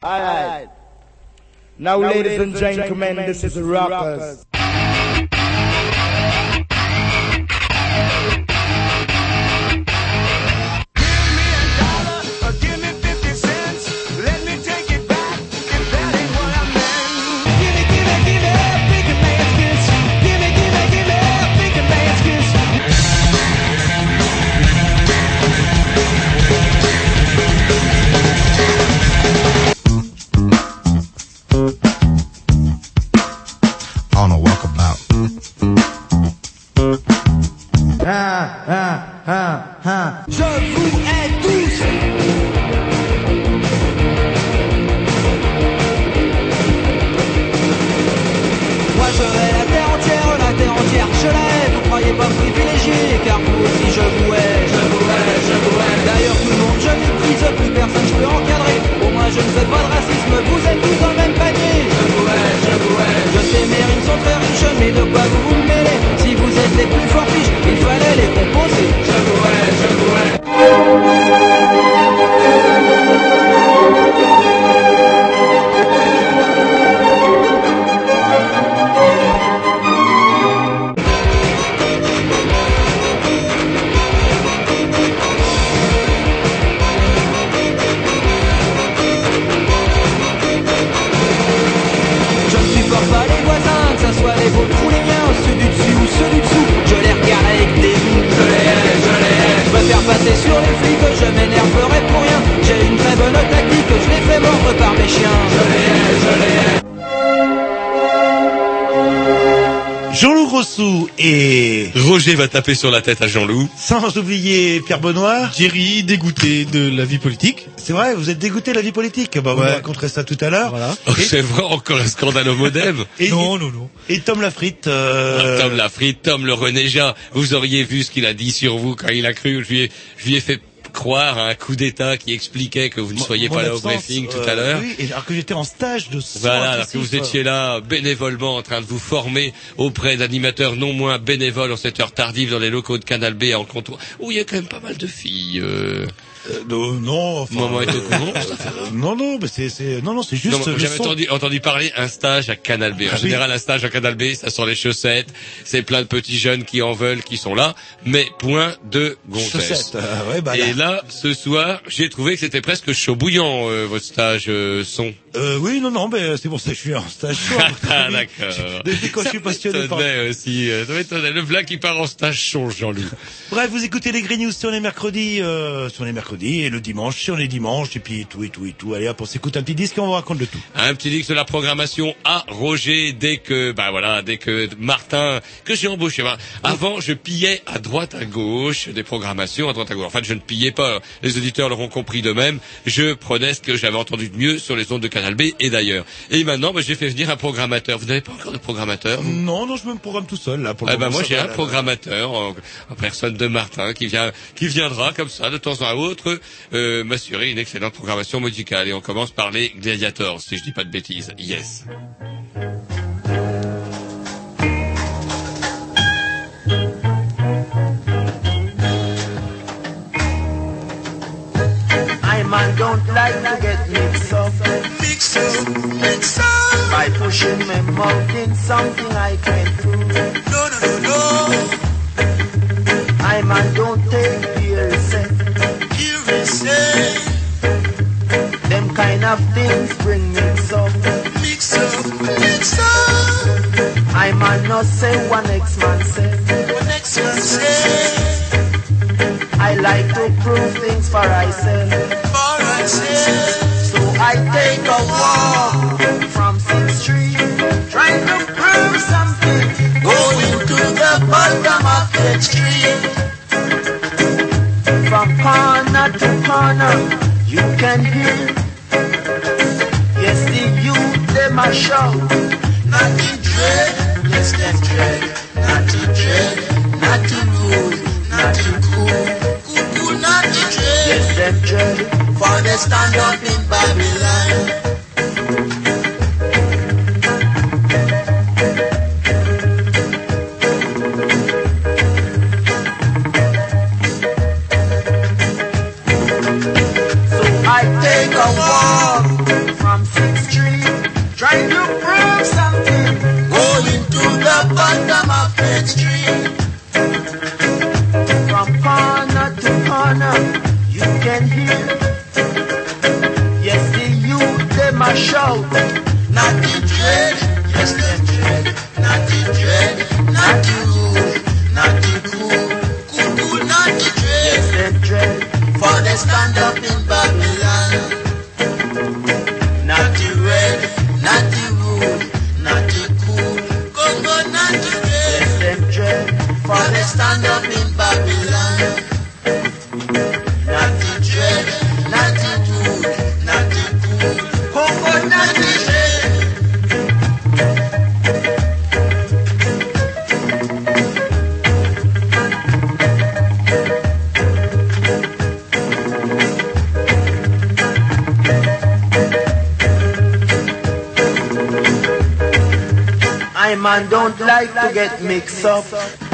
All right. Now, now ladies, ladies and gentlemen, this is rappers. Roger va taper sur la tête à Jean-Loup. sans oublier Pierre Benoît. Thierry, dégoûté de la vie politique. C'est vrai, vous êtes dégoûté de la vie politique. Bah, vous Ouais. raconterez ça tout à l'heure. Voilà. Oh, c'est vrai, encore un scandale au modem. Et, Non, non, non. et Tom Lafrite. Euh... Tom Lafrite, Tom le renégat. Vous auriez vu ce qu'il a dit sur vous quand il a cru. Je lui ai, je lui ai fait croire à un coup d'état qui expliquait que vous ne soyez mon pas là au briefing tout euh, à l'heure. Oui, alors que j'étais en stage de soins Voilà, alors que vous étiez là bénévolement en train de vous former auprès d'animateurs non moins bénévoles en cette heure tardive dans les locaux de Canal B en comptoir, où il y a quand même pas mal de filles. Euh... Non, non, enfin, Maman est au euh, courant, non, non, mais c'est, c'est, non, non, c'est juste Non, J'avais entendu, entendu parler un stage à Canal B. En Ah oui. général, un stage à Canal B, ça sent les chaussettes. C'est plein de petits jeunes qui en veulent, qui sont là, mais point de gonzesse. Chaussettes, euh, ouais, bah, Et là. là, ce soir, j'ai trouvé que c'était presque chaud bouillant euh, votre stage euh, son. Euh, oui, non, non, mais c'est pour ça que je suis en stage chaud. Ah d'accord. Depuis quand je suis passionné par... aussi. euh, Ça m'étonnait. Le black qui part en stage chaud, Jean-Loup. Bref, vous écoutez les Green News sur les mercredis, euh, sur les mercredis, et le dimanche sur les dimanches, et puis tout et tout et tout. Allez hop, on s'écoute un petit disque et on vous raconte le tout. Un petit X de la programmation à Roger dès que, bah voilà, dès que Martin, que j'ai embauché. Bah, avant, je pillais à droite, à gauche des programmations, à droite, à gauche. En fait, je ne pillais pas. Les auditeurs l'auront compris de même. Je prenais ce que j'avais entendu de mieux sur les ondes de Canal B et d'ailleurs. Et maintenant, bah, j'ai fait venir un programmateur. Vous n'avez pas encore de programmateur Non, non, je me programme tout seul, là, pour le eh ben moi j'ai un là, programmateur en, en personne de Martin qui vient qui viendra comme ça de temps à autre euh, m'assurer une excellente programmation musicale et on commence par les Gladiators si je dis pas de bêtises. Yes. I man don't like to get. Up. By pushing my mouth in something I can't prove. No, no, no, no. I man don't take hearsay. Hearsay. Them kind of things bring mix up. Mix up, mix up. I man not say one X man say. One man say. I like to prove things. For myself. Corner, you can hear. Yes, the youth them a shout. Not to dread, yes them dread. Not to dread, not to rude, not to cool. Cool, cool, not to dread. Yes them dread. For they stand up in Babylon. To get mixed up.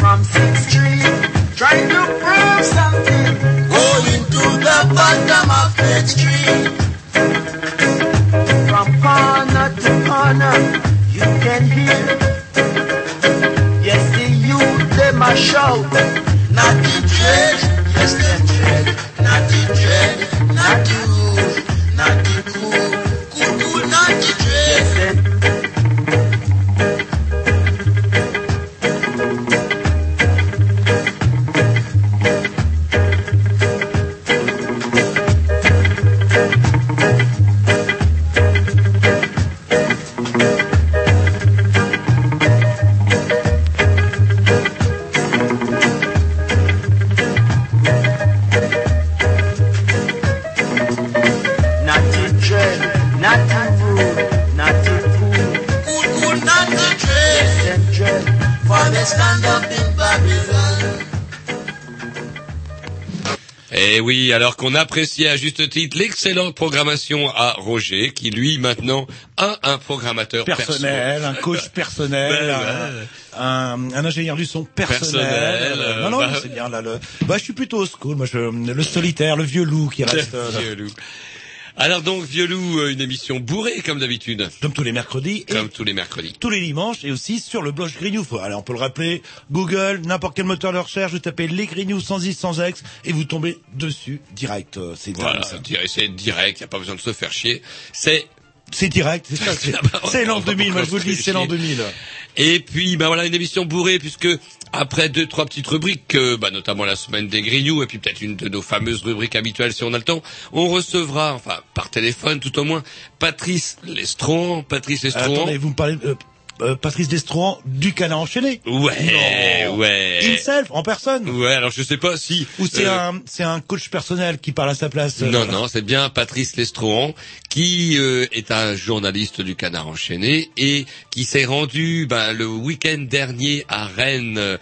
From Sixth Street, trying to prove something. Going to the bottom of Fifth Street. From corner to corner, you can hear. Yes, the youth them a shout. Not the dread, yes them dread. Not the dread, qu'on appréciait à juste titre l'excellente programmation à Roger, qui lui maintenant a un programmateur personnel, un coach personnel, Ben, un, un, un ingénieur du son personnel. Personnel, euh, non, non, bah- c'est bien là. Le... Bah, je suis plutôt au school. Moi, je, le solitaire, le vieux loup qui reste. euh, Vieux loup. Alors donc, Vieux loup, euh, une émission bourrée comme d'habitude, comme tous les mercredis et comme tous les mercredis. tous les dimanches et aussi sur le blog Grignou. Faut- Alors on peut le rappeler, Google, n'importe quel moteur de recherche, vous tapez les Grignou sans i, sans ex et vous tombez dessus direct. Euh, C'est Voilà, direct, c'est direct, y a pas besoin de se faire chier. C'est C'est direct, c'est ça. c'est- Ah bah, C'est l'an va 2000. Moi, je vous le dis, c'est l'an chier. 2000. Et puis, bah voilà, une émission bourrée puisque après deux, trois petites rubriques, euh, bah, notamment la semaine des Grignoux et puis peut-être une de nos fameuses rubriques habituelles si on a le temps, on recevra, enfin par téléphone tout au moins, Patrice Lestron. Patrice Lestron. Attendez, vous me parlez, euh, euh, Patrice Destron du canard enchaîné. Ouais, Non. ouais. Himself, en personne. Ouais, alors je sais pas si. Ou c'est euh, un, c'est un coach personnel qui parle à sa place. euh, Non, non, c'est bien Patrice Lestrohan qui euh, est un journaliste du Canard enchaîné et qui s'est rendu ben, le week-end dernier à Rennes euh,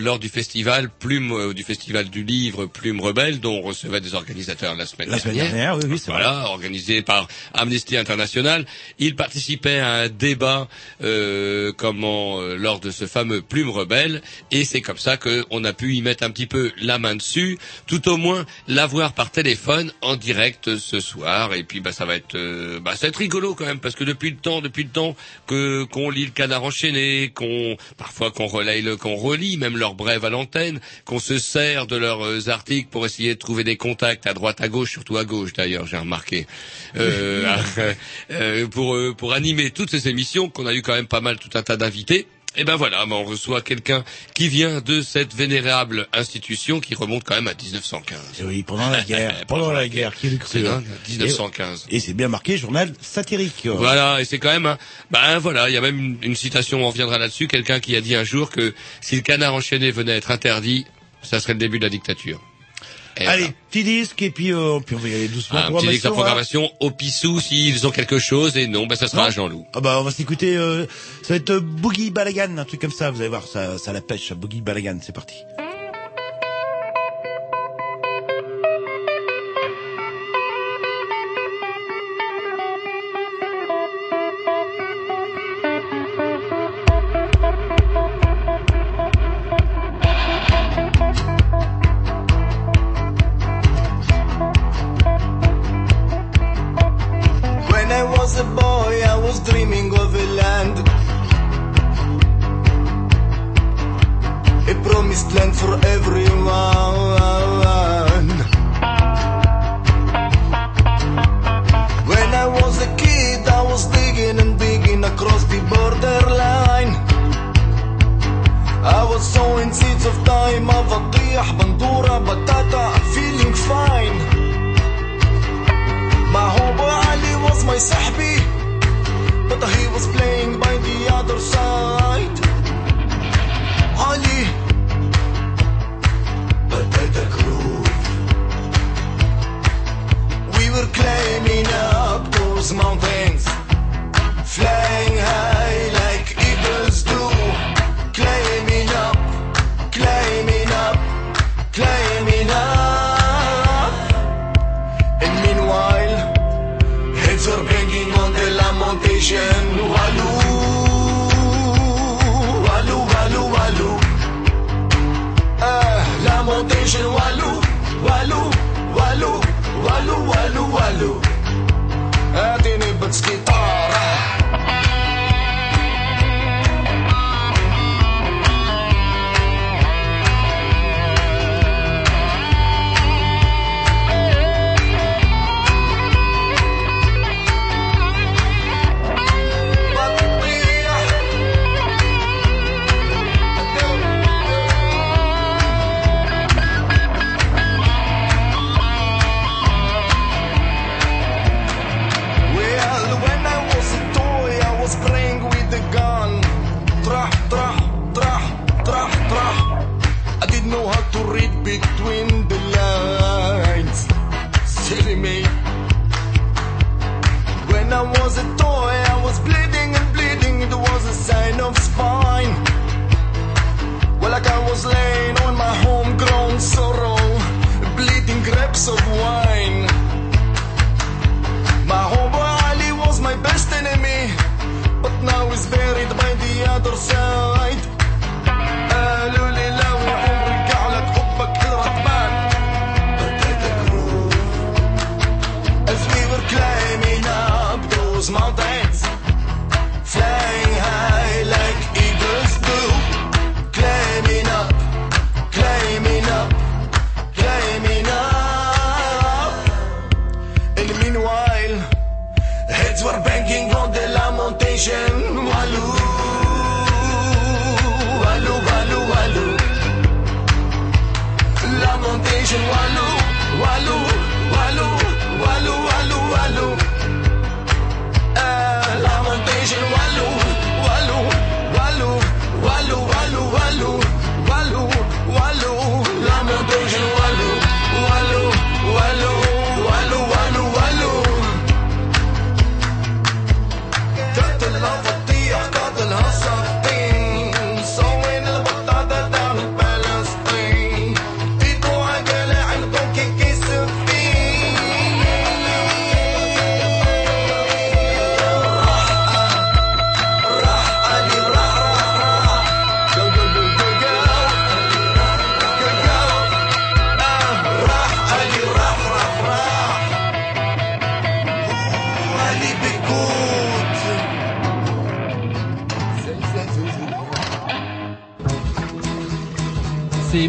lors du festival Plume, euh, du festival du livre Plume Rebelle dont on recevait des organisateurs la semaine La semaine dernière. dernière, oui, oui, c'est vrai. Voilà, organisé par Amnesty International. Il participait à un débat euh, euh, comment euh, lors de ce fameux Plume Rebelle, et c'est comme ça qu'on a pu y mettre un petit peu la main dessus, tout au moins l'avoir par téléphone en direct ce soir, et puis bah ça va être euh, bah ça va être rigolo quand même parce que depuis le temps, depuis le temps que qu'on lit le Canard enchaîné, qu'on parfois qu'on relaye le, qu'on relit même leurs brèves à l'antenne, qu'on se sert de leurs euh, articles pour essayer de trouver des contacts à droite, à gauche, surtout à gauche d'ailleurs, j'ai remarqué, pour pour animer toutes ces émissions qu'on a eu quand même pas mal tout un tas d'invités. Et ben voilà, ben on reçoit quelqu'un qui vient de cette vénérable institution qui remonte quand même à 1915. Et oui, pendant la guerre, pendant la guerre, qui C'est hein. dingue, 1915. Et, et c'est bien marqué journal satirique. Voilà, et c'est quand même, un- ben voilà, il y a même une, une citation, on reviendra là-dessus, quelqu'un qui a dit un jour que si le canard enchaîné venait à être interdit, ça serait le début de la dictature. Et Allez, voilà. petit disque et puis, euh, puis on va y aller doucement. un petit disque de Programmation, au pissou s'ils ont quelque chose, et non, ben ça sera Jean-Loup. Ah bah on va s'écouter, euh, ça va être euh, Boogie Balagan, un truc comme ça, vous allez voir, ça, ça la pêche, ça, Boogie Balagan, c'est parti.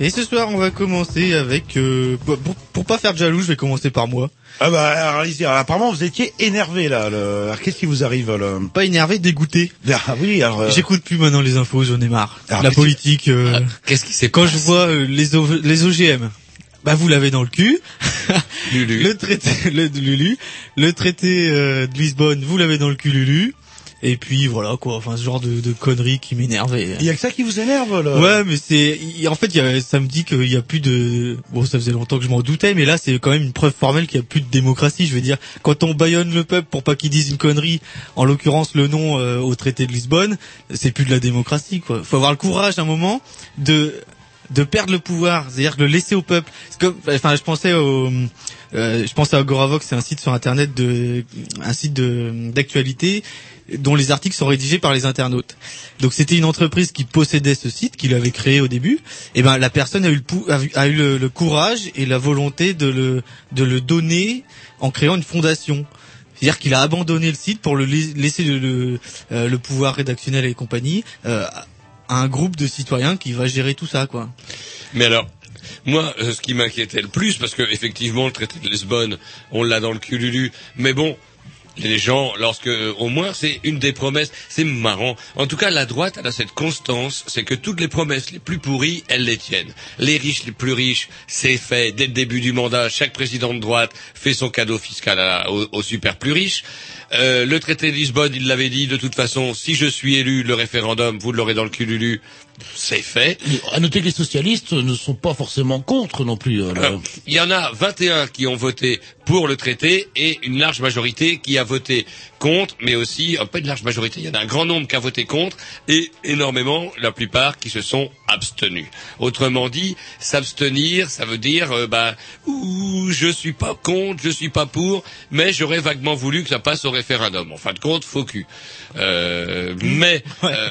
Et ce soir, on va commencer avec... euh, pour, pour- pas faire de jaloux, je vais commencer par moi. Ah bah, alors, allez-y. Alors, apparemment, vous étiez énervé, là. le- Alors, qu'est-ce qui vous arrive, là Pas énervé, dégoûté. Ah oui, alors... euh, J'écoute plus maintenant les infos, j'en ai marre. Alors, la politique... euh, Ah, Qu'est-ce qui s'est Quand passé je vois euh, les, O- les OGM, bah vous l'avez dans le cul. Lulu. le traité le, Lulu, le traité euh, de Lisbonne, vous l'avez dans le cul Lulu. Et puis voilà quoi, enfin ce genre de, de conneries qui m'énervait. Il y a que ça qui vous énerve, là Ouais, mais c'est en fait y a, ça me dit qu'il y a plus de bon ça faisait longtemps que je m'en doutais, mais là c'est quand même une preuve formelle qu'il y a plus de démocratie. Je veux dire, quand on baillonne le peuple pour pas qu'il dise une connerie, en l'occurrence le nom euh, au traité de Lisbonne, c'est plus de la démocratie quoi. Faut avoir le courage à un moment de de perdre le pouvoir, c'est-à-dire de le laisser au peuple. Comme, enfin, je pensais au, euh, je pensais à Agoravox, c'est un site sur internet de, un site de d'actualité dont les articles sont rédigés par les internautes. Donc c'était une entreprise qui possédait ce site, qui l'avait créé au début. Et ben la personne a eu le a, eu- le, le courage et la volonté de le de le donner en créant une fondation. C'est-à-dire qu'il a abandonné le site pour le lai- laisser le, le, euh, le pouvoir rédactionnel et compagnie euh, à un groupe de citoyens qui va gérer tout ça, quoi. Mais alors, moi, euh, ce qui m'inquiétait le plus, parce que effectivement, le traité de Lisbonne, on l'a dans le cululu, mais bon, les gens, lorsque, euh, au moins, c'est une des promesses, c'est marrant. En tout cas, la droite, elle a cette constance, c'est que toutes les promesses les plus pourries, elles les tiennent. Les riches, les plus riches, c'est fait dès le début du mandat. Chaque président de droite fait son cadeau fiscal aux super plus riches. Euh, le traité de Lisbonne, il l'avait dit, de toute façon, si je suis élu, le référendum, vous l'aurez dans le cululu, c'est fait. Mais À noter que les socialistes ne sont pas forcément contre non plus. euh. Euh, Il y en a 21 qui ont voté pour le traité et une large majorité qui a voté contre, mais aussi, euh, pas une large majorité, il y en a un grand nombre qui a voté contre et énormément, la plupart, qui se sont abstenus. Autrement dit, s'abstenir, ça veut dire, euh, bah, ouh, je suis pas contre, je suis pas pour, mais j'aurais vaguement voulu que ça passe au référendum. En fin de compte, faux cul. Euh, mais, euh,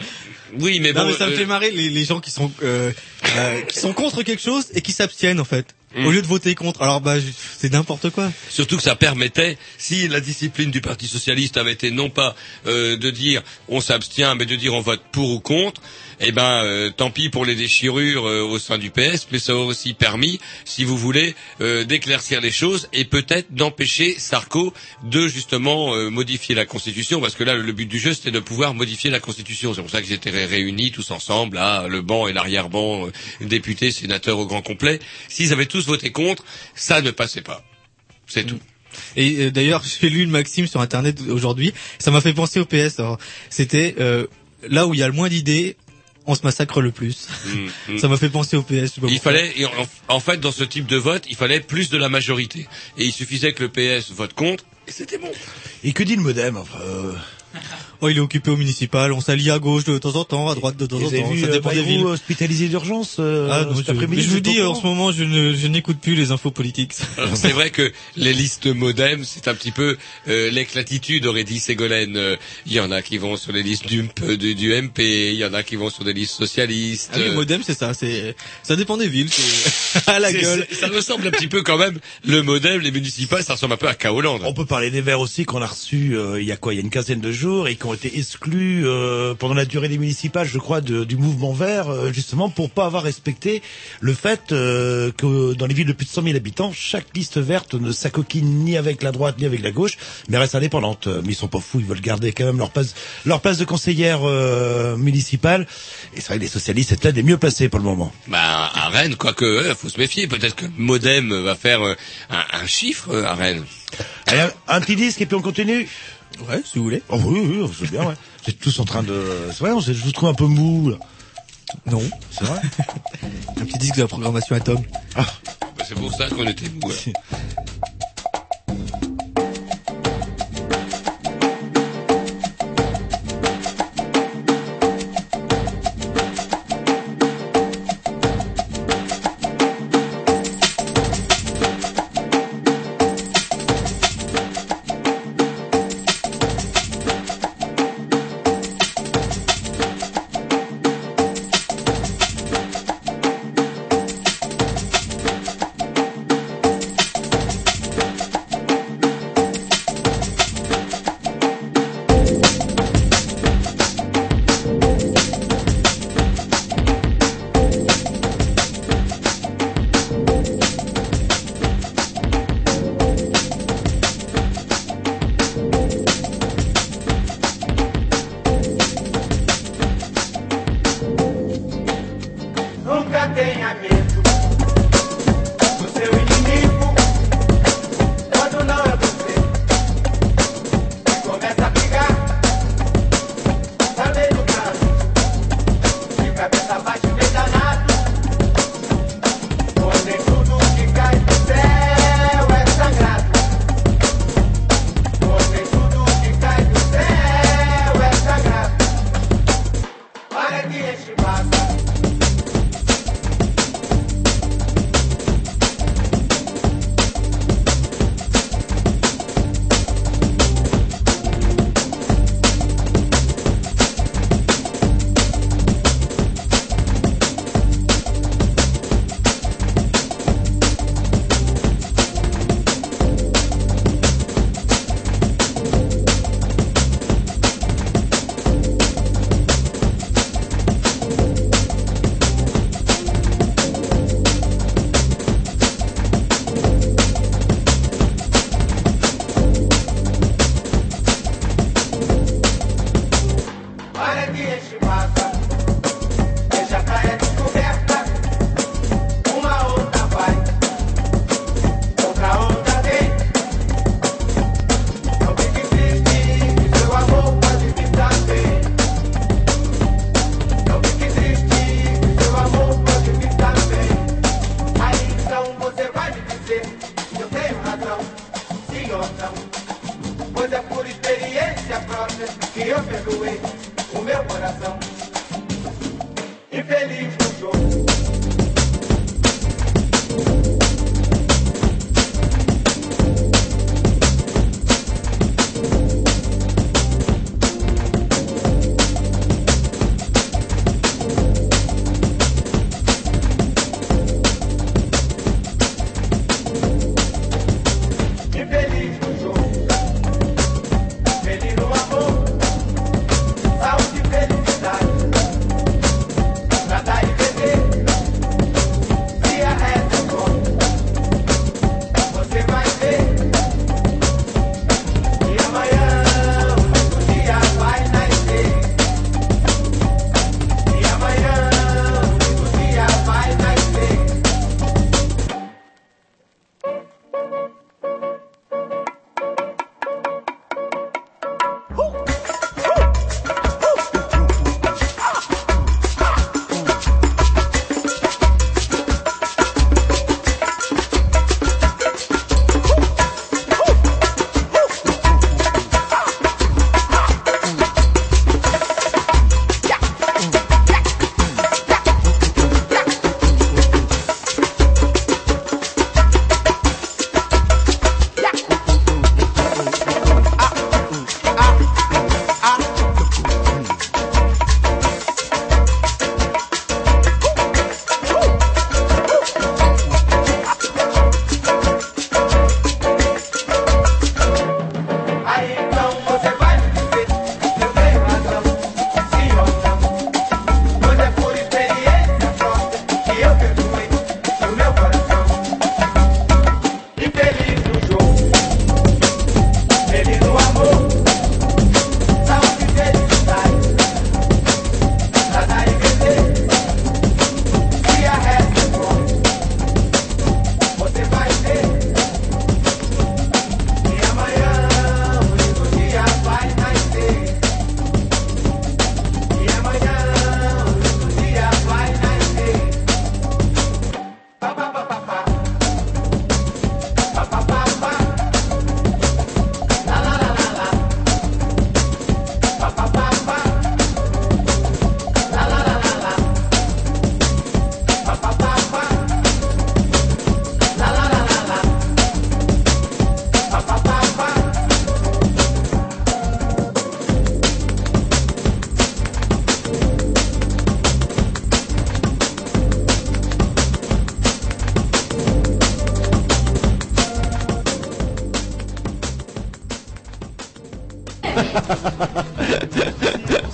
oui, mais Non, bon, mais ça me fait marrer les, les gens qui sont euh, euh, qui sont contre quelque chose et qui s'abstiennent en fait. Au lieu de voter contre. Alors bah c'est n'importe quoi. Surtout que ça permettait, si la discipline du Parti socialiste avait été non pas euh, de dire on s'abstient, mais de dire on vote pour ou contre, eh ben euh, tant pis pour les déchirures euh, au sein du PS, mais ça aurait aussi permis, si vous voulez, euh, d'éclaircir les choses et peut-être d'empêcher Sarko de justement euh, modifier la Constitution, parce que là le but du jeu c'était de pouvoir modifier la Constitution. C'est pour ça qu'ils étaient ré- réunis tous ensemble, là, le banc et l'arrière-banc, euh, députés, sénateurs au grand complet. S'ils avaient tous voté contre, ça ne passait pas. C'est tout. Et euh, d'ailleurs j'ai lu une maxime sur internet aujourd'hui. Ça m'a fait penser au PS. C'était euh, là où il y a le moins d'idées, on se massacre le plus. Mm, mm. Ça m'a fait penser au PS. Il fallait, en, en fait, dans ce type de vote, il fallait plus de la majorité. Et il suffisait que le PS vote contre, et c'était bon. Et que dit le modem enfin, euh, Oh, il est occupé au municipal. On s'allie à gauche de temps en temps, à droite de temps en temps. vu Ça euh, dépend des Bayrou villes. hospitalisé d'urgence euh, Ah non, cet je, après-midi mais je vous dis, en ce moment, je ne, je n'écoute plus les infos politiques. Alors, c'est vrai que les listes modem, c'est un petit peu euh, l'éclatitude, aurait dit Ségolène. Euh, Il y en a qui vont sur les listes du, MP, du, du MP, il y en a qui vont sur des listes socialistes. Ah oui, euh, modem, c'est ça. C'est, ça dépend des villes. C'est à la gueule. Ça ressemble un petit peu quand même. Le modem, les municipales, ça ressemble un peu à Kaoland. On peut parler des Verts aussi qu'on a reçus euh, il y a quoi, il y a une quinzaine de jours et qui ont été exclus euh, pendant la durée des municipales, je crois, de- du mouvement Vert, euh, justement pour pas avoir respecté le fait euh, que dans les villes de plus de 100 000 habitants, chaque liste verte ne s'acoquine ni avec la droite ni avec la gauche, mais reste indépendante. Euh, Mais ils sont pas fous, ils veulent garder quand même leur place, leur place de conseillère euh, municipale. Et c'est vrai que les socialistes étaient des mieux placés pour le moment. Bah, à Rennes, quoique, euh, faut se méfier. Peut-être que Modem va faire euh, un, un chiffre à Rennes. Allez, un petit disque et puis on continue. Ouais, si vous voulez. Oh oui, oui, c'est bien, ouais. Vous êtes tous en train de... C'est vrai, on je vous trouve un peu mou. là. Non. C'est vrai Un petit disque de la programmation Atom. Parce C'est pour ça qu'on était mou.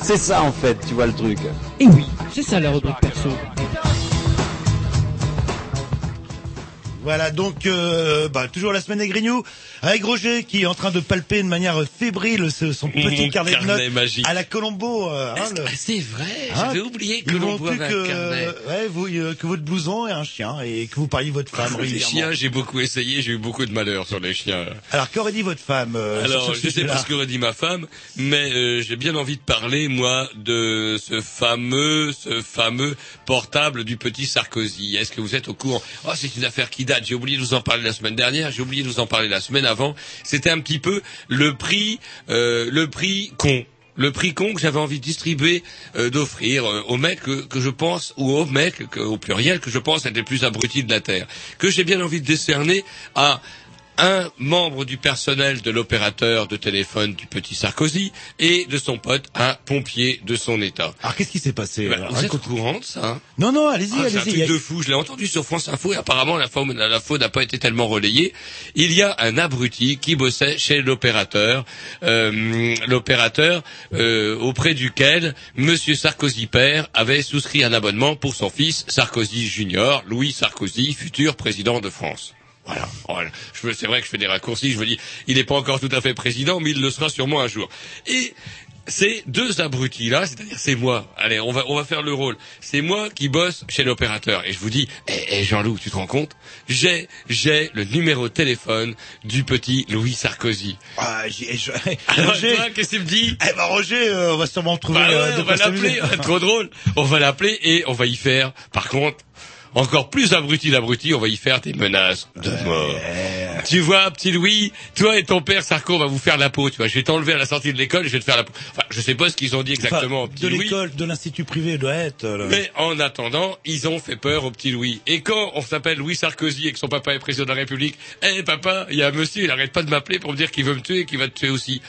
C'est ça en fait, tu vois le truc. Et oui, c'est ça la rubrique perso. Voilà, donc euh, bah, toujours la semaine des Grignoux, avec Roger qui est en train de palper de manière fébrile ce- son petit Mon carnet de carnet notes magique. à la Colombo. euh, hein, le- Ah, C'est vrai, Hein j'avais oublié que que, un carnet. ouais, vous, euh, que votre blouson et un chien et que vous parliez votre femme Les régulièrement. chiens, j'ai beaucoup essayé, j'ai eu beaucoup de malheur sur les chiens. Alors qu'aurait dit votre femme euh, Alors, je sais pas ce qu'aurait dit ma femme, mais euh, j'ai bien envie de parler, moi, de ce fameux, ce fameux portable du petit Sarkozy. Est-ce que vous êtes au courant? Oh, c'est une affaire qui date. J'ai oublié de vous en parler la semaine dernière. J'ai oublié de vous en parler la semaine avant. C'était un petit peu le prix, euh, le prix con. Le prix con que j'avais envie de distribuer, euh, d'offrir euh, aux mecs que, je pense, ou aux mecs, que- au pluriel, que je pense être les plus abrutis de la Terre. Que j'ai bien envie de décerner à un membre du personnel de l'opérateur de téléphone du petit Sarkozy et de son pote, un pompier de son état. Alors qu'est-ce qui s'est passé Eh ben, vous êtes au courant de ça hein? Non, non, allez-y, Ah, C'est un allez-y. truc a- de fou, je l'ai entendu sur France Info et apparemment la faute la n'a pas été tellement relayée. Il y a un abruti qui bossait chez l'opérateur, euh, l'opérateur euh, auprès duquel Monsieur Sarkozy père avait souscrit un abonnement pour son fils Sarkozy Junior, Louis Sarkozy, futur président de France. Voilà. Voilà. Je veux- C'est vrai que je fais des raccourcis. Je me dis, il n'est pas encore tout à fait président, mais il le sera sûrement un jour. Et ces deux abrutis-là, c'est-à-dire c'est moi. Allez, on va on va faire le rôle. C'est moi qui bosse chez l'opérateur. Et je vous dis, eh, eh, Jean-Loup, tu te rends compte? J'ai j'ai le numéro de téléphone du petit Louis Sarkozy. Ah, j'ai- je- Alors, Roger, toi, qu'est-ce qu'il me dit eh ben Roger, euh, on va sûrement trouver Bah ouais, euh, on va l'appeler, trop drôle. On va l'appeler et on va y faire, par contre, encore plus abruti d'abruti, on va y faire des menaces de mort. Tu vois, petit Louis, toi et ton père Sarko, on va vous faire la peau, tu vois. Je vais t'enlever à la sortie de l'école et je vais te faire la peau. Enfin, je sais pas ce qu'ils ont dit exactement, au Enfin, petit de Louis. l'école, de l'institut privé doit être. là. Mais en attendant, ils ont fait peur au petit Louis. Et quand on s'appelle Louis Sarkozy et que son papa est président de la République, eh papa, il y a un monsieur, il arrête pas de m'appeler pour me dire qu'il veut me tuer et qu'il va te tuer aussi.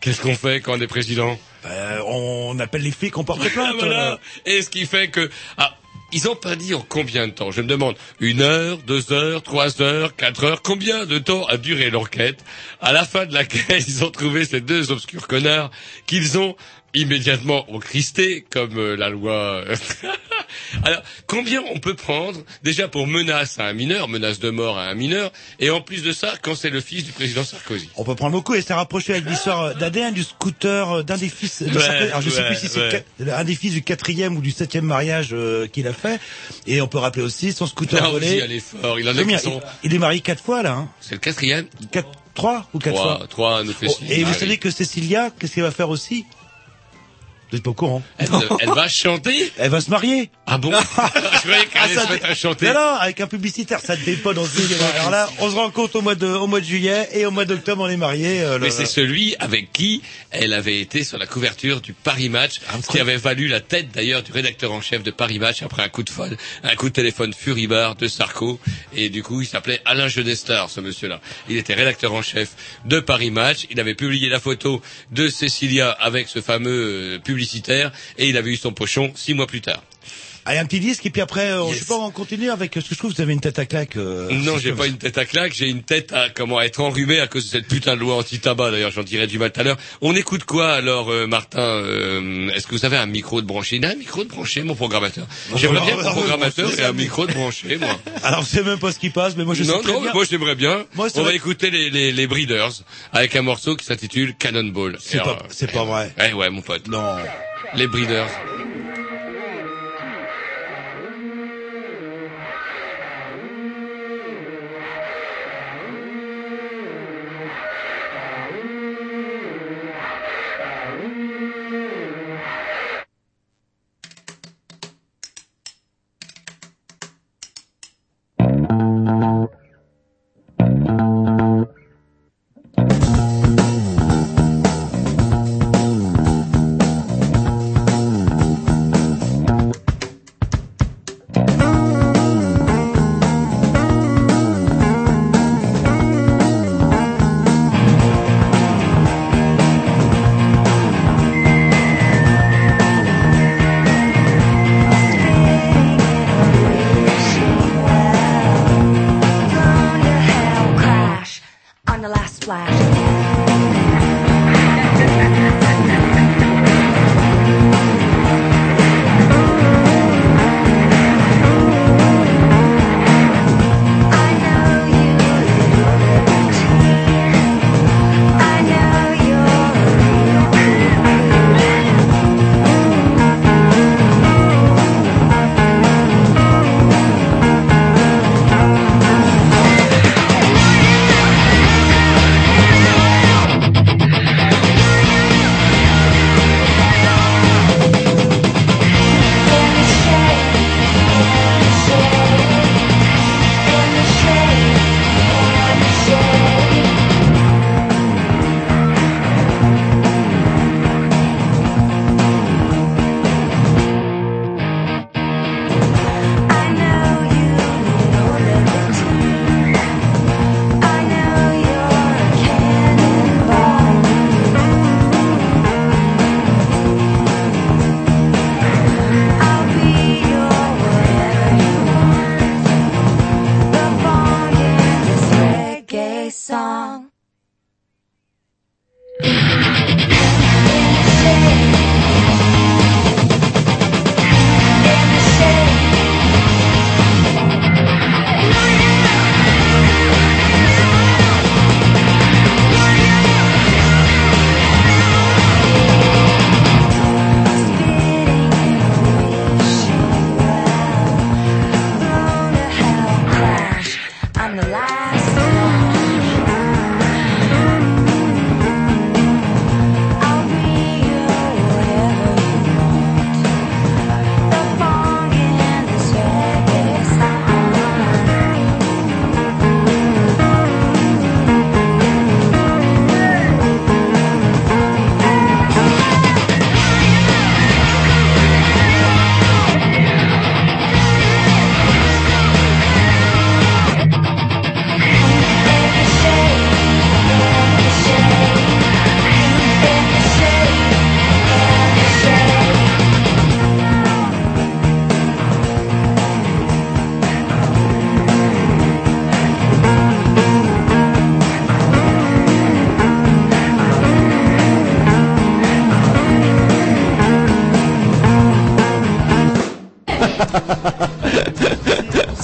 Qu'est-ce qu'on fait quand on est président? Euh, on appelle les flics, on porte plainte. voilà. Et ce qui fait que ah, ils ont pas dit en combien de temps. Je me demande une heure, deux heures, trois heures, quatre heures. Combien de temps a duré l'enquête À la fin de laquelle ils ont trouvé ces deux obscurs connards qu'ils ont immédiatement cristé comme euh, la loi. Alors, combien on peut prendre déjà pour menace à un mineur, menace de mort à un mineur, et en plus de ça, quand c'est le fils du président Sarkozy? On peut prendre beaucoup et c'est rapproché avec l'histoire d'ADN du scooter euh, d'un des fils. de Ouais, Sarkozy. Alors je sais plus si c'est ouais. un des fils du quatrième ou du septième mariage euh, qu'il a fait. Et on peut rappeler aussi son scooter volé. est fort. Il en qui sont... il, il est marié quatre fois là. Hein. C'est le quatrième Quatre, trois ou quatre fois. trois, nous fait Oh, et vous Ah savez que Cécilia, qu'est-ce qu'elle va faire aussi? Vous êtes pas au courant Elle, elle va chanter Elle va se marier. Ah bon Je croyais qu'elle Ah, allait à chanter. Non, non, avec un publicitaire, ça ne fait pas dans. Alors là, on se rend compte au mois de, au mois de juillet et au mois d'octobre, on est mariés. euh, Mais c'est celui avec qui elle avait été sur la couverture du Paris Match, Ah, ce qui avait valu la tête d'ailleurs du rédacteur en chef de Paris Match après un coup de folle, un coup de téléphone furibard de Sarko. Et du coup, il s'appelait Alain Genestar, ce monsieur-là. Il était rédacteur en chef de Paris Match. Il avait publié la photo de Cécilia avec ce fameux euh, publicitaire et il avait eu son pochon six mois plus tard. Allez, un petit disque et puis après, euh, je Yes. sais pas, on continue avec. Parce que je trouve vous avez une tête à claque. euh, Non, j'ai pas une tête à claque, j'ai une tête à comment à être enrhumée à cause de cette putain de loi anti-tabac. D'ailleurs, j'en dirai du mal tout à l'heure. On écoute quoi alors, euh, Martin euh, Est-ce que vous avez un micro de branché? Il a un micro de branché, mon programmateur. J'aimerais bien que mon programmateur ait un micro de branché, moi. Alors, je sais même pas ce qui passe, mais moi je sais non, très non, bien. moi j'aimerais bien. Moi, On va écouter les, les, les Breeders avec un morceau qui s'intitule Cannonball. C'est pas, c'est pas vrai. Eh ouais, mon pote. Non. Les Breeders.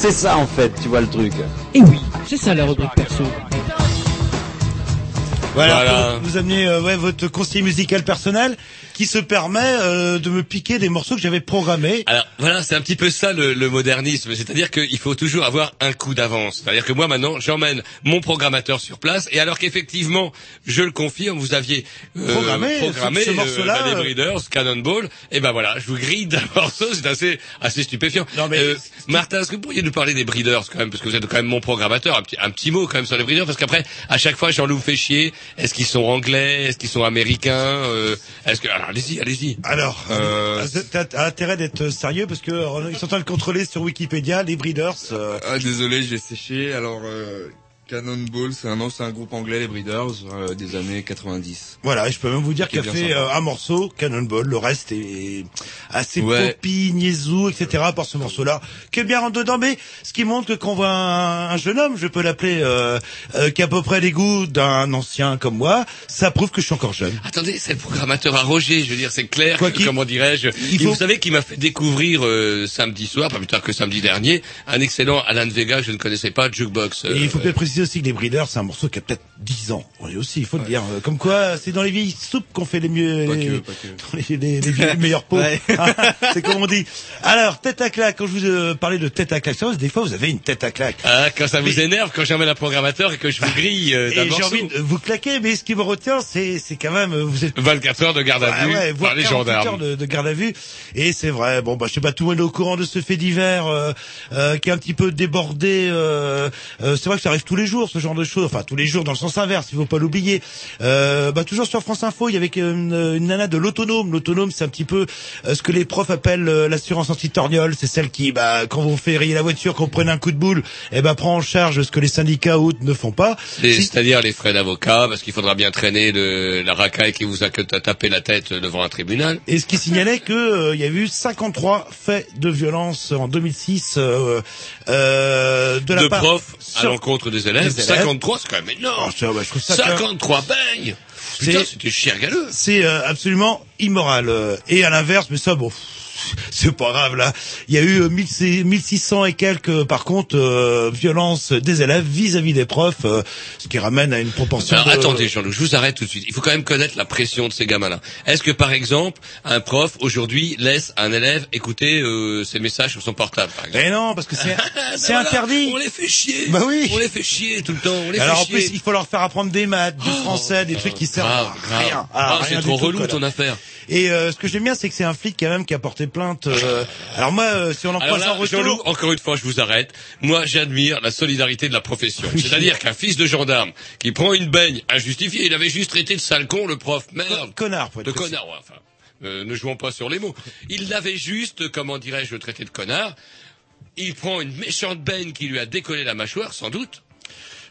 C'est ça en fait, tu vois le truc. Et oui, c'est ça la rubrique perso. Voilà, vous amenez euh, ouais, votre conseiller musical personnel qui se permet euh, de me piquer des morceaux que j'avais programmés. Alors voilà, c'est un petit peu ça le, le modernisme, c'est-à-dire qu'il faut toujours avoir un coup d'avance. C'est-à-dire que moi maintenant, j'emmène mon programmateur sur place, et alors qu'effectivement, je le confirme, vous aviez euh, Programmé, programmé ce- ce euh, morceau-là, les euh, Breeders, Cannonball, et ben voilà, je vous grille d'un morceau, c'est assez assez stupéfiant. Non, mais- Euh, Martin, est-ce que vous pourriez nous parler des Breeders quand même, parce que vous êtes quand même mon programmateur, un petit, un petit mot quand même sur les Breeders, parce qu'après, à chaque fois, Jean-Loup fait chier. Est-ce qu'ils sont anglais? Est-ce qu'ils sont américains? Euh, Est-ce que alors allez-y, allez-y. Alors, Euh, t'as t'as intérêt d'être sérieux parce que euh, ils sont en train de contrôler sur Wikipédia les breeders. euh, Ah, désolé, j'ai séché. Alors, euh, Cannonball, c'est un ancien groupe anglais, les Breeders, euh, des années 90. voilà, et je peux même vous dire qu'il a fait euh, un morceau, Cannonball. Le reste est assez Ouais. poppy, niaisou, etc. Par ce morceau-là, qui est bien rentre dedans. Mais ce qui montre que quand on voit un, un jeune homme, je peux l'appeler, euh, euh, qui a à peu près les goûts d'un ancien comme moi, ça prouve que je suis encore jeune. Attendez, c'est le programmateur à Roger, je veux dire, c'est clair, Quoi que- comment dirais-je, faut- vous savez qu'il m'a fait découvrir euh, samedi soir, pas plus tard que samedi dernier, un excellent Alan Vega, que je ne connaissais pas, Jukebox. Et euh, il faut peut-être préciser aussi que les Breeders, c'est un morceau qui a peut-être 10 ans. Oui, aussi, il faut le dire. Comme quoi, c'est dans les vieilles soupes qu'on fait les mieux, Pas les, que, les, les, les vieilles- meilleures peaux. Ouais. c'est comme on dit. Alors, tête à claque, quand je vous euh, parlais de tête à claque, ça, des fois, vous avez une tête à claque. Ah, quand ça vous énerve, quand j'emmène un programmateur et que je vous grille euh, d'un j'ai envie de vous claquer, mais ce qui me retient, c'est, c'est quand même, euh, vous êtes 24 heures de garde à Ouais, vue ouais, par voire les 48 heures gendarmes. de, de garde à vue. Et c'est vrai, bon, bah, je sais pas, tout le monde est au courant de ce fait divers euh, euh, qui est un petit peu débordé. Euh, euh, c'est vrai que ça arrive tous les jours, ce genre de choses. Enfin, tous les jours dans le sens inverse, il faut pas l'oublier. Euh, bah, toujours sur France Info, il y avait une, une nana de l'autonome. L'autonome, c'est un petit peu euh, ce que les profs appellent euh, l'assurance anti-torgnole. C'est celle qui, bah, quand vous fait rayer la voiture, quand vous prenez un coup de boule, eh ben, prend en charge ce que les syndicats ou autres ne font pas. C'est-à-dire les frais d'avocat, parce qu'il faudra bien traîner le, la racaille qui vous a que- tapé la tête devant un tribunal. Et ce qui signalait que euh, il y a eu 53 faits de violence en 2006 euh, euh, de la de part profs à sur- l'encontre des élèves. Des élèves. 53, c'est quand même énorme. Oh, ça, bah, je trouve ça quand même- 53 beignes Putain, c'était chier galeux. c'est euh, absolument immoral. euh, Et à l'inverse, mais ça, bon, c'est pas grave là. Il y a eu euh, 1000 1600 et quelques, euh, par contre, euh, violences des élèves vis-à-vis des profs, euh, ce qui ramène à une proportion. Alors de- attendez Jean-Loup, je vous arrête tout de suite. Il faut quand même connaître la pression de ces gamins-là. Est-ce que par exemple, un prof aujourd'hui laisse un élève écouter euh, ses messages sur son portable par exemple Eh non, parce que c'est Ben c'est voilà, interdit. On les fait chier. Bah oui. On les fait chier tout le temps. On les Alors en chier. plus, il faut leur faire apprendre des maths, du français, des trucs qui servent Grave, à rien. Ah, rien c'est trop tout, relou ton affaire. Et euh, ce que j'aime bien, c'est que c'est un flic quand même qui a porté euh, alors moi, euh, si on en là, en retour, Jean-Loup, encore une fois, je vous arrête. Moi, j'admire la solidarité de la profession. C'est-à-dire qu'un fils de gendarme qui prend une baigne injustifiée, il avait juste traité de sale con le prof. Merde. connard, pour être De précis. connard, ouais, enfin. euh, ne jouons pas sur les mots. Il l'avait juste, comment dirais-je, traité de connard. Il prend une méchante baigne qui lui a décollé la mâchoire, sans doute.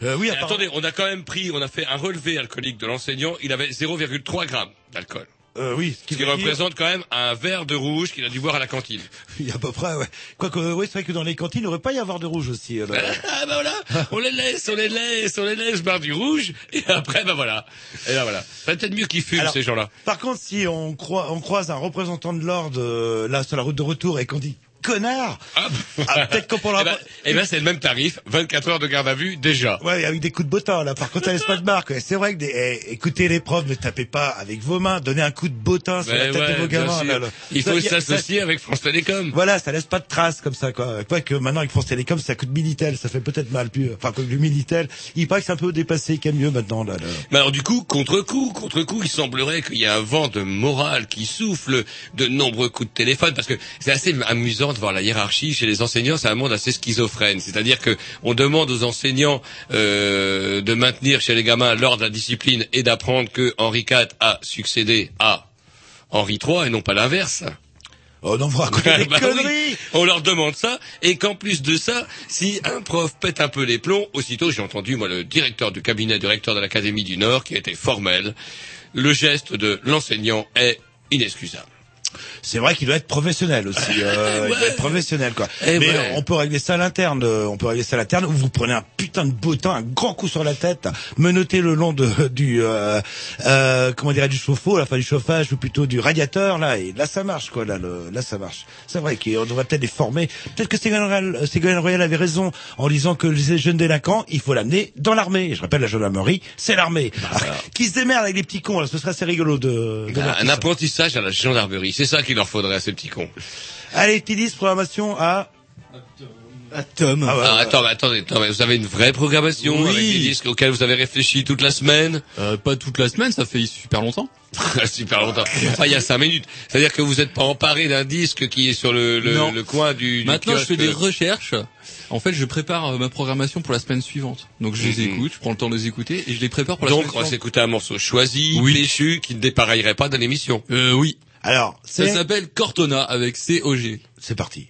Euh, oui, attendez, on a quand même pris, on a fait un relevé alcoolique de l'enseignant. Il avait 0,3 grammes d'alcool. Euh, oui, ce qui, dire- représente quand même un verre de rouge qu'il a dû boire à la cantine. Il y a à peu près, ouais. Quoique, euh, oui, c'est vrai que dans les cantines, il ne devrait pas y avoir de rouge aussi. euh. Ah bah voilà, on les laisse, on les laisse, on les laisse boire du rouge, et après bah voilà. Et là voilà. C'est peut-être mieux qu'ils fument Alors, ces gens-là. Par contre, si on, croi- on croise un représentant de l'ordre euh, là sur la route de retour et qu'on dit connard, Ah, ah, peut-être qu'on pourra. Eh ben, eh ben, c'est le même tarif, 24 heures de garde à vue déjà. Ouais, avec des coups de bottin, là. Par contre, ça laisse pas de marque. C'est vrai que des, eh, écoutez les profs, ne tapez pas avec vos mains, donnez un coup de bottin sur la tête ouais, de vos gamins, là, là. Il faut s'associer avec France Télécom. Voilà, ça laisse pas de traces comme ça, quoi. Quoi que maintenant avec France Télécom, ça coûte Minitel, ça fait peut-être mal, plus. Enfin, comme le Minitel, il paraît que c'est un peu dépassé, qu'il y a mieux maintenant, là. là. Mais alors du coup, contre coup, contre coup, il semblerait qu'il y a un vent de morale qui souffle, de nombreux coups de téléphone, parce que c'est assez amusant de voir la hiérarchie chez les enseignants. C'est un monde assez schizophrène, c'est-à-dire que on demande aux enseignants euh, de maintenir chez les gamins l'ordre de la discipline et d'apprendre que Henri IV a succédé à Henri III et non pas l'inverse. Oh non, vous racontez des Bah oui. conneries On leur demande ça, et qu'en plus de ça, si un prof pète un peu les plombs, aussitôt j'ai entendu moi le directeur du cabinet du recteur de l'Académie du Nord, qui a été formel, le geste de l'enseignant est inexcusable. C'est vrai qu'il doit être professionnel aussi. Euh, Il doit être professionnel quoi. Eh Mais ouais. on peut régler ça à l'interne. euh, On peut régler ça à l'interne. Où vous prenez un putain de bottin, un grand coup sur la tête, menottez le long de du euh, euh, comment dirais du chauffe-eau, la fin du chauffage ou plutôt du radiateur là. Et là ça marche quoi. Là, le, là ça marche. C'est vrai qu'on devrait peut-être les former. Peut-être que Ségolène Royal, Ségolène Royal avait raison en disant que les jeunes délinquants, il faut l'amener dans l'armée. Je rappelle la gendarmerie, c'est l'armée. Ah, Qui se démerde avec les petits cons là. Ce serait assez rigolo de. de voir Un apprentissage à la gendarmerie, c'est ça qu'il leur faudrait à ces petits cons. Allez, Tidis, programmation à... Tom. Ah ouais, Ah, attends, mais attendez, attends, mais vous avez une vraie programmation Oui. avec des disques auxquels vous avez réfléchi toute la semaine Euh, pas toute la semaine, ça fait super longtemps. Super longtemps. Enfin, il y a cinq minutes. C'est-à-dire que vous n'êtes pas emparé d'un disque qui est sur le, le, le coin du, du Maintenant, je fais des recherches. En fait, je prépare euh, ma programmation pour la semaine suivante. Donc, je les Mhm. écoute, je prends le temps de les écouter et je les prépare pour la Donc, semaine on va suivante. s'écouter un morceau choisi, Oui. péchu, qui ne dépareillerait pas dans l'émission. Euh, oui. Alors, Ça s'appelle Cortona avec COG. C'est parti.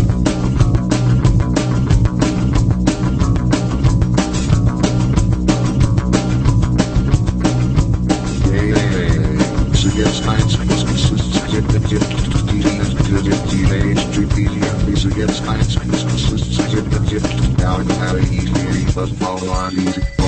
doesn't follow our music.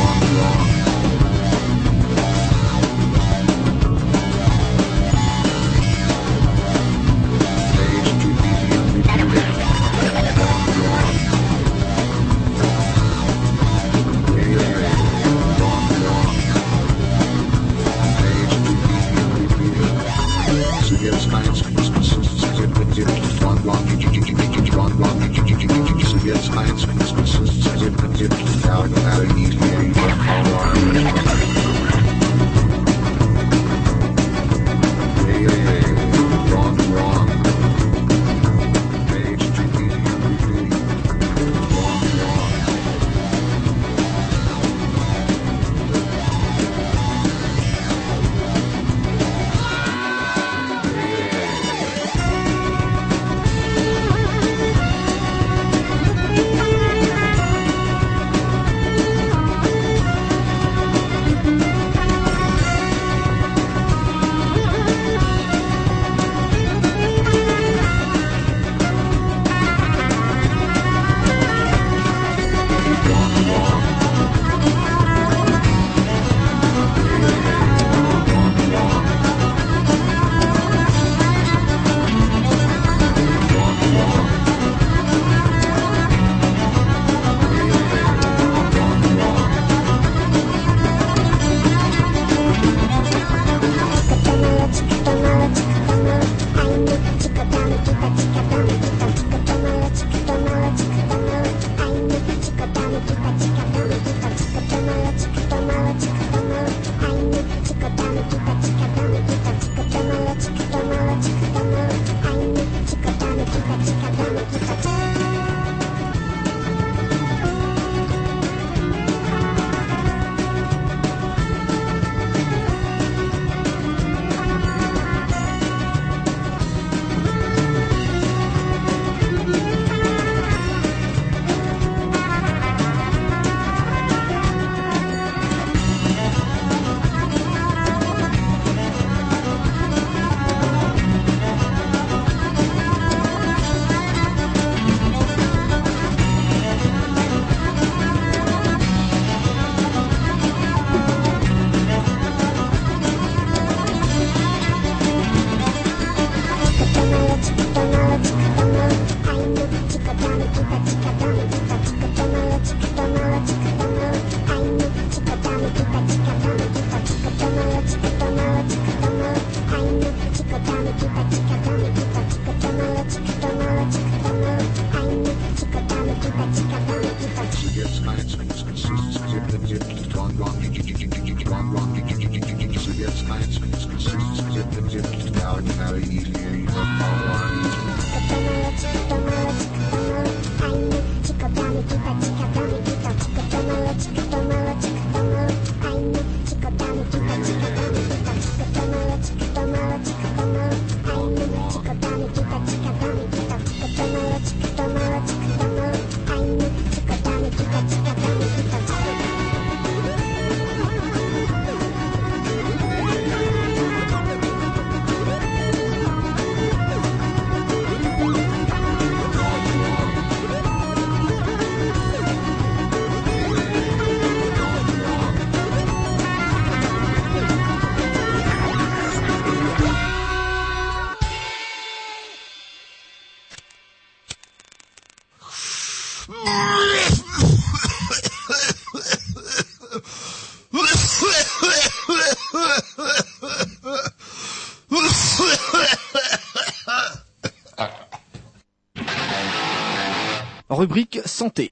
Rubrique santé.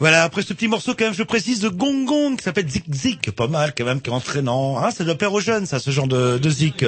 Voilà, après ce petit morceau, quand même, je précise, de Gong Gong, qui s'appelle Zik Zik, pas mal, quand même, qui est entraînant. Hein, c'est de plaire aux jeunes, ça, ce genre de, de Zik.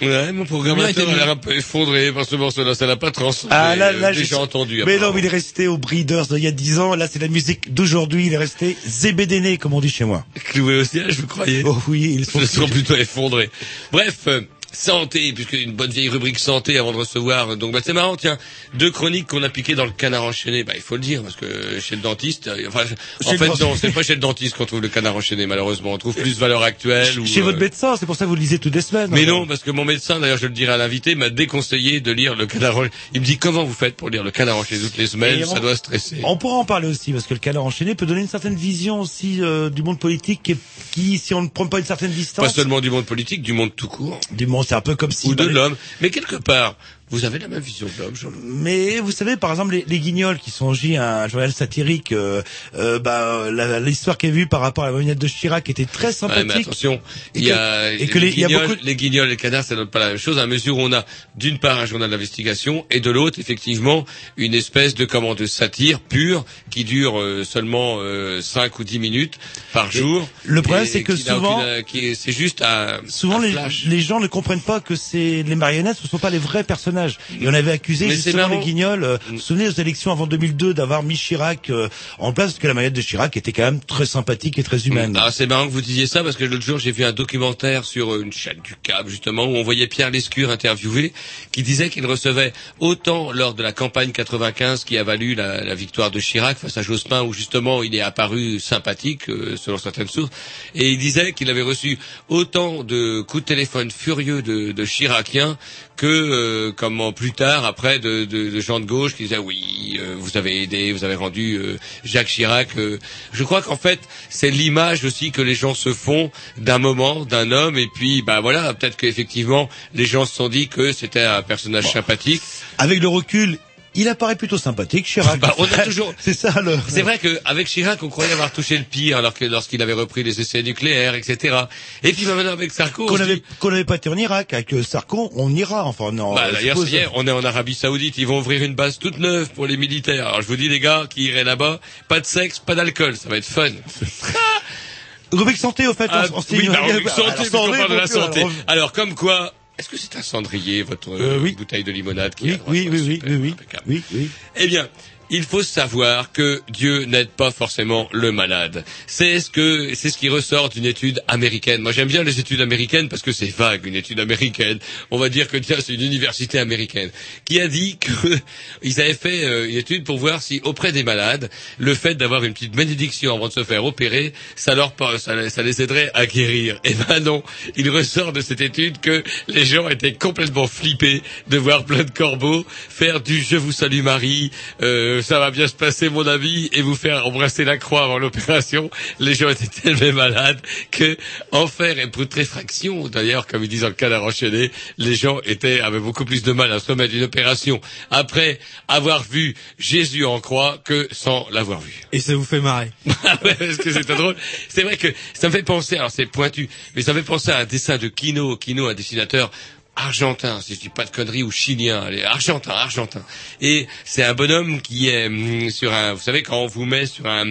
Ouais, mon programmateur a l'air un peu effondré par ce morceau-là, ça n'a pas transcendé. Ah, là, là, déjà j'ai- entendu. Mais non, mais il est resté au Breeders d'il y a 10 ans. Là, c'est la musique d'aujourd'hui. Il est resté zébédéné, comme on dit chez moi. Cloué au siège, vous croyez Oh oui, ils sont, Ils sont plutôt effondrés. Bref, euh, santé, puisque une bonne vieille rubrique santé avant de recevoir. Donc bah, c'est marrant, tiens, deux chroniques qu'on a piquées dans le canard enchaîné. Bah il faut le dire parce que chez le dentiste, euh, enfin, en fait non, c'est pas chez le dentiste qu'on trouve le canard enchaîné malheureusement. On trouve plus valeur actuelle. ou, Chez euh, votre médecin, c'est pour ça que vous le lisez toutes les semaines. Mais hein. non, parce que mon médecin, d'ailleurs, je le dirai à l'invité, m'a déconseillé de lire le canard enchaîné. Il me dit comment vous faites pour lire le canard enchaîné toutes les semaines? Et Ça on- doit stresser. On pourra en parler aussi, parce que le canard enchaîné peut donner une certaine vision aussi euh, du monde politique qui, qui, si on ne prend pas une certaine distance... Pas seulement du monde politique, du monde tout court. Du monde, c'est un peu comme si... Ou de l'homme. Mais quelque part, vous avez la même vision l'homme, Jean. Mais vous savez, par exemple, les, les Guignols qui sont aussi un journal satirique, euh, euh, bah, l'histoire qui est vue par rapport à la moyenne de Chirac était très Ouais, sympathique. mais attention, il y a, que- et que les, les- il y a guignols, beaucoup les guignols et les canards, ça donne pas la même chose, à mesure où on a d'une part un journal d'investigation et de l'autre, effectivement, une espèce de comment de satire pure qui dure euh, seulement euh, 5 ou 10 minutes par jour. le problème, c'est que souvent- euh, c'est juste un, Souvent, un les, les gens ne comprennent pas que c'est les marionnettes, ce ne sont pas les vrais personnages. Et on avait accusé Mais justement les Guignols. euh, vous vous souvenez aux élections avant 2002 d'avoir mis Chirac euh, en place, parce que la marionnette de Chirac était quand même très sympathique et très humaine. Ah, c'est marrant que vous disiez ça parce que l'autre jour j'ai vu un documentaire sur une chaîne du câble justement où on voyait Pierre Lescure interviewé qui disait qu'il recevait autant lors de la campagne 95 qui a valu la, la victoire de Chirac face à Jospin où justement il est apparu sympathique euh, selon certaines sources et il disait qu'il avait reçu autant de coups de téléphone furieux de, de Chiraciens que euh, comment plus tard après de, de, de gens de gauche qui disaient oui euh, vous avez aidé vous avez rendu euh, Jacques Chirac euh. je crois qu'en fait c'est l'image aussi que les gens se font d'un moment d'un homme et puis bah voilà peut-être qu'effectivement les gens se sont dit que c'était un personnage sympathique Avec le recul, il apparaît plutôt sympathique, Chirac. bah, on a toujours c'est ça le. c'est vrai qu'avec Chirac, on croyait avoir touché le pire alors que lorsqu'il avait repris les essais nucléaires, etc. Et puis bah, maintenant avec Sarko, Qu'on on n'avait pas été en Irak, avec le Sarko, on ira, enfin, non. Bah, d'ailleurs, suppose. est, on est en Arabie Saoudite, ils vont ouvrir une base toute neuve pour les militaires. Alors je vous dis les gars qui iraient là-bas, pas de sexe, pas d'alcool, ça va être fun. Rubrique santé, au fait, Ah, on, on s'est oui, bah, santé, Alors, parle de la donc, santé. Alors comme quoi, est-ce que c'est un cendrier votre Euh, oui. bouteille de limonade qui Oui, est à droite oui, oui, oui, oui, oui, oui. Eh bien, il faut savoir que Dieu n'aide pas forcément le malade. C'est ce que c'est ce qui ressort d'une étude américaine. Moi, j'aime bien les études américaines parce que c'est vague une étude américaine. On va dire que tiens, c'est une université américaine qui a dit que ils avaient fait euh, une étude pour voir si auprès des malades, le fait d'avoir une petite bénédiction avant de se faire opérer, ça leur ça les aiderait à guérir. Eh ben non, il ressort de cette étude que les gens étaient complètement flippés de voir plein de corbeaux faire du je vous salue Marie, euh, ça va bien se passer mon ami et vous faire embrasser la croix avant l'opération. Les gens étaient tellement malades que en faire et putréfaction, d'ailleurs comme ils disent dans le canard enchaîné, les gens étaient avaient beaucoup plus de mal à se remettre d'une opération après avoir vu Jésus en croix que sans l'avoir vu. Et ça vous fait marrer. Ah parce que c'était drôle. C'est vrai que ça me fait penser, alors c'est pointu, mais ça me fait penser à un dessin de Kino, Kino, un dessinateur argentin, si je dis pas de conneries, ou chilien, allez, argentin, argentin. Et c'est un bonhomme qui est hum, sur un, vous savez, quand on vous met sur un,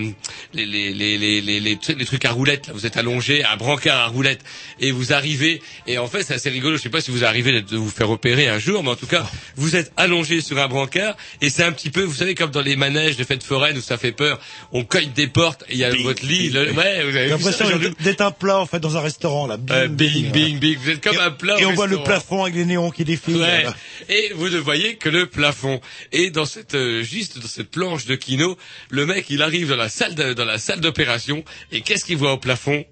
les, les, les, les, les, les trucs- à roulettes, là, vous êtes allongé, un brancard à roulettes, et vous arrivez, et en fait, c'est assez rigolo, je sais pas si vous arrivez de vous faire opérer un jour, mais en tout cas, vous êtes allongé sur un brancard, et c'est un petit peu, vous savez, comme dans les manèges de fêtes foraines où ça fait peur, on cogne des portes, et il y a votre lit, le- ouais, vous avez l'impression d'être un plat en fait dans un restaurant là. Euh, bing, bing, bing. Vous êtes comme un plat. Et on voit le restaurant. Plafond avec les néons qui défilent. Ouais. là. Et vous ne voyez que le plafond. Et dans cette euh, juste dans cette planche de kino, le mec il arrive dans la salle de- dans la salle d'opération et qu'est-ce qu'il voit au plafond?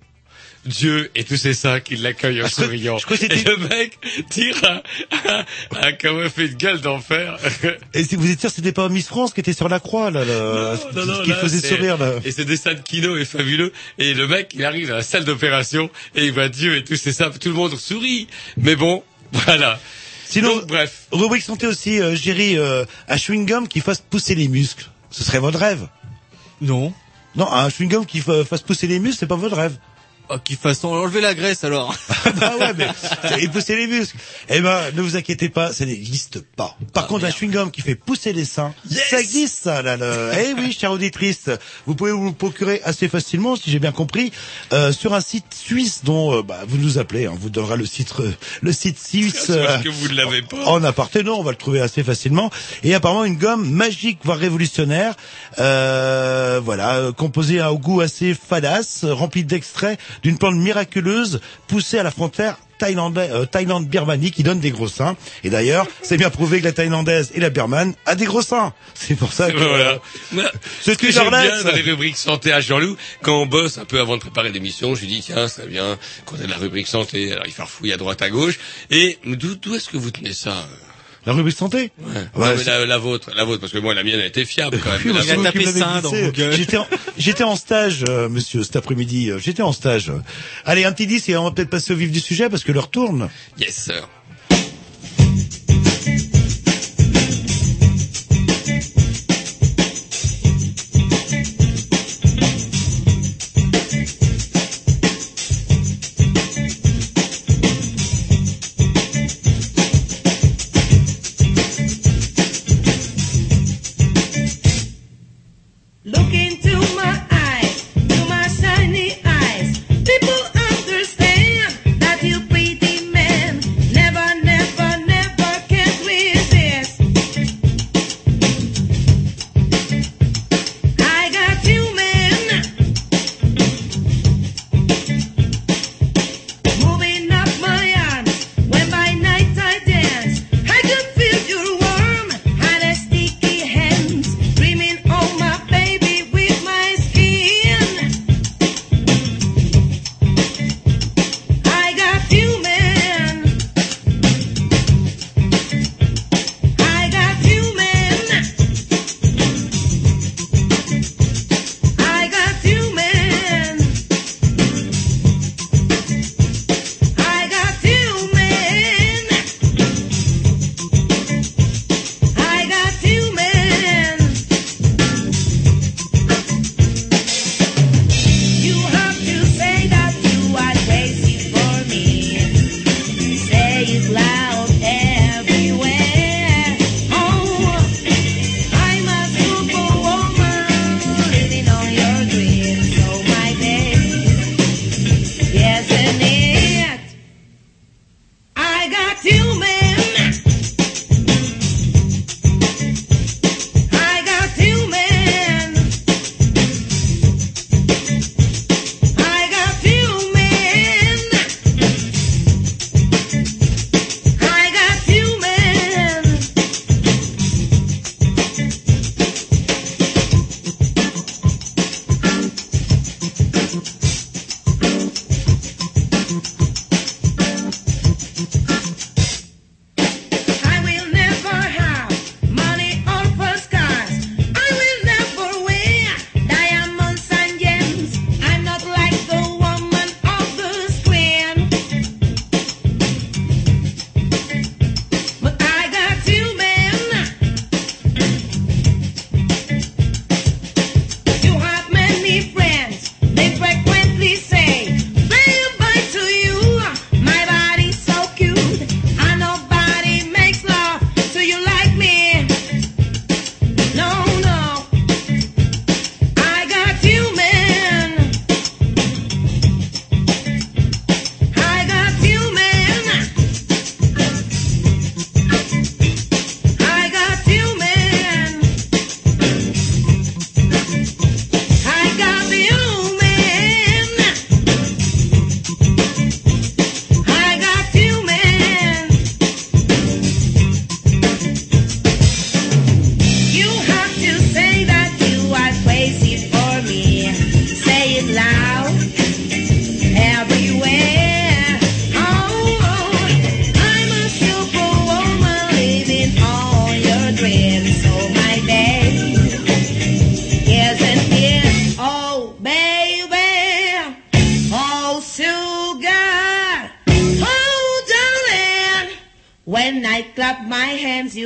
Dieu et tous ses saints qui l'accueillent en souriant. et le mec tire un, comme un fait de gueule d'enfer. Et si vous êtes sûr, c'était pas Miss France qui était sur la croix là, le- Non, non, qui là, faisait c'est- sourire là. Et ce dessin de kino est fabuleux. Et le mec, il arrive dans la salle d'opération et il voit Dieu et tous ses saints. Tout le monde sourit. Mais bon, voilà. Sinon, Donc, bref. rubrique santé aussi, euh, Géry, euh, un chewing-gum qui fasse pousser les muscles. Ce serait votre rêve Non. Non, un chewing-gum qui fa- fasse pousser les muscles, c'est pas votre rêve. Oh, qu'il fasse enlever la graisse alors. bah ouais, mais et pousser les muscles. Eh ben, ne vous inquiétez pas, ça n'existe pas. Par contre, un chewing-gum qui fait pousser les seins, ça existe, ça. Là, le... Eh oui, chère auditrice, vous pouvez vous le procurer assez facilement, si j'ai bien compris, euh, sur un site suisse dont euh, bah, vous nous appelez. hein, on vous donnera le site, euh, le site suisse. Parce euh, que vous ne l'avez pas. en aparté, non, on va le trouver assez facilement. Et apparemment une gomme magique, voire révolutionnaire, euh, voilà, composée à au goût assez fadasse, remplie d'extraits d'une plante miraculeuse poussée à la frontière thaïlandais, euh, Thaïlande-Birmanie qui donne des gros seins. Et d'ailleurs, c'est bien prouvé que la thaïlandaise et la birmane a des gros seins. C'est pour ça que... Voilà. C'est Ce que j'aime bien dans les rubriques santé à Jean-Loup, quand on bosse un peu avant de préparer l'émission, je lui dis tiens, ça vient qu'on ait la rubrique santé, alors il farfouille à droite à gauche. Et d'où d'où est-ce que vous tenez ça euh La rubrique santé Ouais. Ouais, Non, mais la, la vôtre, la vôtre, parce que moi la mienne a été fiable quand même. Vôtre- vous qui m'avez glissé. J'étais en, j'étais en stage, euh, monsieur, cet après-midi. euh, J'étais en stage. Allez, un petit 10 et on va peut-être passer au vif du sujet parce que l'heure tourne. Yes, sir.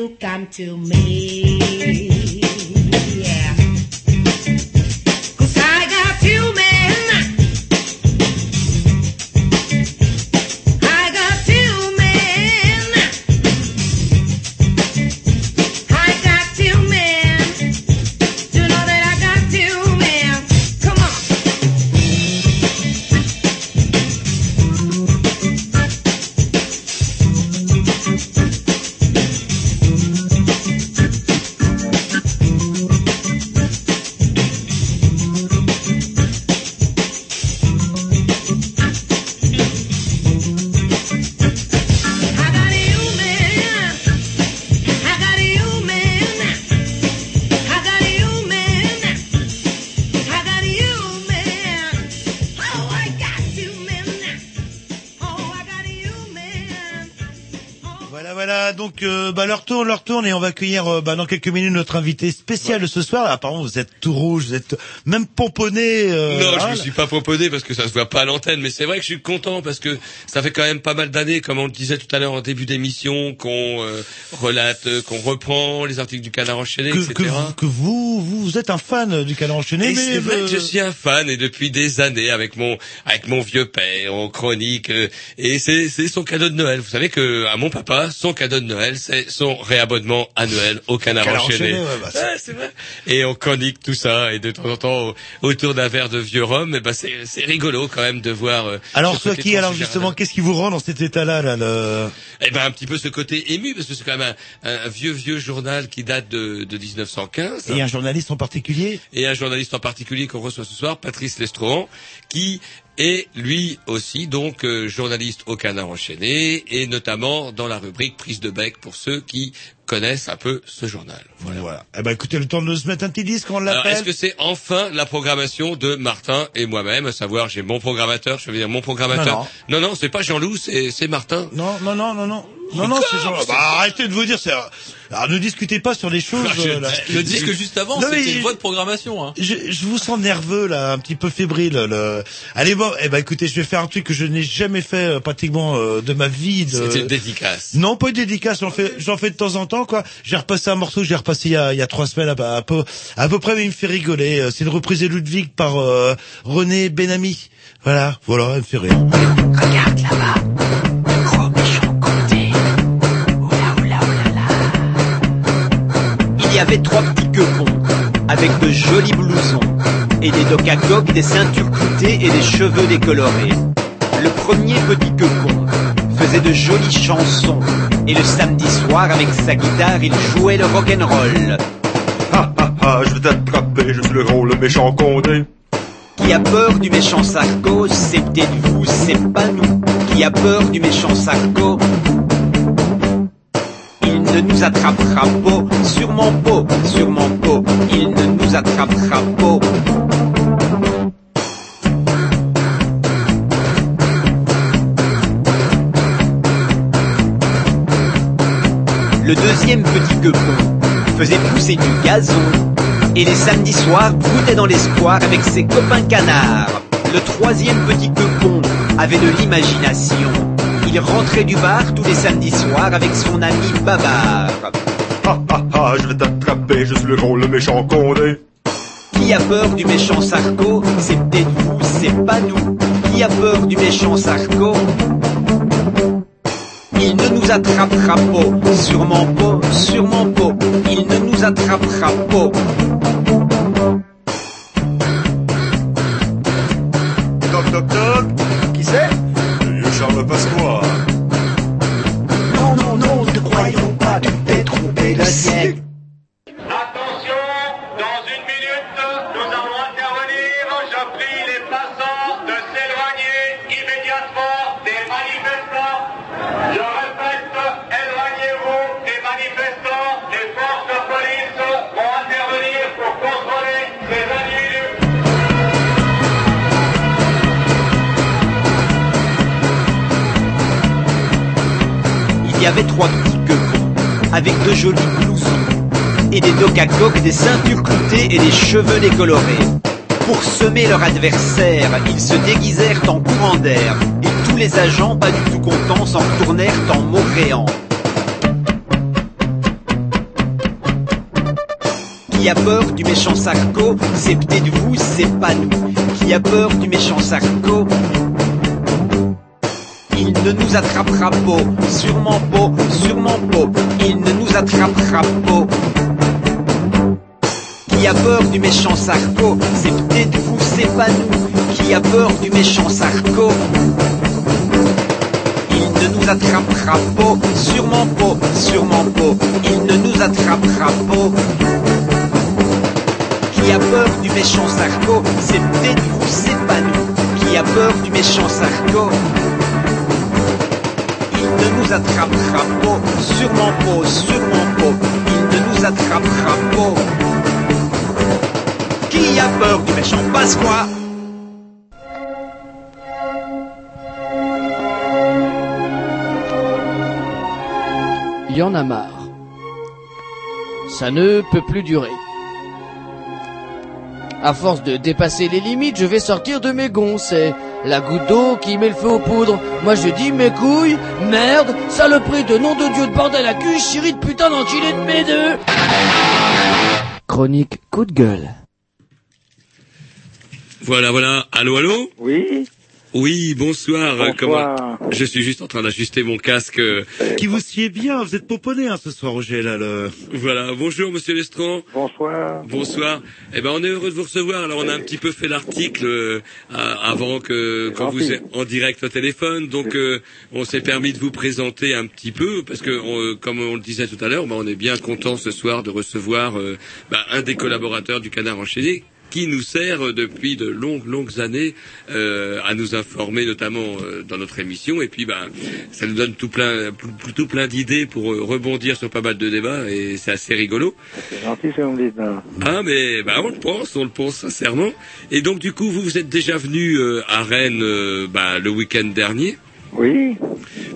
You come to me. Va accueillir euh, bah, dans quelques minutes notre invité spécial de ce soir. Apparemment, vous êtes tout rouge, vous êtes même pomponné. euh, non, je me suis pas pomponné parce que ça se voit pas à l'antenne, mais c'est vrai que je suis content parce que ça fait quand même pas mal d'années, comme on le disait tout à l'heure en début d'émission, qu'on euh, relate, euh, qu'on reprend les articles du Canard enchaîné, que, etc. que vous, que vous, êtes un fan du canard enchaîné, Et mais c'est vrai euh, que je suis un fan et depuis des années avec mon avec mon vieux père en chronique euh, et c'est c'est son cadeau de Noël. Vous savez que à mon papa son cadeau de Noël c'est son réabonnement annuel au Canard, Canard enchaîné. enchaîné, ouais, bah, Ouais, vrai. Et on chronique tout ça et de temps en temps au- autour d'un verre de vieux rhum, et ben c'est c'est rigolo quand même de voir. euh, Alors, ce Swaki, alors justement, qu'est-ce qui vous rend dans cet état-là, là, le... Eh ben un petit peu ce côté ému parce que c'est quand même un, un vieux vieux journal qui date de, de 1915. Et un journaliste en particulier et un journaliste en particulier qu'on reçoit ce soir, Patrice Lestrohan, qui est lui aussi donc euh, journaliste au Canard enchaîné et notamment dans la rubrique prise de bec pour ceux qui connaissent un peu ce journal. Voilà. Eh ben, écoutez, le temps de se mettre un petit disque, on l'appelle. est-ce que c'est enfin la programmation de Martin et moi-même, à savoir, j'ai mon programmateur, je veux dire mon programmateur. Non, non, c'est pas Jean-Loup, c'est Martin. Non, non, non, non, non. Non, non, c'est C'est- bah, arrêtez de vous dire, c'est, alors ne discutez pas sur les choses, Ah, je- euh, là. Le disque juste avant, c'était je- une voie de programmation. Hein. Je, je vous sens nerveux là, un petit peu fébrile. Le... Allez bon, eh ben écoutez, je vais faire un truc que je n'ai jamais fait euh, pratiquement euh, de ma vie. De... C'était une dédicace. Non, pas une dédicace, j'en fais, j'en fais de temps en temps quoi. J'ai repassé un morceau que j'ai repassé il y a, il y a trois semaines à, à peu, à peu près, mais il me fait rigoler. Euh, C'est une reprise de Ludwig par euh, René Benami. Voilà, voilà, elle me fait rire. Regarde là-bas. Avait trois petits quepons, avec de jolis blousons, et des coque, des ceintures cloutées et des cheveux décolorés. Le premier petit quepon faisait de jolies chansons, et le samedi soir, avec sa guitare, il jouait le rock'n'roll. Ah ah ah, je vais t'attraper, je suis le gros, le méchant condé. Qui a peur du méchant Sarko, c'est peut-être vous, c'est pas nous. Qui a peur du méchant Sarko ne nous attrapera pas, sûrement pas, sûrement pas. Il ne nous attrapera pas. Le deuxième petit guepon faisait pousser du gazon et les samedis soirs broutait dans l'espoir avec ses copains canards. Le troisième petit guepon avait de l'imagination. Il rentrait du bar tous les samedis soirs avec son ami Babar. Ah ah ah, je vais t'attraper, je suis le gros, le méchant condé. Qui a peur du méchant Sarko? C'est peut-être vous, c'est pas nous. Qui a peur du méchant Sarko? Il ne nous attrapera pas, sûrement pas, sûrement pas. Il ne nous attrapera pas. y avait trois coups de gueule, avec de jolis blousons, et des dos à des ceintures cloutées et des cheveux décolorés. Pour semer leur adversaire, ils se déguisèrent en courant d'air, et tous les agents, pas du tout contents, s'en tournèrent en maugréant. Qui a peur du méchant Sarko, c'est peut-être vous, c'est pas nous. Qui a peur du méchant Sarko, ne nous attrapera pas, sûrement pas, sûrement pas. Il ne nous attrapera pas. Qui a peur du méchant Sarko? C'est peut-être vous, c'est pas nous. Qui a peur du méchant Sarko? Il ne nous attrapera pas, sûrement pas, sûrement pas. Il ne nous attrapera pas. Qui a peur du méchant Sarko? C'est peut-être vous, c'est pas nous. Qui a peur du méchant Sarko? Ne nous attrapera pas, sûrement pas, sûrement pas. Il ne nous attrapera pas. Qui a peur du méchant Pasqua? Il y en a marre. Ça ne peut plus durer. À force de dépasser les limites, je vais sortir de mes gonds. C'est la goutte d'eau qui met le feu aux poudres. Moi je dis mes couilles, merde, saloperie de nom de Dieu de bordel à cul, chérie de putain d'enculé de mes deux. Chronique coup de gueule. Voilà, voilà. Allô, allô? Oui Oui, bonsoir. Bonsoir. Comment Je suis juste en train d'ajuster mon casque. euh, Qui vous sied bien, vous êtes poponné hein, ce soir, Roger, là. Le... Voilà, bonjour Monsieur Lestran. Bonsoir. Bonsoir. Eh ben, on est heureux de vous recevoir. Alors, on a un petit peu fait l'article euh, avant que quand vous êtes en direct au téléphone, donc euh, on s'est permis de vous présenter un petit peu parce que, on- comme on le disait tout à l'heure, ben, on est bien content ce soir de recevoir euh, ben, un des collaborateurs du Canard enchaîné qui nous sert depuis de longues, longues années euh, à nous informer, notamment euh, dans notre émission. Et puis, ben, ça nous donne tout plein, tout plein d'idées pour euh, rebondir sur pas mal de débats, et c'est assez rigolo. C'est gentil dites. non. Ah mais bah on le pense, on le pense sincèrement. Et donc du coup vous vous êtes déjà venu euh, à Rennes euh, bah, le week-end dernier. Oui.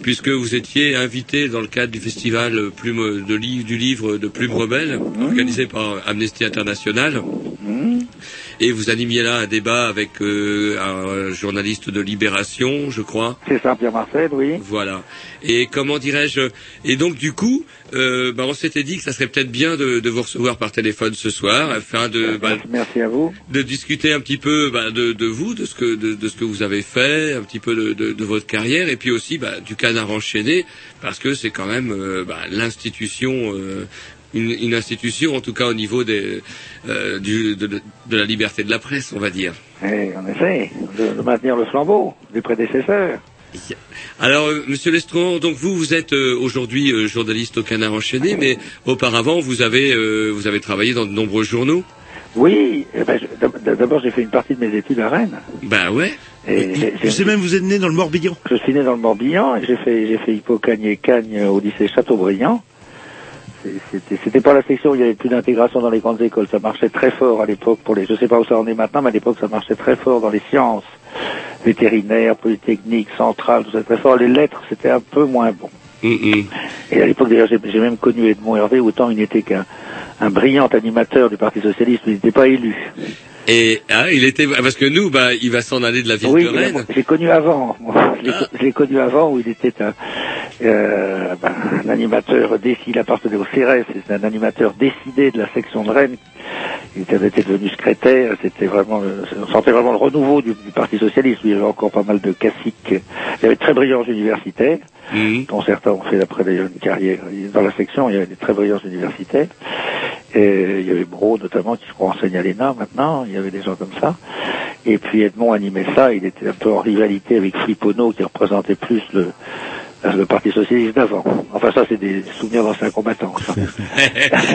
Puisque vous étiez invité dans le cadre du festival Plume de livre du livre de Plume Rebelle organisé par Amnesty International. Et vous animiez là un débat avec euh, un journaliste de Libération, je crois. C'est ça, Pierre Marcel, oui. Voilà. Et comment dirais-je? Et donc du coup, euh, bah, on s'était dit que ça serait peut-être bien de, de vous recevoir par téléphone ce soir, afin de bah, Merci à vous. de discuter un petit peu bah, de, de vous, de ce que de, de ce que vous avez fait, un petit peu de, de, de votre carrière, et puis aussi bah, du canard enchaîné, parce que c'est quand même euh, bah, l'institution. Une, une institution, en tout cas au niveau des, euh, du, de, la liberté de la presse, on va dire. Et on essaie de, de maintenir le flambeau des prédécesseurs. Alors, euh, Monsieur Lestron, donc vous, vous êtes euh, aujourd'hui euh, journaliste au Canard enchaîné, mais auparavant, vous avez euh, vous avez travaillé dans de nombreux journaux. Oui, eh ben, d'abord j'ai fait une partie de mes études à Rennes. Ben ouais. Et Je sais même, vous êtes né dans le Morbihan. Je suis né dans le Morbihan et j'ai fait j'ai fait Hippocagne et Cagne au lycée Chateaubriand. C'était pas la section où il y avait plus d'intégration dans les grandes écoles. Ça marchait très fort à l'époque pour les. Je sais pas où ça en est maintenant, mais à l'époque ça marchait très fort dans les sciences vétérinaires, polytechniques, centrales, tout ça très fort. Les lettres c'était un peu moins bon. Et à l'époque d'ailleurs j'ai même connu Edmond Hervé autant il n'était qu'un un brillant animateur du Parti socialiste, mais il n'était pas élu. Et ah, il était parce que nous, bah, il va s'en aller de la ville Oui, de Rennes. j'ai connu avant. je l'ai connu avant où il était un, euh, un animateur décidé, il appartenait au CRS, c'est un animateur décidé de la section de Rennes. Il était, devenu secrétaire, c'était vraiment, on sentait vraiment le renouveau du, du Parti Socialiste. où Il y avait encore pas mal de caciques. Il y avait de très brillants universitaires, dont certains ont fait après d'ailleurs une carrière. Dans la section, il y avait des très brillants universitaires. Et il y avait Bro notamment qui je crois enseigne à l'ENA maintenant, il y avait des gens comme ça. Et puis Edmond animait ça, il était un peu en rivalité avec Fripono qui représentait plus le, le Parti Socialiste d'avant. Enfin ça c'est des souvenirs d'anciens combattants.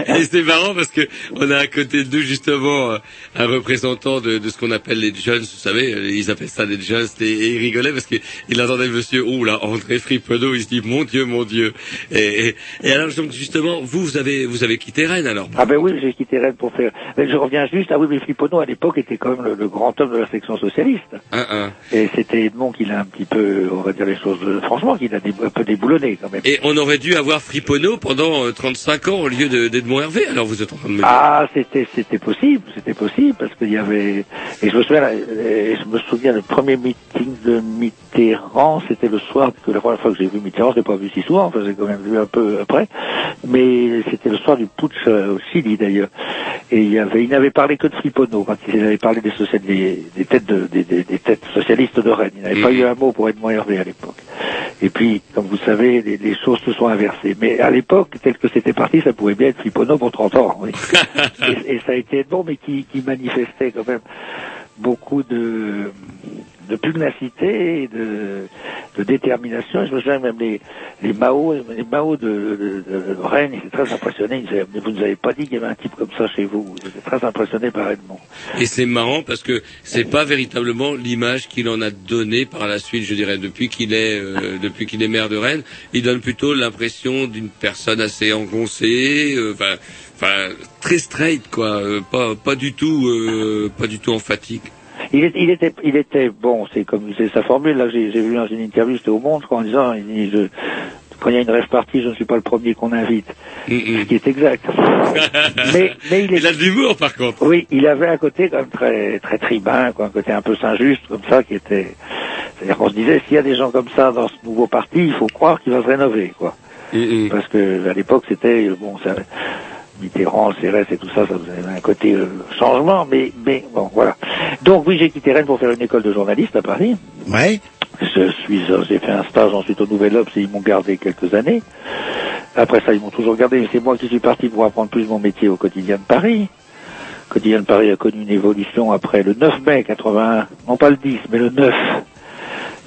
et c'est marrant parce que on a à côté de nous justement euh, un représentant de, de ce qu'on appelle les jeunes, vous savez, euh, ils appellent ça les jeunes, et, et il rigolait parce qu'il entendait monsieur, oh là, André Fripedeau, il se dit, mon Dieu, mon Dieu. Et, et, et alors donc justement, vous, vous avez, vous avez quitté Rennes alors? Ah ben oui, j'ai quitté Rennes pour faire... Mais je reviens juste, ah oui, mais Fripono à l'époque était quand même le, le grand homme de la section socialiste. Un, un. Et c'était Edmond qui l'a un petit peu, on va dire les choses euh, franchement, qui l'a dé- un peu déboulonné quand même. Et on aurait dû avoir Fripono pendant euh, 35 ans au lieu de- d'Edmond Hervé. Alors vous êtes en train de me dire. Ah, c'était c'était possible, c'était possible parce qu'il y avait et je me souviens euh, je me souviens le premier meeting de Mitterrand, c'était le soir parce que la première fois que j'ai vu Mitterrand, je l'ai pas vu si souvent, enfin j'ai quand même vu un peu après, mais c'était le soir du putsch euh, au Chili d'ailleurs. Et il y avait il n'avait parlé que de Fripono quand il avait parlé des social- des, des têtes de, des, têtes socialistes de Rennes. Il n'avait pas eu un mot pour Edmond Hervé à l'époque. Et puis, comme vous savez, les, les choses se sont inversées. Mais à l'époque, tel que c'était parti, ça pouvait bien être Fripono pour 30 ans. oui. et, et ça a été Edmond, mais qui, qui manifestait quand même beaucoup de, de pugnacité et de, détermination. Je me souviens même les, les Mao, les Mao de, Rennes, ils étaient très impressionnés. Ils vous nous avez pas dit qu'il y avait un type comme ça chez vous. Ils étaient très impressionnés par Edmond. Et c'est marrant parce que c'est pas véritablement l'image qu'il en a donnée par la suite, je dirais, depuis qu'il est euh, depuis qu'il est maire de Rennes. Il donne plutôt l'impression d'une personne assez engoncée, euh, enfin, très straight quoi, euh, pas pas du tout pas du tout emphatique. Il, est- il était, il était bon. C'est comme c'est sa formule là. J'ai vu dans une interview, c'était au Monde, crois, en disant, il je- quand il y a une rêve partie, je ne suis pas le premier qu'on invite. Ce qui est exact. mais, mais il, est... a de l'humour par contre. Oui, il avait un côté quand même très, très tribun, quoi, un côté un peu Saint-Just, comme ça, qui était. C'est-à-dire qu'on se disait, s'il y a des gens comme ça dans ce nouveau parti, il faut croire qu'il va se rénover, quoi. Parce que à l'époque, c'était bon, ça, Mitterrand, le CRS et tout ça, ça avait un côté euh, changement, mais, mais bon, voilà. Donc oui, j'ai quitté Rennes pour faire une école de journaliste à Paris. Ouais. Je suis, euh, j'ai fait un stage ensuite au Nouvel Obs et ils m'ont gardé quelques années. Après ça, ils m'ont toujours gardé, mais c'est moi qui suis parti pour apprendre plus mon métier au quotidien de Paris. Le quotidien de Paris a connu une évolution après le 9 mai 81, non pas le 10, mais le 9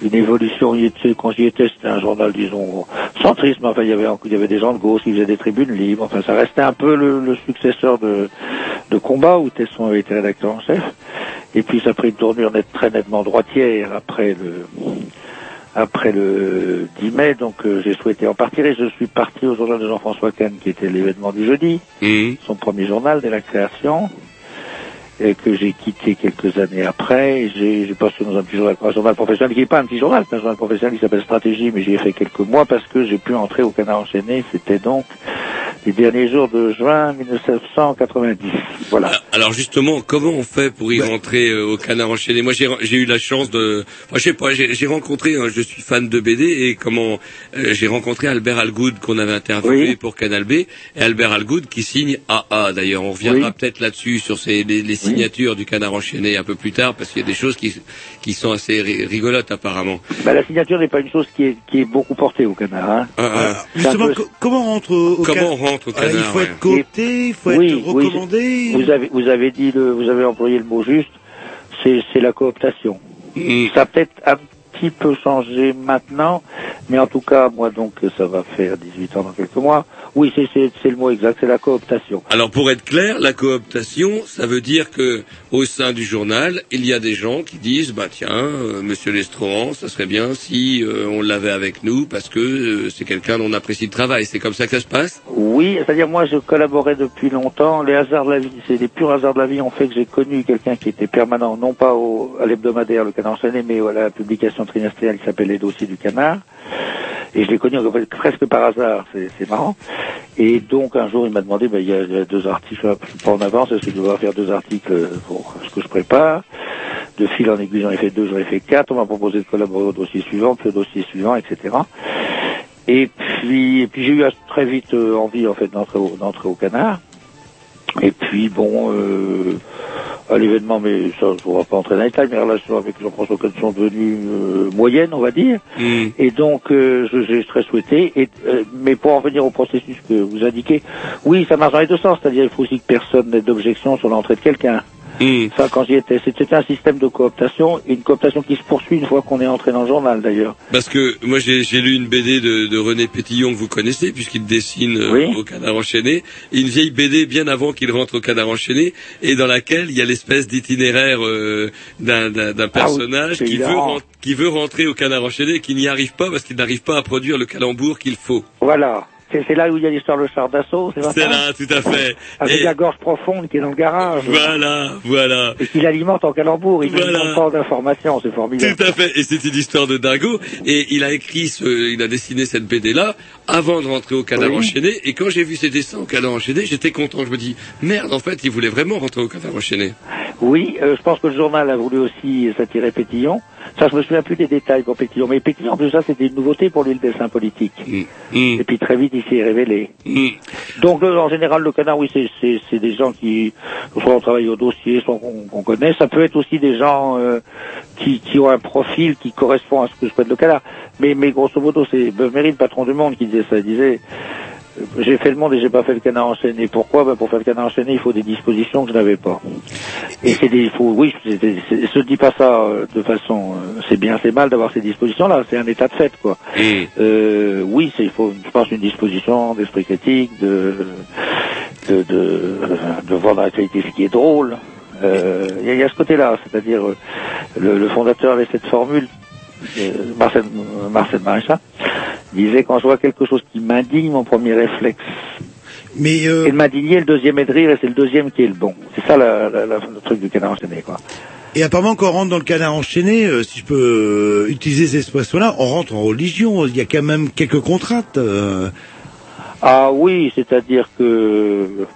une évolution. Quand j'y étais, c'était un journal, disons, centriste, mais enfin, il y avait, il y avait des gens de gauche qui faisaient des tribunes libres. Enfin, ça restait un peu le, le successeur de, de Combat, où Tesson avait été rédacteur en chef. Et puis, ça a pris une tournure net, très nettement droitière après le, après le 10 mai, donc euh, j'ai souhaité en partir et je suis parti au journal de Jean-François Kahn, qui était l'événement du jeudi, son premier journal dès la création, et que j'ai quitté quelques années après. J'ai passé dans un petit journal, un journal professionnel qui n'est pas un petit journal, un journal professionnel qui s'appelle Stratégie, mais j'y ai fait quelques mois parce que j'ai pu entrer au Canard enchaîné. C'était donc les derniers jours de juin 1990. Voilà. Alors justement, comment on fait pour y rentrer euh, au Canard enchaîné? Moi, j'ai j'ai eu la chance de, enfin, je sais pas, j'ai j'ai rencontré, hein, je suis fan de BD et comment euh, j'ai rencontré Albert Algoud qu'on avait interviewé pour Canal B et Albert Algoud qui signe AA. D'ailleurs, on reviendra peut-être là-dessus sur ces, les, les signatures du Canard enchaîné un peu plus tard parce qu'il y a des choses qui qui sont assez ri- rigolotes apparemment. Bah, la signature n'est pas une chose qui est, qui est beaucoup portée au Canard. Hein. Ah, ah. Justement, co- comment on rentre au, au Comment Canard on rentre au Ah, Il faut ouais. être coopté, il faut Oui, être oui, recommandé. Vous avez, vous avez dit le, vous avez employé le mot juste, c'est, c'est la cooptation. Ça a peut-être un petit peu changé maintenant, mais en tout cas, moi donc, ça va faire 18 ans dans quelques mois. Oui, c'est, le mot exact, c'est la cooptation. Alors pour être clair, la cooptation, ça veut dire que au sein du journal, il y a des gens qui disent bah tiens, euh, monsieur Lestrohan, ça serait bien si euh, on l'avait avec nous parce que euh, c'est quelqu'un dont on apprécie le travail. C'est comme ça que ça se passe? Oui, c'est-à-dire moi je collaborais depuis longtemps. Les hasards de la vie, c'est les purs hasards de la vie ont fait que j'ai connu quelqu'un qui était permanent, non pas au, à l'hebdomadaire Le Canard enchaîné, mais à la publication qui s'appelle Les Dossiers du Canard. Et je l'ai connu presque par hasard, c'est marrant. Et donc un jour il m'a demandé, ben, il y, a, deux articles, pas en avance, est-ce que je dois faire deux articles pour ce que je prépare? De fil en aiguille, j'en ai fait deux, j'en ai fait quatre. On m'a proposé de collaborer au dossier suivant, puis au dossier suivant, etc. Et puis, et puis j'ai eu très vite euh, envie en fait d'entrer au canard. Et puis bon, euh, à l'événement, mais ça je ne vais pas entrer dans les détails, mes relations avec Jean-François Cohen sont devenues euh, moyennes, on va dire. Et donc euh, je- j'ai très souhaité. Et, euh, mais pour en revenir au processus que vous indiquez, oui, ça marche dans les deux sens. C'est-à-dire il faut aussi que personne n'ait d'objection sur l'entrée de quelqu'un. Ça, quand j'y étais, c'était un système de cooptation, une cooptation qui se poursuit une fois qu'on est entré dans le journal d'ailleurs. Parce que moi j'ai lu une BD de, de René Pétillon que vous connaissez puisqu'il dessine euh, au Canard enchaîné, une vieille BD bien avant qu'il rentre au Canard enchaîné, et dans laquelle il y a l'espèce d'itinéraire euh, d'un d'un- d'un personnage qui veut qui veut rentrer au Canard enchaîné et qui n'y arrive pas parce qu'il n'arrive pas à produire le calembour qu'il faut. Voilà. C'est là où il y a l'histoire de char d'assaut, c'est C'est là, tout à fait. Avec Et- la gorge profonde qui est dans le garage. Voilà, voilà. Et qu'il alimente en calembour, il Voilà. donne pas d'informations, c'est formidable. Tout à fait. Et c'est une histoire de dingo. Et il a écrit ce, il a dessiné cette BD là avant de rentrer au canard Oui. enchaîné. Et quand j'ai vu ses dessins au canard enchaîné, j'étais content. Je me dis, merde, en fait, il voulait vraiment rentrer au canard enchaîné. Oui, euh, je pense que le journal a voulu aussi s'attirer Pétillon. Ça, je me souviens plus des détails pour Pétillon. Mais Pétillon, en plus, ça, c'était une nouveauté pour lui, le dessin politique. Et puis très vite, il s'est révélé. Donc, euh, en général, le canard, oui, c'est- c'est c'est des gens qui, soit on travaille au dossier, soit qu'on connaît. Ça peut être aussi des gens euh, qui, qui ont un profil qui correspond à ce que souhaite le canard. Mais, mais grosso modo, c'est Beuve-Méry, le patron du Monde, qui disait ça. Il disait, j'ai fait le monde et j'ai pas fait le canard enchaîné. Pourquoi? Ben Pour faire le canard enchaîné, il faut des dispositions que je n'avais pas. Et c'est des, faut, oui, c'est- c'est- c'est- se dis pas ça euh, de façon, euh, c'est bien, c'est mal d'avoir ces dispositions-là. C'est un état de fait, quoi. Euh, oui, c'est, il faut, je pense, une disposition d'esprit critique, de, de, de, de voir dans l'actualité ce qui est drôle. Il y, a- il y a ce côté-là, c'est-à-dire le, le fondateur avait cette formule, Marcel, euh, Marcel Maréchal, disait quand je vois quelque chose qui m'indigne, mon premier réflexe, mais euh... est de m'indigner, le deuxième est de rire, et c'est le deuxième qui est le bon. C'est ça la, la- la- le truc du canard enchaîné, quoi. Et apparemment, quand on rentre dans le canard enchaîné, euh, si je peux euh, utiliser ces expressions-là, on rentre en religion. Il y a quand même quelques contraintes. euh. Ah oui, c'est-à-dire que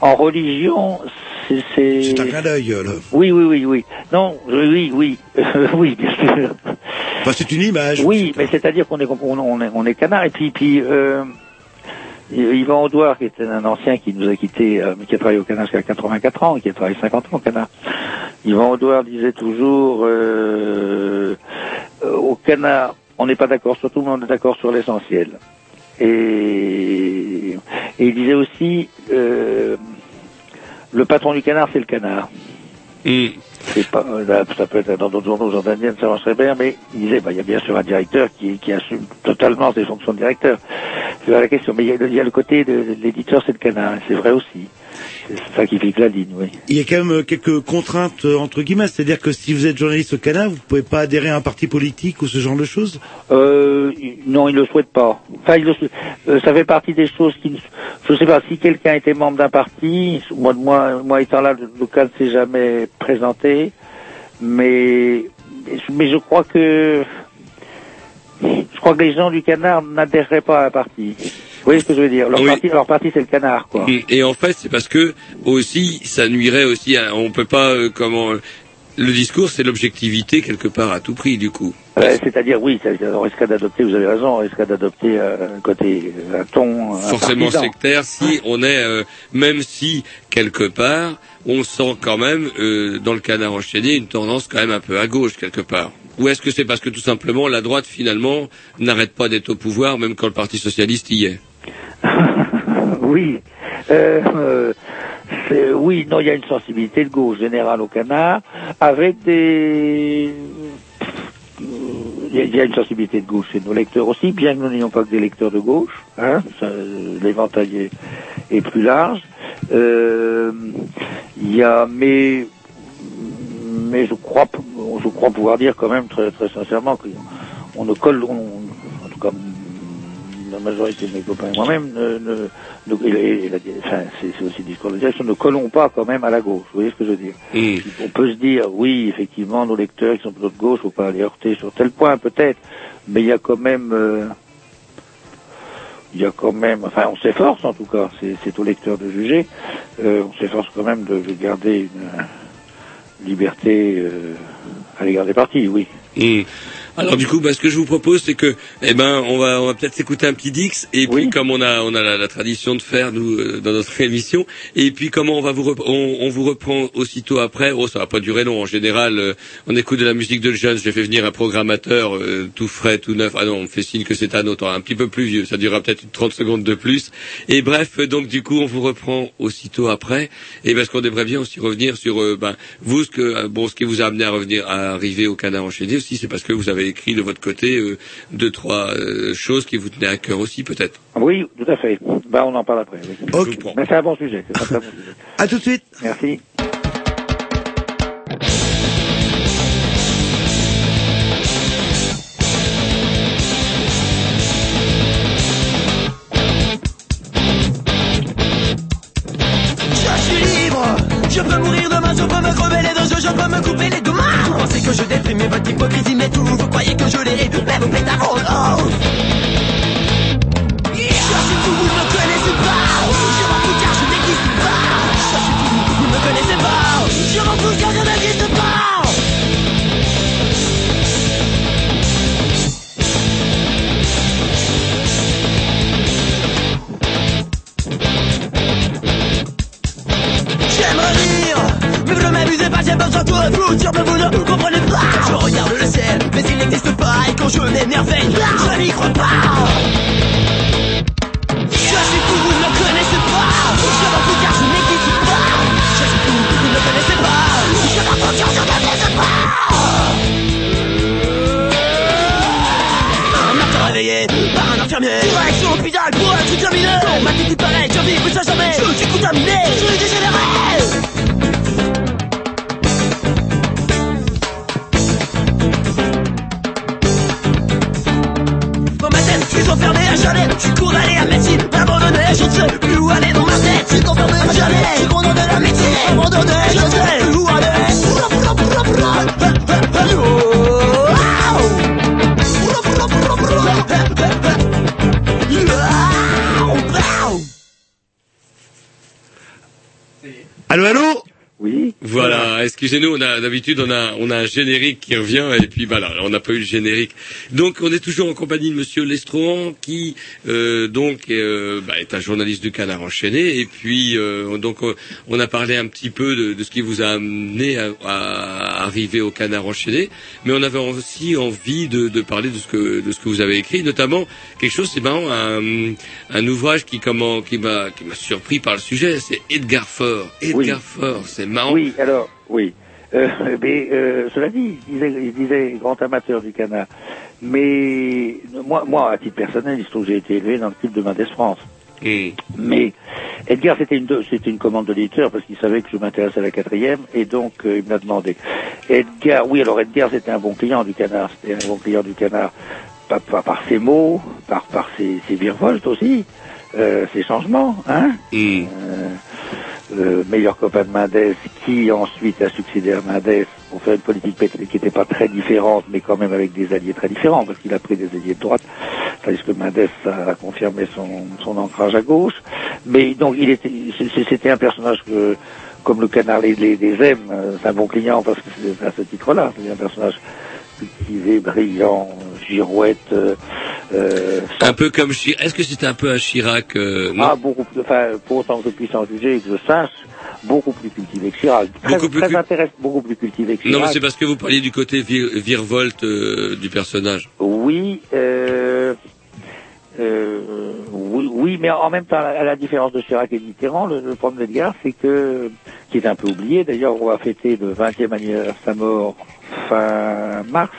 en religion, c'est... C'est C'est un clin d'œil, là. Oui, oui, oui, oui. Non, oui, oui, oui, bien sûr. Enfin, c'est une image. Oui, mais c'est-à-dire qu'on est, on, on est, on est canard, et puis, puis euh, Yvan Audouard, qui était un ancien qui nous a quittés, euh, mais qui a travaillé au canard jusqu'à 84 ans, qui a travaillé 50 ans au canard. Yvan Audouard disait toujours, euh, euh, au canard, on n'est pas d'accord sur tout, mais on est d'accord sur l'essentiel. Et, et il disait aussi, euh, le patron du canard, c'est le canard. C'est pas, euh, là, ça peut être dans d'autres journaux jordaniennes, ça marcherait bien, mais il disait, bah, il y a bien sûr un directeur qui, qui assume totalement ses fonctions de directeur. C'est la question. Mais il y a, le- il y a le côté de, de l'éditeur, c'est le canard, c'est vrai aussi. C'est ça qui fixe la ligne, oui. Il y a quand même euh, quelques contraintes euh, entre guillemets, c'est-à-dire que si vous êtes journaliste au Canada, vous pouvez pas adhérer à un parti politique ou ce genre de choses? Euh, non, il le souhaite pas. Enfin, il le euh, ça fait partie des choses qui, ne- je sais pas, si quelqu'un était membre d'un parti, moi, moi, moi étant là, le le cas ne s'est jamais présenté, mais, mais je crois que, je crois que les gens du canard n'adhéreraient pas à un parti. Vous voyez ce que je veux dire Leur Oui. parti, leur parti, c'est le canard, quoi. Et en fait, c'est parce que aussi, ça nuirait aussi. À, on peut pas euh, comment. euh, Le discours, c'est l'objectivité quelque part à tout prix, du coup. Euh, C'est-à-dire, oui, on risquerait d'adopter, vous avez raison, on risquerait d'adopter euh, un côté, un ton, forcément sectaire si on est euh, même si quelque part on sent quand même dans le canard enchaîné une tendance quand même un peu à gauche quelque part ou est-ce que c'est parce que tout simplement la droite finalement n'arrête pas d'être au pouvoir même quand le parti socialiste y est? Oui. Euh, euh, oui, non, il y a une sensibilité de gauche générale au canard, avec des... Il y, a, une sensibilité de gauche chez nos lecteurs aussi, bien que nous n'ayons pas que des lecteurs de gauche. Hein, L'éventail est, est plus large. Euh, Il y a, mais, mais je crois, je crois pouvoir dire quand même très, très sincèrement qu'on ne colle, on- en tout cas la majorité de mes copains et moi-même, ne, ne, ne- et la- et la- enfin, c'est aussi le discours de la direction, ne collons pas quand même à la gauche. Vous voyez ce que je veux dire On peut se dire, oui, effectivement, nos lecteurs qui sont plutôt de gauche, faut pas les heurter sur tel point, peut-être, mais il y a quand même, euh, il y a quand même, enfin, on s'efforce en tout cas, c'est aux lecteurs de juger, euh, on s'efforce quand même de, de garder une liberté euh, à l'égard des partis, oui. Alors du coup, bah, ce que je vous propose, c'est que, eh ben, on va, on va peut-être s'écouter un petit Dix, et puis comme on a, on a la, la tradition de faire nous euh, dans notre émission, et puis comment on va vous, on, on vous reprend aussitôt après. Oh, ça va pas durer long. En général, euh, on écoute de la musique de jeunes. J'ai fait venir un programmateur euh, tout frais, tout neuf. Ah non, on me fait signe que c'est un autre, un petit peu plus vieux. Ça durera peut-être une 30 secondes de plus. Et bref, euh, donc du coup, on vous reprend aussitôt après. Et parce qu'on devrait bien aussi revenir sur, euh, ben, vous, ce que, bon, ce qui vous a amené à revenir, à arriver au canard enchaîné aussi, c'est parce que vous avez avez écrit de votre côté euh, deux, trois euh, choses qui vous tenaient à cœur aussi, peut-être. Oui, tout à fait. Bah, on en parle après. Oui. Okay. Mais c'est un bon sujet. Un bon tout de suite. Merci. Je peux mourir demain, je peux me crever les dents, je peux me couper les que je déprime, votre hypocrisie, mais tout, vous croyez que je l'ai, même pétarose. J'ai besoin de dire, mais vous ne comprenez pas. Je regarde le ciel, mais il n'existe pas. Et quand je m'émerveille, je n'y crois pas. Je suis fou, vous ne connaissez pas. Je m'en fous car je n'existe pas. Je suis fou, vous ne connaissez pas. Je m'en fous car je n'existe pas. Un matin réveillé par un infirmier Direction l'hôpital pour être examiné Non, ma tête est pareille, je vis Je ne plus aller où aller Oui. Voilà, excusez-nous, on a d'habitude on a on a un générique qui revient et puis voilà, on n'a pas eu le générique. Donc on est toujours en compagnie de Monsieur Lestrohan qui euh, donc euh, bah, est un journaliste du Canard enchaîné et puis euh, donc on a parlé un petit peu de, de ce qui vous a amené à, à arriver au Canard enchaîné, mais on avait aussi envie de, de parler de ce que de ce que vous avez écrit, notamment quelque chose c'est marrant un, un ouvrage qui comment qui m'a qui m'a surpris par le sujet, c'est Edgar Faure. Edgar Faure, c'est marrant. Oui, alors, oui. Euh, mais euh, cela dit, il disait, il disait grand amateur du canard. Mais moi, moi, à titre personnel, il se trouve que j'ai été élevé dans le club de Mendès France. Mais Edgar, c'était une, c'était une commande de l'éditeur parce qu'il savait que je m'intéressais à la quatrième et donc euh, il me l'a demandé. Edgar, oui, alors Edgar, c'était un bon client du canard. C'était un bon client du canard, pas, pas par ses mots, par, par ses, ses virevoltes aussi, euh, ses changements, hein. Euh, le meilleur copain de Mendès, qui ensuite a succédé à Mendès pour faire une politique pétrolière qui n'était pas très différente, mais quand même avec des alliés très différents, parce qu'il a pris des alliés de droite, tandis que Mendès a confirmé son, ancrage à gauche. Mais donc, il était, c'était un personnage que, comme le canard les, les, les aime, euh, c'est un bon client parce que c'est à ce titre-là, c'est un personnage cultivé, brillant, girouette, euh, Un peu comme Chirac. Est-ce que c'était un peu un Chirac euh, non ah, beaucoup plus, enfin, pour autant que je puisse en juger et que je sache, beaucoup plus cultivé que Chirac. Très, Beaucoup plus très intéressant, beaucoup plus cultivé que Chirac. Non, mais c'est parce que vous parliez du côté vir- virevolte euh, du personnage. Oui, euh, euh, oui, mais en même temps, à la différence de Chirac et Mitterrand, le, problème d'Edgar, c'est que, qui est un peu oublié, d'ailleurs, on va fêter le 20e anniversaire de sa mort fin mars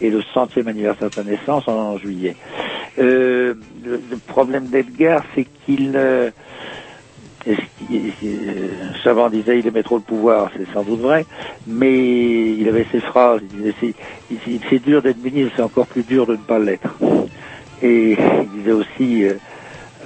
et le centième anniversaire de sa naissance en juillet. Euh, le, problème d'Edgar, c'est qu'il... euh, qu'il- euh, Savant disait il aimait trop le pouvoir, c'est sans doute vrai, mais il avait ses phrases, il disait c'est dur d'être ministre, c'est encore plus dur de ne pas l'être. Et il disait aussi euh,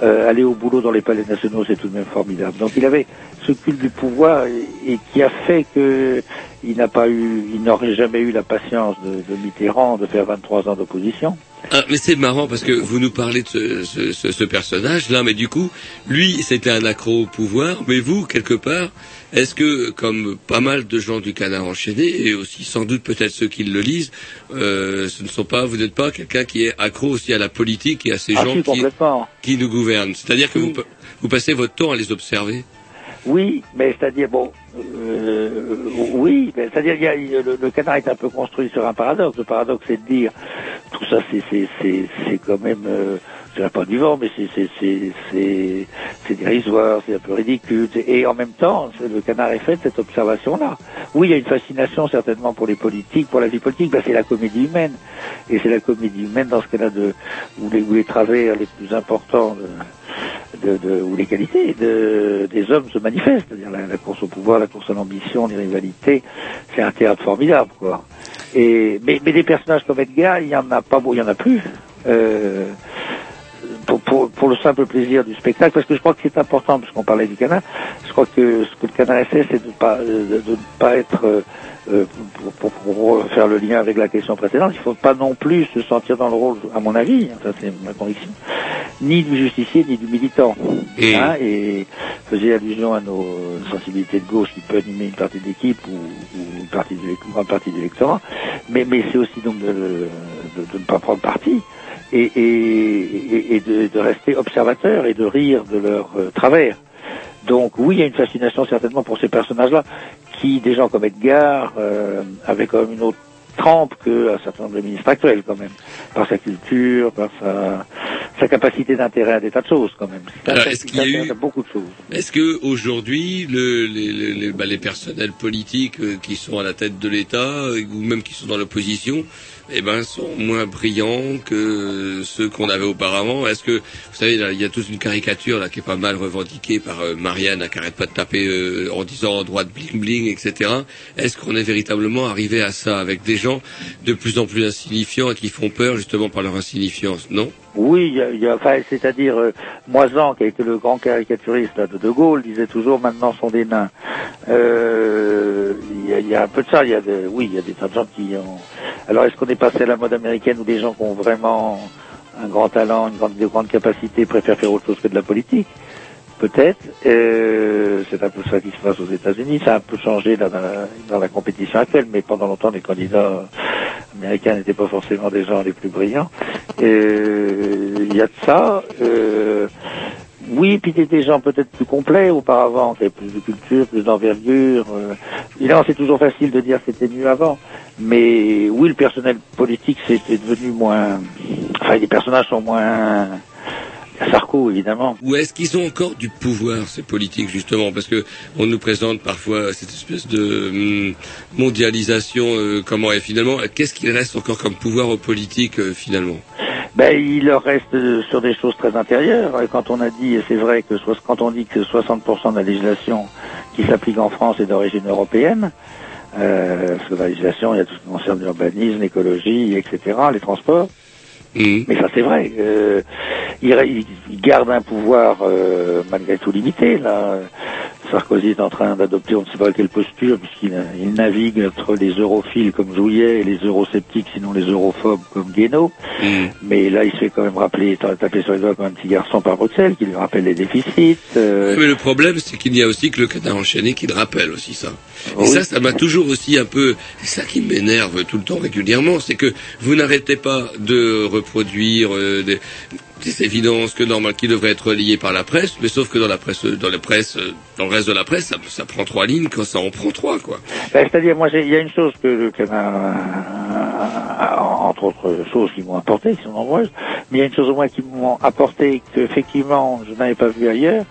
euh, aller au boulot dans les palais nationaux, c'est tout de même formidable. Donc il avait ce culte du pouvoir et, qui a fait que il n'a pas eu, il n'aurait jamais eu la patience de, de Mitterrand de faire 23 ans d'opposition. Ah, mais c'est marrant parce que vous nous parlez de ce, ce, ce, ce personnage-là, mais du coup, lui, c'était un accro au pouvoir, mais vous, quelque part, est-ce que, comme pas mal de gens du canard enchaîné, et aussi sans doute peut-être ceux qui le lisent, euh, ce ne sont pas, vous n'êtes pas quelqu'un qui est accro aussi à la politique et à ces Ah, gens qui, complètement. qui nous gouvernent. C'est-à-dire que vous, vous passez votre temps à les observer Oui, mais c'est-à-dire, bon, euh, oui, mais c'est-à-dire, y a- le, le canard est un peu construit sur un paradoxe. Le paradoxe, c'est de dire, tout ça, c'est, c'est, c'est, c'est quand même, euh, je dirais pas du vent, mais c'est, dérisoire, c'est un peu ridicule. Et en même temps, le canard est fait de cette observation-là. Oui, il y a une fascination certainement pour les politiques, pour la vie politique, c'est la comédie humaine. Et c'est la comédie humaine dans ce cas-là de, où les, travers les plus importants de, les qualités de, des hommes se manifestent, c'est-à-dire la, course au pouvoir, la course à l'ambition, les rivalités, c'est un théâtre formidable, quoi. Mais, des personnages comme Edgar, il y en a pas, il y en a plus. Euh, pour, pour, pour le simple plaisir du spectacle, parce que je crois que c'est important, parce qu'on parlait du canard, je crois que ce que le canard essaie, c'est de ne pas, euh, de, pas être, euh, euh, pour, faire le lien avec la question précédente, il ne faut pas non plus se sentir dans le rôle, à mon avis, hein, ça c'est ma conviction, ni du justicier ni du militant. Et- Hein, et faisait allusion à nos sensibilités de gauche qui peut animer une partie de l'équipe ou, ou une, partie l'élec- une partie mais, mais c'est aussi donc de, de- de ne pas prendre parti et, et, et- et de, de rester observateur et de rire de leur euh, travers. Donc oui, il y a une fascination certainement pour ces personnages-là qui, des gens comme Edgar, euh, avaient quand même une autre trempe qu'un certain nombre de ministres actuels, quand même, par sa culture, par sa, sa capacité d'intérêt à des tas de choses, quand même. Alors, est-ce qui qu'il y a eu- beaucoup de choses. Est-ce que aujourd'hui, le, les, les, les- bah, les personnels politiques euh, qui sont à la tête de l'État euh, ou même qui sont dans l'opposition, eh ben, sont moins brillants que ceux qu'on avait auparavant. Est-ce que, vous savez, il y a toute une caricature là qui est pas mal revendiquée par euh, Marianne, qui arrête pas de taper euh, en disant droite bling bling, etc. Est-ce qu'on est véritablement arrivé à ça avec des gens de plus en plus insignifiants et qui font peur justement par leur insignifiance? Non Oui, y y a- enfin, c'est-à-dire euh, Moisan, qui a été le grand caricaturiste de De Gaulle, disait toujours maintenant sont des nains. Euh, Il y, y a un peu de ça. Il y a de, oui, il y a des tas de gens qui ont. Alors, est-ce qu'on est passé à la mode américaine où des gens qui ont vraiment un grand talent, une grande, de grandes capacités préfèrent faire autre chose que de la politique? Peut-être. Euh, c'est un peu ça qui se passe aux États-Unis. Ça a un peu changé dans la compétition actuelle, mais pendant longtemps, les candidats américains n'étaient pas forcément des gens les plus brillants. Euh, Il y a de ça. Euh, oui, puis des- gens peut-être plus complets auparavant, qui avaient plus de culture, plus d'envergure. Euh, évidemment, c'est toujours facile de dire que c'était mieux avant. Mais oui, le personnel politique, c'était devenu moins... Enfin, les personnages sont moins... Sarko, évidemment. Ou est-ce qu'ils ont encore du pouvoir, ces politiques, justement? Parce que on nous présente parfois cette espèce de hum, mondialisation, euh, comment est finalement Qu'est-ce qu'il reste encore comme pouvoir aux politiques, euh, finalement? Ben, il leur reste euh, sur des choses très intérieures. Et Quand on a dit, et c'est vrai que quand on dit que 60% de la législation qui s'applique en France est d'origine européenne, euh, parce que dans la législation, il y a tout ce qui concerne l'urbanisme, l'écologie, etc., les transports. Mais ça, c'est vrai. Euh, il, garde un pouvoir euh, malgré tout limité. Là, Sarkozy est en train d'adopter, on ne sait pas quelle posture, puisqu'il il navigue entre les europhiles comme Jouillet et les eurosceptiques, sinon les europhobes comme Guénaud. Mais là, il se fait quand même rappeler, taper sur les doigts comme un petit garçon par Bruxelles, qui lui rappelle les déficits. euh, Mais le problème, c'est qu'il n'y a aussi que le canard enchaîné qui le rappelle aussi ça. Et Oui. ça, ça m'a toujours aussi un peu, c'est ça qui m'énerve tout le temps régulièrement, c'est que vous n'arrêtez pas de reproduire euh, des, des évidences que normal qui devraient être liées par la presse, mais sauf que dans la presse, dans la presse, dans le reste de la presse, ça, ça prend trois lignes quand ça en prend trois, quoi. Ben, C'est-à-dire, moi, il y a une chose que le canard, euh, entre autres choses qui m'ont apporté, qui sont nombreuses, mais il y a une chose au moins qui m'ont apporté, que effectivement je n'avais pas vu ailleurs,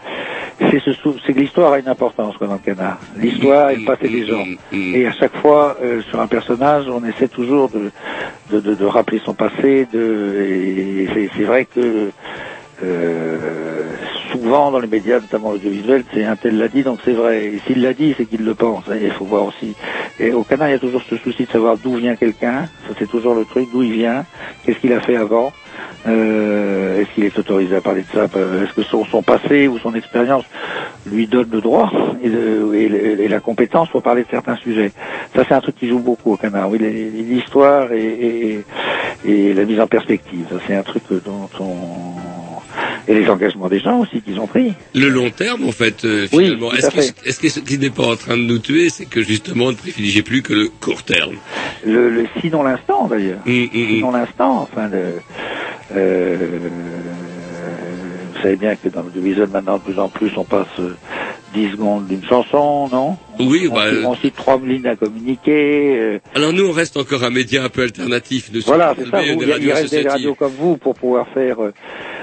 c'est ce sou- c'est que l'histoire a une importance quoi, dans le canard. L'histoire est le passé des gens. Et à chaque fois, euh, sur un personnage, on essaie toujours de, de, de, de rappeler son passé, de, et c'est vrai que euh, souvent dans les médias, notamment l'audiovisuel, c'est un tel l'a dit, donc c'est vrai. Et s'il l'a dit, c'est qu'il le pense. Il faut voir aussi. Et au Canada, il y a toujours ce souci de savoir d'où vient quelqu'un. Ça, c'est toujours le truc, d'où il vient, qu'est-ce qu'il a fait avant? Euh, est-ce qu'il est autorisé à parler de ça? Euh, Est-ce que son, passé ou son expérience lui donne le droit et, le- et la compétence pour parler de certains sujets? Ça, c'est un truc qui joue beaucoup au Canada. Oui, l'histoire et, et la mise en perspective. Ça, c'est un truc dont on et les engagements des gens aussi qu'ils ont pris. Le long terme, en fait, euh, Oui, finalement, tout est-ce que, fait. est-ce que ce qui n'est pas en train de nous tuer, c'est que justement, on ne privilégie plus que le court terme? Le, le sinon l'instant d'ailleurs. Sinon l'instant, enfin le. Euh, vous savez bien que dans l'audiovisuel maintenant de plus en plus on passe euh, 10 secondes d'une chanson, non Oui, on, bah, on cite trois lignes à communiquer. euh, Alors nous, on reste encore un média un peu alternatif. Nous voilà, c'est ça. vous, il reste des radios comme vous pour pouvoir faire. euh,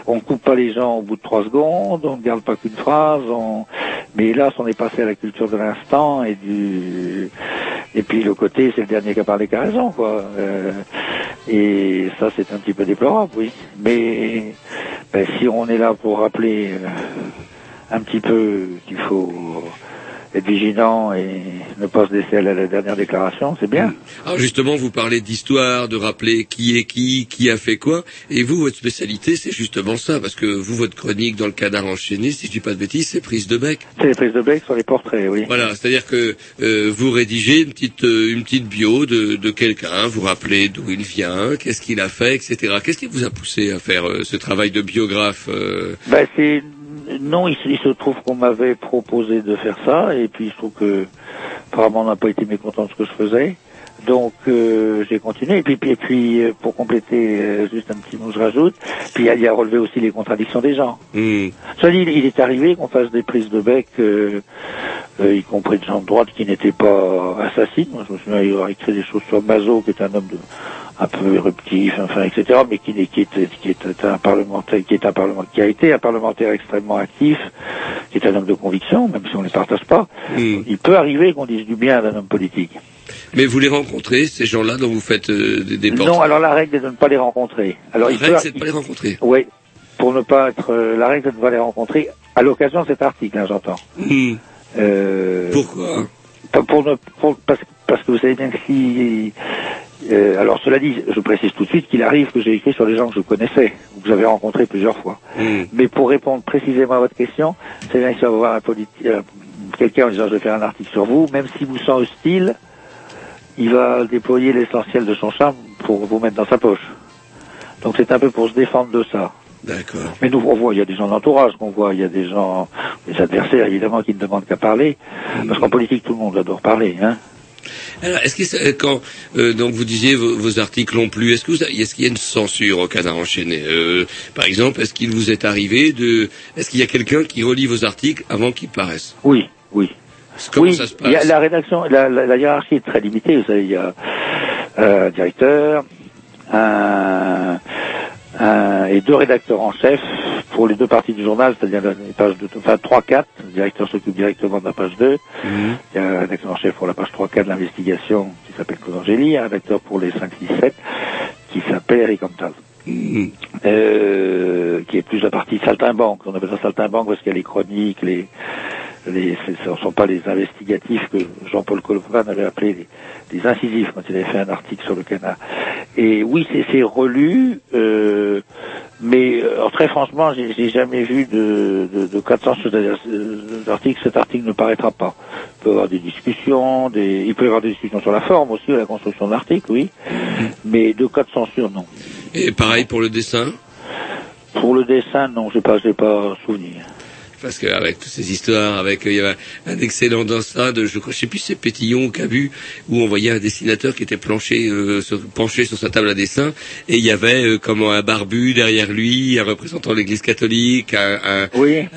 on coupe pas les gens au bout de trois secondes, on ne garde pas qu'une phrase. On... Mais hélas, on est passé à la culture de l'instant et du. Et puis le côté, c'est le dernier qui a parlé qui a raison, quoi. Euh, Et ça, c'est un petit peu déplorable, oui. Mais ben, si on est là pour rappeler euh, un petit peu qu'il faut être vigilant et ne pas se laisser aller à la dernière déclaration, c'est bien. Alors justement, vous parlez d'histoire, de rappeler qui est qui, qui a fait quoi, et vous, votre spécialité, c'est justement ça, parce que vous, votre chronique dans le canard enchaîné, si je dis pas de bêtises, c'est prise de bec. C'est les prises de bec sur les portraits, oui. Voilà, c'est-à-dire que euh, vous rédigez une petite euh, une petite bio de, de quelqu'un, vous rappelez d'où il vient, qu'est-ce qu'il a fait, etc. Qu'est-ce qui vous a poussé à faire euh, ce travail de biographe euh, Ben c'est non, il, se- il se trouve qu'on m'avait proposé de faire ça et puis je trouve que apparemment on n'a pas été mécontent de ce que je faisais. Donc euh, j'ai continué et puis et puis euh, pour compléter euh, juste un petit mot je rajoute puis il y a, il relevé aussi les contradictions des gens. Hmm. Ça dit, il est arrivé qu'on fasse des prises de bec, euh, euh, y compris de gens de droite qui n'étaient pas assassines. Moi, je me souviens avoir écrit des choses sur Mazot, qui est un homme de, un peu éruptif, enfin, etc., mais qui, qui, était, qui était un parlementaire, qui est un parlementaire, qui a été un parlementaire extrêmement actif, qui est un homme de conviction, même si on ne les partage pas. Il peut arriver qu'on dise du bien d'un homme politique. Mais vous les rencontrez, ces gens-là dont vous faites euh, des, des Non, alors la règle est de ne pas les rencontrer. Alors, La il règle, c'est de pas les rencontrer. Oui, pour ne pas être euh, la règle de ne pas les rencontrer à l'occasion de cet article, hein, j'entends. Euh, Pourquoi? pas pour ne, pour- parce, parce que vous savez bien que si euh, alors cela dit, je précise tout de suite qu'il arrive que j'ai écrit sur des gens que je connaissais ou que j'avais rencontrés plusieurs fois. Mais pour répondre précisément à votre question, c'est bien que si on va voir euh, quelqu'un en disant je vais faire un article sur vous, même si vous sent hostile, il va déployer l'essentiel de son charme pour vous mettre dans sa poche. Donc c'est un peu pour se défendre de ça. D'accord. Mais nous, on voit, il y a des gens d'entourage qu'on voit, il y a des gens, des adversaires évidemment qui ne demandent qu'à parler, parce qu'en politique tout le monde adore parler, hein. Alors, est-ce que ça- quand euh, donc vous disiez vos, vos articles ont plu, est-ce que est-ce qu'il y a une censure au canard enchaîné Euh, Par exemple, est-ce qu'il vous est arrivé de, est-ce qu'il y a quelqu'un qui relit vos articles avant qu'ils paraissent? Oui, oui. Comment oui, ça se il y a passe? la rédaction, la, la- la hiérarchie est très limitée. Vous savez, il y a euh, un directeur, un, un- et deux rédacteurs en chef pour les deux parties du journal, c'est-à-dire les pages de, enfin 3-4. Le directeur s'occupe directement de la page 2. Mhm. Il y a un rédacteur en chef pour la page 3-4 de l'investigation qui s'appelle Claude Angéli, un rédacteur pour les 5-6-7 qui s'appelle Eric Antal. Mhm. Euh, qui est plus la partie saltimbanque. On appelle ça saltimbanque parce qu'il y a les chroniques, les, les, ce ne sont pas les investigatifs que Jean-Paul Colofman avait appelé les, les incisifs quand il avait fait un article sur le canard. Et oui, c'est relu, euh, mais euh, alors, très franchement, j'ai jamais vu de, de, de 400 c'est-à-dire, euh. Cet article ne paraîtra pas. Il peut y avoir des discussions, des, il peut y avoir des discussions sur la forme aussi, la construction de l'article, oui, mais de cas de censure, non. Et pareil pour le dessin? Pour le dessin, non, j'ai pas, j'ai pas souvenir. Parce qu'avec toutes ces histoires, avec il y avait un excellent dans ça, de, je, crois- je sais plus c'est Pétillon ou Cabu, où on voyait un dessinateur qui était planché, euh, sur- penché sur sa table à dessin, et il y avait euh, comment un barbu derrière lui, un représentant de l'Église catholique, un, un,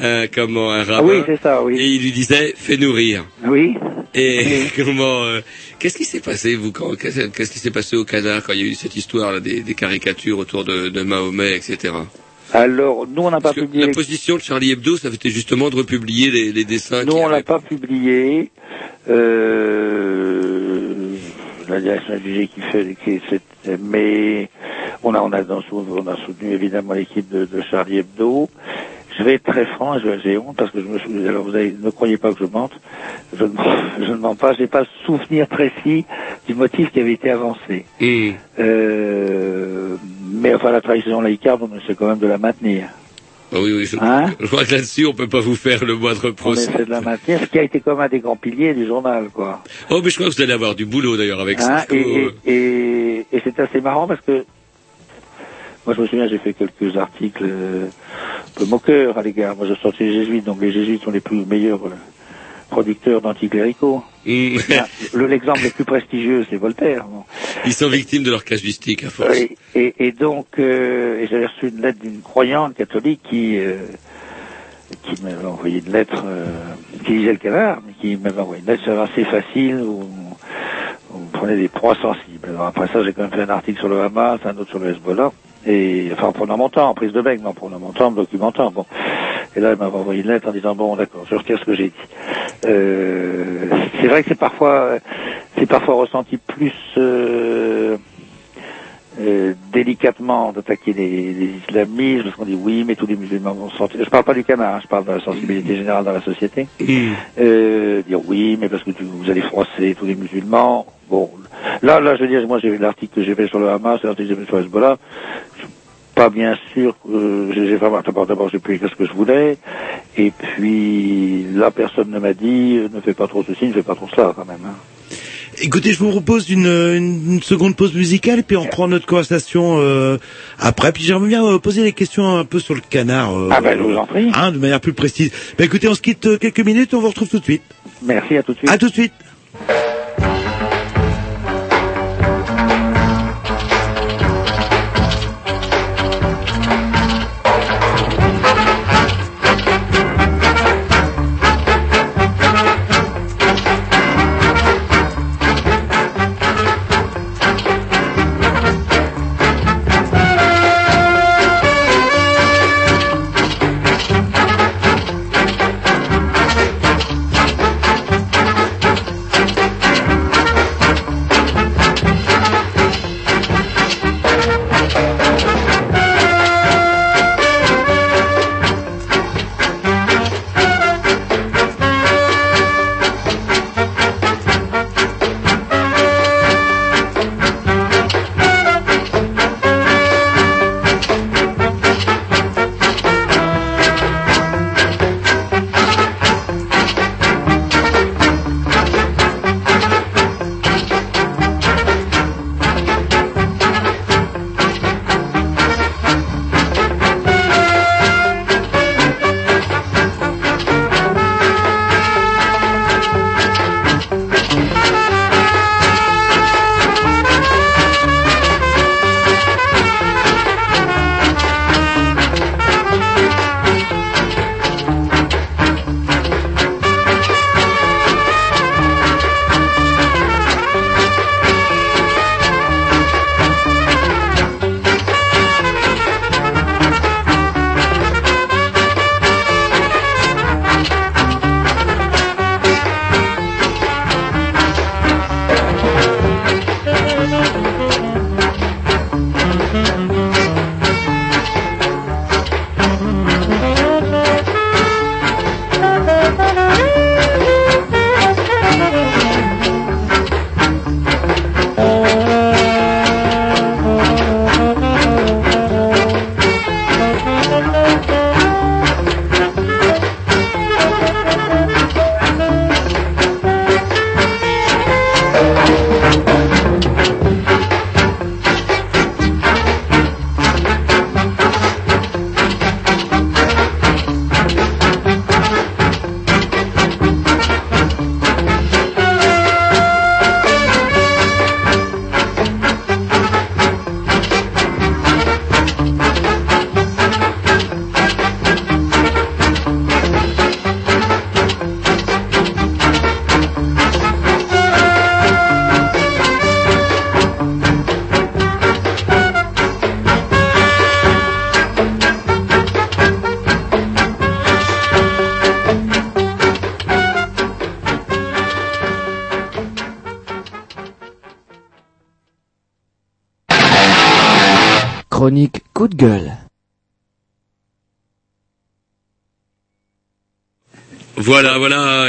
un- comment un rabbin, oui, c'est ça, oui. et il lui disait fais nourrir. Oui. Et comment euh, qu'est-ce qui s'est passé vous quand qu'est-ce qu'est-ce qui s'est passé au Canard quand il y a eu cette histoire là, des, des caricatures autour de, de Mahomet, etc. Alors, nous, on n'a pas publié. la position de Charlie Hebdo, ça été justement de republier les, les dessins. Nous, on l'a pas publié. Euh, la direction jugée qui fait, qui mais on a, on a, dans- on a soutenu évidemment l'équipe de, de Charlie Hebdo. Je vais être très franc, je- j'ai honte parce que je me souviens, alors vous avez, ne croyez pas que je mente, je ne, mens- je ne mens pas, j'ai pas le souvenir précis du motif qui avait été avancé. Euh, mais enfin, la tradition laïcarde, on essaie quand même de la maintenir. Ah oui, oui, je, Hein je crois que là-dessus, on peut pas vous faire le moindre On procès. essaie de la maintenir, ce qui a été comme un des grands piliers du journal, quoi. Oh, mais je crois que vous allez avoir du boulot d'ailleurs avec Hein, Cisco. et et, et, et c'est assez marrant parce que moi je me souviens j'ai fait quelques articles euh, peu moqueurs à l'égard. Moi je sortais les jésuites, donc les jésuites sont les plus meilleurs euh, producteurs d'anticléricaux. Le- L'exemple le plus prestigieux c'est Voltaire. bon. Ils sont victimes de leur casuistique à force. Et, et, et donc euh, et j'avais reçu une lettre d'une croyante catholique qui euh, qui m'avait envoyé une lettre qui lisait le canard, mais qui m'avait envoyé une lettre assez facile où on, on prenait des proies sensibles. Alors après ça, j'ai quand même fait un article sur le Hamas, un autre sur le Hezbollah, et enfin en prenant mon temps, en prise de bec, mais en prenant mon temps, en me documentant. Bon. Et là, elle m'avait envoyé une lettre en disant bon, d'accord, je retire ce que j'ai dit. Euh, c'est vrai que c'est parfois, c'est parfois ressenti plus. euh, euh, délicatement d'attaquer les, les islamistes, parce qu'on dit oui, mais tous les musulmans vont sortir. Je parle pas du canard, hein, je parle de la sensibilité générale dans la société. Euh, dire oui, mais parce que tu- vous allez froisser tous les musulmans. Bon, là, là, je veux dire, moi, j'ai vu l'article que j'ai fait sur le Hamas, l'article que j'ai fait sur Hezbollah. Pas bien sûr, euh, j'ai vraiment, d'abord, d'abord, j'ai pu écrire ce que je voulais, et puis, là, personne ne m'a dit, euh, ne fais pas trop ceci, ne fais pas trop cela, quand même. hein. Écoutez, je vous propose une, une, seconde pause musicale, puis on reprend notre conversation euh, après. Puis j'aimerais bien euh, poser des questions un peu sur le canard. euh, Ah ben, je vous en prie. Hein, de manière plus précise. Ben écoutez, on se quitte quelques minutes, on vous retrouve tout de suite. Merci, à tout de suite. À tout de suite.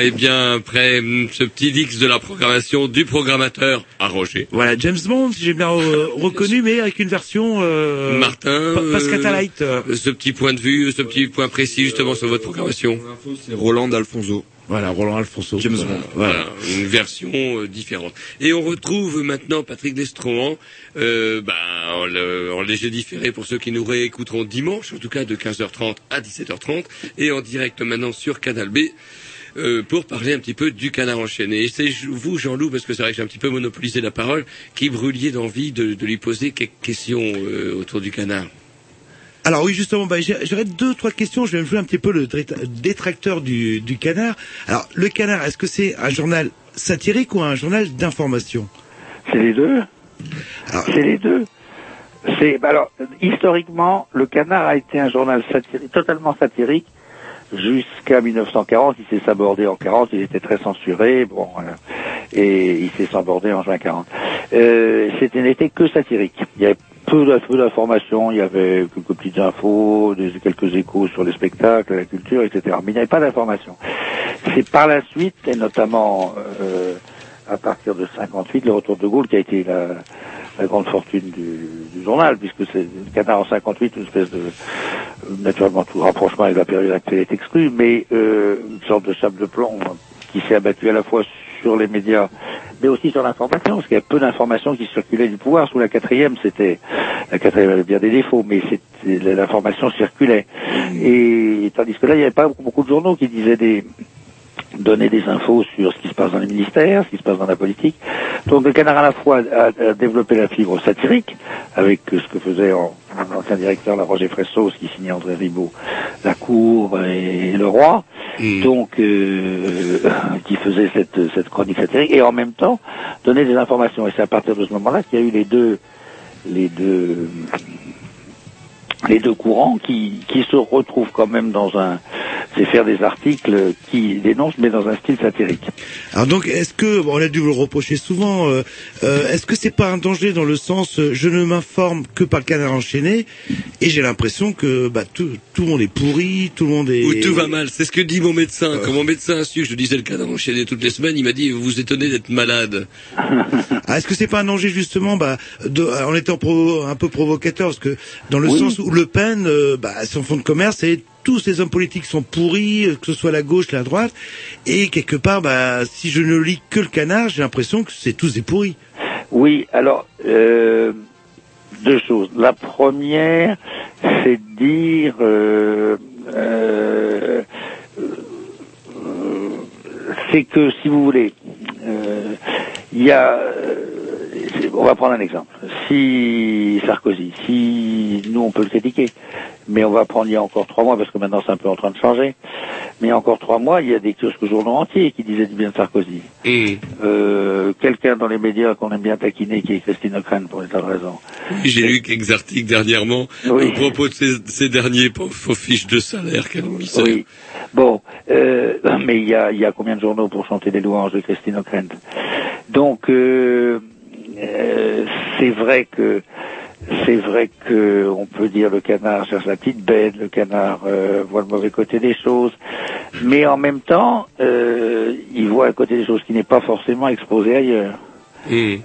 Voilà, et bien après hum, ce petit dix de la programmation du programmateur à Roger. Voilà, James Bond, si j'ai bien euh, reconnu, mais avec une version euh, Martin, pa- Pascal Light. euh, ce petit point de vue, ce petit point précis justement sur votre programmation. C'est Roland Alfonso. Voilà, Roland Alfonso. James Voilà. Bond. Voilà, une version euh, différente. Et on retrouve maintenant Patrick Destrohan, euh, bah, en, le- en léger différé pour ceux qui nous réécouteront dimanche, en tout cas de 15h30 à 17h30, et en direct maintenant sur Canal B. euh, pour parler un petit peu du canard enchaîné. Et c'est vous, Jean-Loup, parce que c'est vrai que j'ai un petit peu monopolisé la parole, qui brûliez d'envie de, de lui poser quelques questions euh, autour du canard. Alors oui, justement, bah, j'aurais deux, trois questions. Je vais me jouer un petit peu le détracteur du, du canard. Alors, le canard, est-ce que c'est un journal satirique ou un journal d'information? C'est les deux. C'est les deux. C'est bah alors historiquement, le Canard a été un journal satirique, totalement satirique jusqu'à 1940. Il s'est sabordé en 40. Il était très censuré. Bon, voilà. et il s'est sabordé en juin 40. Euh, c'était n'était que satirique. Il y avait peu d'informations. Il y avait quelques petites infos, quelques échos sur les spectacles, la culture, etc. Mais il n'y avait pas d'informations. C'est par la suite, et notamment euh, à partir de 58, le retour de Gaulle qui a été la, la grande fortune du, du journal, puisque c'est canard en 58, une espèce de naturellement tout rapprochement avec la période actuelle est exclu, mais euh, une sorte de sable de plomb qui s'est abattu à la fois sur les médias, mais aussi sur l'information, parce qu'il y a peu d'informations qui circulaient du pouvoir. Sous la quatrième, c'était la quatrième avait bien des défauts, mais l'information circulait. Et tandis que là, il n'y avait pas beaucoup de journaux qui disaient des donner des infos sur ce qui se passe dans les ministères, ce qui se passe dans la politique. Donc le canard à la fois a, a développé la fibre satirique, avec euh, ce que faisait en, en ancien directeur la Roger Fressos, qui signait André Ribaud, La Cour et, Le Roi, donc euh, qui faisait cette, cette chronique satirique, et en même temps donner des informations. Et c'est à partir de ce moment-là qu'il y a eu les deux les deux les deux courants qui, qui se retrouvent quand même dans un c'est faire des articles qui dénoncent mais dans un style satirique. Alors donc, est-ce que, on a dû vous le reprocher souvent, euh, euh, est-ce que c'est pas un danger dans le sens, euh, je ne m'informe que par le canard enchaîné, et j'ai l'impression que bah, tout, tout le monde est pourri, tout le monde est... Où tout va mal, c'est ce que dit mon médecin. Quand mon médecin a su que je disais le canard enchaîné toutes les semaines, il m'a dit, vous vous étonnez d'être malade. Ah, est-ce que c'est pas un danger justement, bah, de, en étant provo- un peu provocateur, parce que dans le Oui. sens où Le Pen, euh, bah, son fonds de commerce, et tous ces hommes politiques sont pourris, euh, que ce soit la gauche, la droite, et quelque part, bah, si je ne lis que le canard, j'ai l'impression que c'est tous des pourris. Oui, alors euh, deux choses. La première, c'est de dire c'est que si vous voulez, il y a c'est- on va prendre un exemple. Si Sarkozy, si nous on peut le critiquer, mais on va prendre il y a encore trois mois parce que maintenant c'est un peu en train de changer. Mais il y a encore trois mois, il y a des kiosques journaux entiers qui disaient du bien de Sarkozy. Euh, quelqu'un dans les médias qu'on aime bien taquiner, qui est Christine O'Crane, pour des tas de raisons. J'ai lu quelques articles dernièrement Oui. à propos de ces, ces derniers pauvres fiches de salaire qu'elle. Oui. Bon, euh, mais il y a, y a combien de journaux pour chanter les louanges de Christine O'Krent Donc, euh, euh, c'est vrai que c'est vrai que on peut dire le canard cherche la petite bête, le canard euh, voit le mauvais côté des choses, mais en même temps, euh, il voit un côté des choses qui n'est pas forcément exposé ailleurs.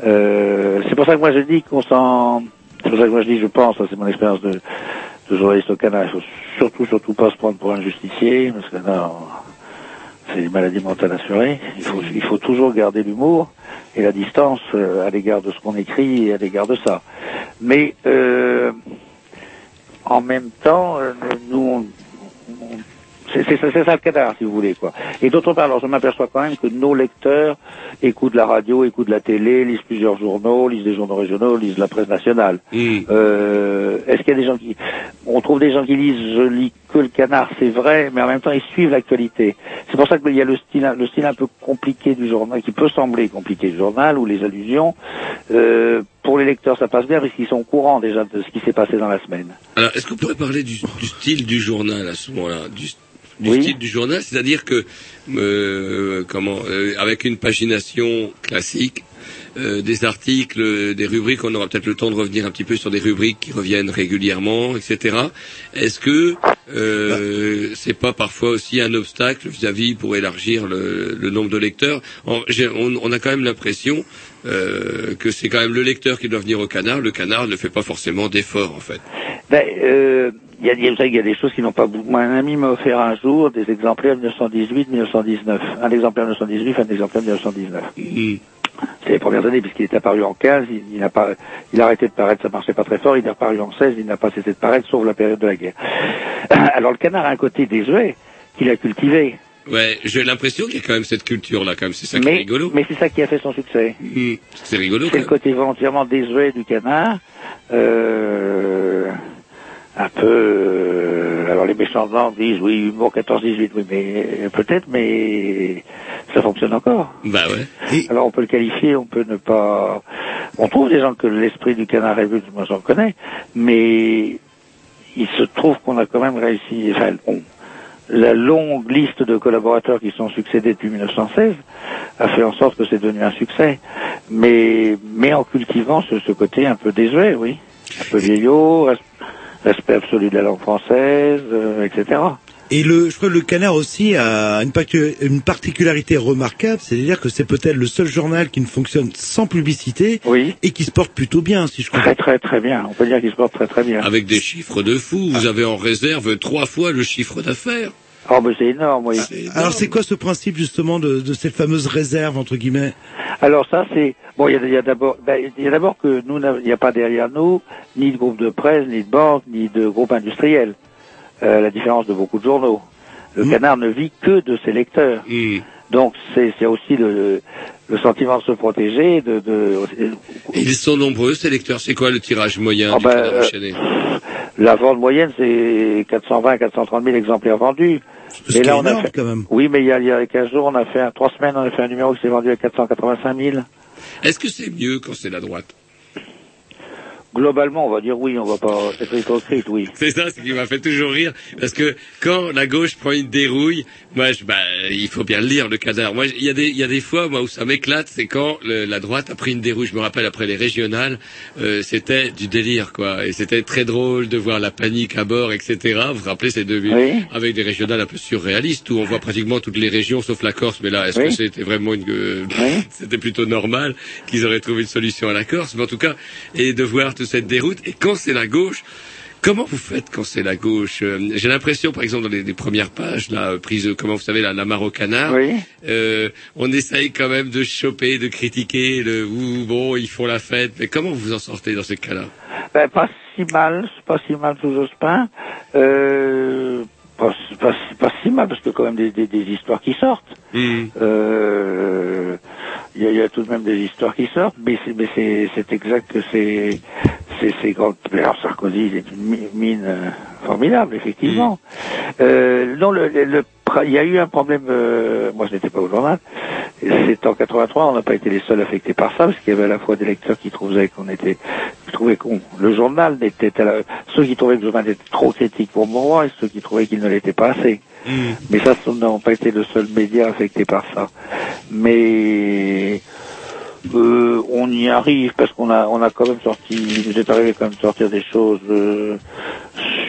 Euh, c'est pour ça que moi je dis qu'on s'en... C'est pour ça que moi je dis, je pense, ça c'est mon expérience de, de journaliste au Canada, il faut surtout, surtout pas se prendre pour un justicier, parce que là, on- c'est une maladie mentale assurée. Il faut, il faut toujours garder l'humour et la distance euh, à l'égard de ce qu'on écrit et à l'égard de ça. Mais euh, en même temps, euh, nous, on- on- c'est ça le canard, si vous voulez, quoi. Et d'autre part, alors je m'aperçois quand même que nos lecteurs écoutent la radio, écoutent la télé, lisent plusieurs journaux, lisent des journaux régionaux, lisent la presse nationale. Euh, Est-ce qu'il y a des gens qui... On trouve des gens qui lisent, je lis que le canard, c'est vrai, mais en même temps ils suivent l'actualité. C'est pour ça qu'il y a le style, le style un peu compliqué du journal, qui peut sembler compliqué du journal, ou les allusions. Euh, pour les lecteurs, ça passe bien, parce qu'ils sont au courant déjà de ce qui s'est passé dans la semaine. Alors, est-ce qu'on pourrait parler du, du style du journal à ce moment-là Du, Oui. style du journal, c'est-à-dire que, euh, comment, euh, avec une pagination classique, euh, des articles, des rubriques. On aura peut-être le temps de revenir un petit peu sur des rubriques qui reviennent régulièrement, etc. Est-ce que euh, c'est pas parfois aussi un obstacle vis-à-vis pour élargir le, le nombre de lecteurs? En- on, on a quand même l'impression euh, que c'est quand même le lecteur qui doit venir au canard. Le canard ne fait pas forcément d'efforts en fait. Ben, euh, il y a, a- a des choses qui n'ont pas beaucoup. Un ami m'a offert un jour des exemplaires 1918-1919. Un exemplaire 1918, un exemplaire 1919. C'est les premières années, puisqu'il est apparu en 15, il, il n'a pas, il a arrêté de paraître, ça marchait pas très fort, il est apparu en 16, il n'a pas cessé de paraître, sauf la période de la guerre. Alors le canard a un côté désuet qu'il a cultivé. Ouais, j'ai l'impression qu'il y a quand même cette culture là, quand même. C'est ça qui est Mais, rigolo. mais c'est ça qui a fait son succès. C'est rigolo. C'est le côté volontairement désuet du canard. Euh, un peu. euh, alors les méchants blancs disent oui, humour 14-18, oui, mais euh, peut-être, mais ça fonctionne encore. Bah ouais. Alors on peut le qualifier, on peut ne pas. On trouve des gens que l'esprit du canard est vu, moi j'en connais, mais il se trouve qu'on a quand même réussi. Enfin, on- la longue liste de collaborateurs qui sont succédés depuis 1916 a fait en sorte que c'est devenu un succès, mais mais en cultivant ce, ce côté un peu désuet, oui, un peu vieillot, res- respect absolu de la langue française, euh, etc. Et le, je crois que le Canard aussi a une, partic- une particularité remarquable, c'est-à-dire que c'est peut-être le seul journal qui ne fonctionne sans publicité et qui se porte plutôt bien, si je comprends. Très très très bien. On peut dire qu'il se porte très très bien. Avec des chiffres de fou. Vous avez en réserve trois fois le chiffre d'affaires. Oh, mais c'est énorme, oui. Alors c'est quoi ce principe justement de, de cette fameuse réserve entre guillemets? Alors ça c'est bon. Il y a, il y a d'abord, ben, il y a d'abord que nous, n'avons- il n'y a pas derrière nous ni de groupe de presse, ni de banque, ni de groupe industriel. Euh, la différence de beaucoup de journaux. Le Canard ne vit que de ses lecteurs. Donc c'est aussi le, le sentiment de se protéger, de, de Et ils sont nombreux, ces lecteurs. C'est quoi le tirage moyen Ah du ben, canard euh, la vente moyenne c'est 420 430 000 exemplaires vendus. Ce qui est énorme, quand même. Oui, mais il y a, il y a 15 jours, on a fait un, trois semaines, on a fait un numéro qui s'est vendu à 485 000. Est-ce que c'est mieux quand c'est la droite? Globalement, on va dire oui, on va pas être hypocrite, oui. C'est ça, ce qui m'a fait toujours rire, parce que quand la gauche prend une dérouille, moi, je, bah, il faut bien le lire, le cadavre. Moi, il y a des, il y a des fois, moi, où ça m'éclate, c'est quand le- la droite a pris une dérouille. Je me rappelle après les régionales, euh, c'était du délire, quoi, et c'était très drôle de voir la panique à bord, etc. Vous vous rappelez ces deux Oui. avec des régionales un peu surréalistes où on voit pratiquement toutes les régions sauf la Corse. Mais là, est-ce Oui. que c'était vraiment une, euh, c'était plutôt normal qu'ils auraient trouvé une solution à la Corse, mais en tout cas, et de voir cette déroute. Et quand c'est la gauche, comment vous faites quand c'est la gauche? Euh, J'ai l'impression, par exemple, dans les, les premières pages, là, euh, prises, euh, comment vous savez, la, la mare au canard, Oui. euh, on essaye quand même de choper, de critiquer, le ou bon, ils font la fête. Mais comment vous en sortez dans ces cas-là? Ben, pas si mal, pas si mal sous Jospin. Euh, pas, pas, pas si mal, parce que quand même des, des, des histoires qui sortent. Euh, Il y, a, y a tout de même des histoires qui sortent, mais c'est, exact que c'est, c'est, c'est grand. mais Alors Sarkozy, c'est une mi- mine euh, formidable, effectivement. Euh, non, le, le- il y a eu un problème. euh, moi, je n'étais pas au journal. C'est en 83, on n'a pas été les seuls affectés par ça, parce qu'il y avait à la fois des lecteurs qui trouvaient qu'on était, qui trouvaient qu'on, le journal n'était, à la- ceux qui trouvaient que le journal était trop critique pour moi, et ceux qui trouvaient qu'il ne l'était pas assez. Mais ça, ce n'ont pas été le seul média affecté par ça. Mais euh, on y arrive parce qu'on a, on a quand même sorti, il nous est arrivé quand même de sortir des choses euh,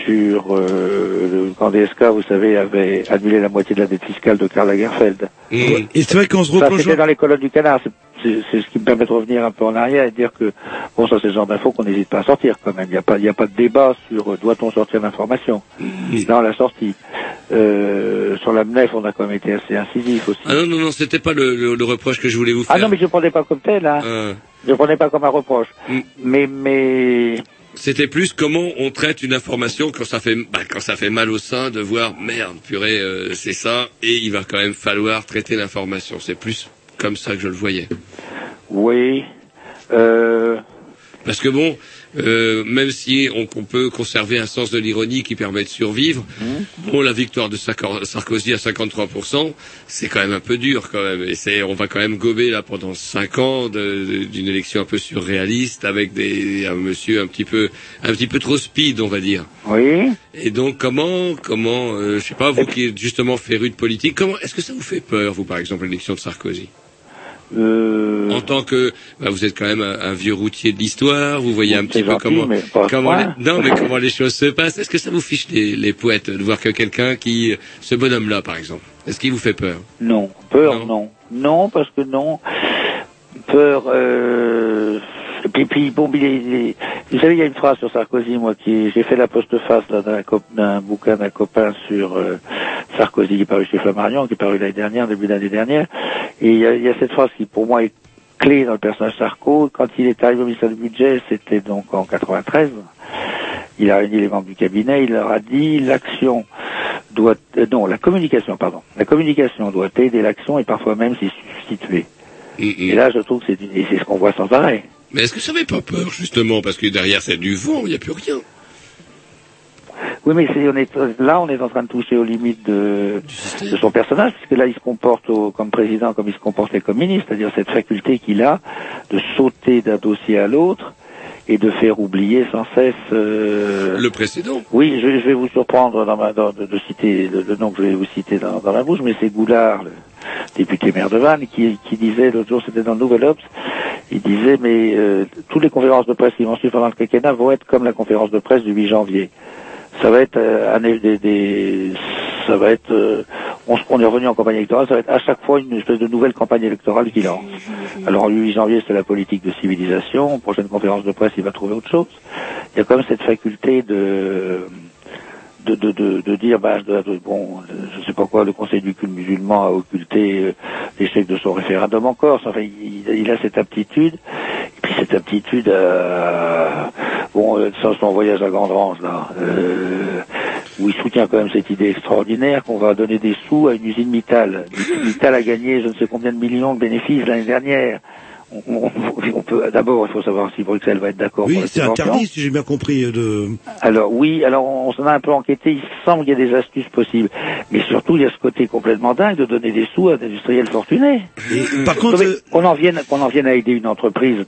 sur euh, le, quand DSK, vous savez, avait annulé la moitié de la dette fiscale de Karl Lagerfeld. Et c'est vrai qu'on se reproche. c'était dans les colonnes du canard. C'est- C'est ce qui me permet de revenir un peu en arrière et de dire que, bon, ça, c'est le genre d'infos qu'on n'hésite pas à sortir quand même. Il n'y a pas, il a pas de débat sur euh, doit-on sortir l'information. Là, on l'a sorti. Euh, sur la MNEF, on a quand même été assez incisif aussi. Ah non, non, non, c'était pas le, le- le reproche que je voulais vous faire. Ah non, mais je ne prenais pas comme tel, hein. Euh, Je ne prenais pas comme un reproche. Mais, mais, C'était plus comment on traite une information quand ça fait bah, quand ça fait mal au sein de voir merde purée euh, c'est ça et il va quand même falloir traiter l'information. C'est plus comme ça que je le voyais. oui, euh, Parce que bon, euh, même si on, on peut conserver un sens de l'ironie qui permet de survivre, bon la victoire de Sarko- Sarkozy à 53%, c'est quand même un peu dur quand même. Et on va quand même gober là pendant cinq ans d'une élection un peu surréaliste avec des un monsieur un petit peu un petit peu trop speed on va dire. oui. Et donc comment comment euh, je sais pas vous qui êtes justement féru de politique comment est-ce que ça vous fait peur vous par exemple l'élection de Sarkozy? Euh, En tant que, bah, vous êtes quand même un, un vieux routier de l'histoire, vous voyez un petit peu comment, mais comment les, point. non, mais comment les choses se passent. Est-ce que ça vous fiche les, les poètes de voir que quelqu'un qui, ce bonhomme-là, par exemple, est-ce qu'il vous fait peur? Non, peur, non. non. parce que non. Peur, euh... Et puis, puis bon, il vous savez, il y a une phrase sur Sarkozy, moi, qui j'ai fait la postface d'un, bouquin d'un copain sur euh, Sarkozy qui est paru chez Flammarion, qui est paru l'année dernière, début d'année dernière, et il y, a, il y a cette phrase qui, pour moi, est clé dans le personnage Sarko. Quand il est arrivé au ministère du Budget, c'était donc en 93. Il a réuni les membres du cabinet, il leur a dit l'action doit euh, non la communication pardon la communication doit aider l'action et parfois même s'y substituer. Et là je trouve que c'est et c'est ce qu'on voit sans arrêt. Mais est-ce que ça n'avait pas peur, justement, parce que derrière c'est du vent, il n'y a plus rien. Oui, mais c'est, on est, là, on est en train de toucher aux limites de, de son personnage, puisque là, il se comporte au- comme président comme il se comportait comme ministre, c'est-à-dire cette faculté qu'il a de sauter d'un dossier à l'autre et de faire oublier sans cesse. euh, Le précédent. Oui, je, je vais vous surprendre dans ma, dans- de, de citer le, le nom que je vais vous citer dans, dans la bouche, mais c'est Goulard, le député maire de Vannes, qui, qui disait l'autre jour, c'était dans le Nouvel Obs, il disait mais euh, toutes les conférences de presse qui vont suivre pendant le quinquennat vont être comme la conférence de presse du 8 janvier. Ça va être euh, année des, des- ça va être euh, on, est revenu en campagne électorale, ça va être à chaque fois une espèce de nouvelle campagne électorale qui lance. Alors le 8 janvier c'est la politique de civilisation, prochaine conférence de presse il va trouver autre chose. Il y a quand même cette faculté de de, de, de, de dire, bah, bon, je sais pas quoi, le Conseil du culte musulman a occulté euh, l'échec de son référendum en Corse. Enfin, il, a cette aptitude. Et puis cette aptitude, euh, bon, euh, sans son voyage à Gandrange, là, euh, où il soutient quand même cette idée extraordinaire qu'on va donner des sous à une usine Mittal. Mittal a gagné je ne sais combien de millions de bénéfices l'année dernière. On, on- on peut, d'abord, il faut savoir si Bruxelles va être d'accord. Oui, c'est interdit, si j'ai bien compris. euh, De... Alors oui, alors on s'en a un peu enquêté, il semble qu'il y a des astuces possibles. Mais surtout, il y a ce côté complètement dingue de donner des sous à d'industriels fortunés. par contre, Mais qu'on en vienne, qu'on en vienne à aider une entreprise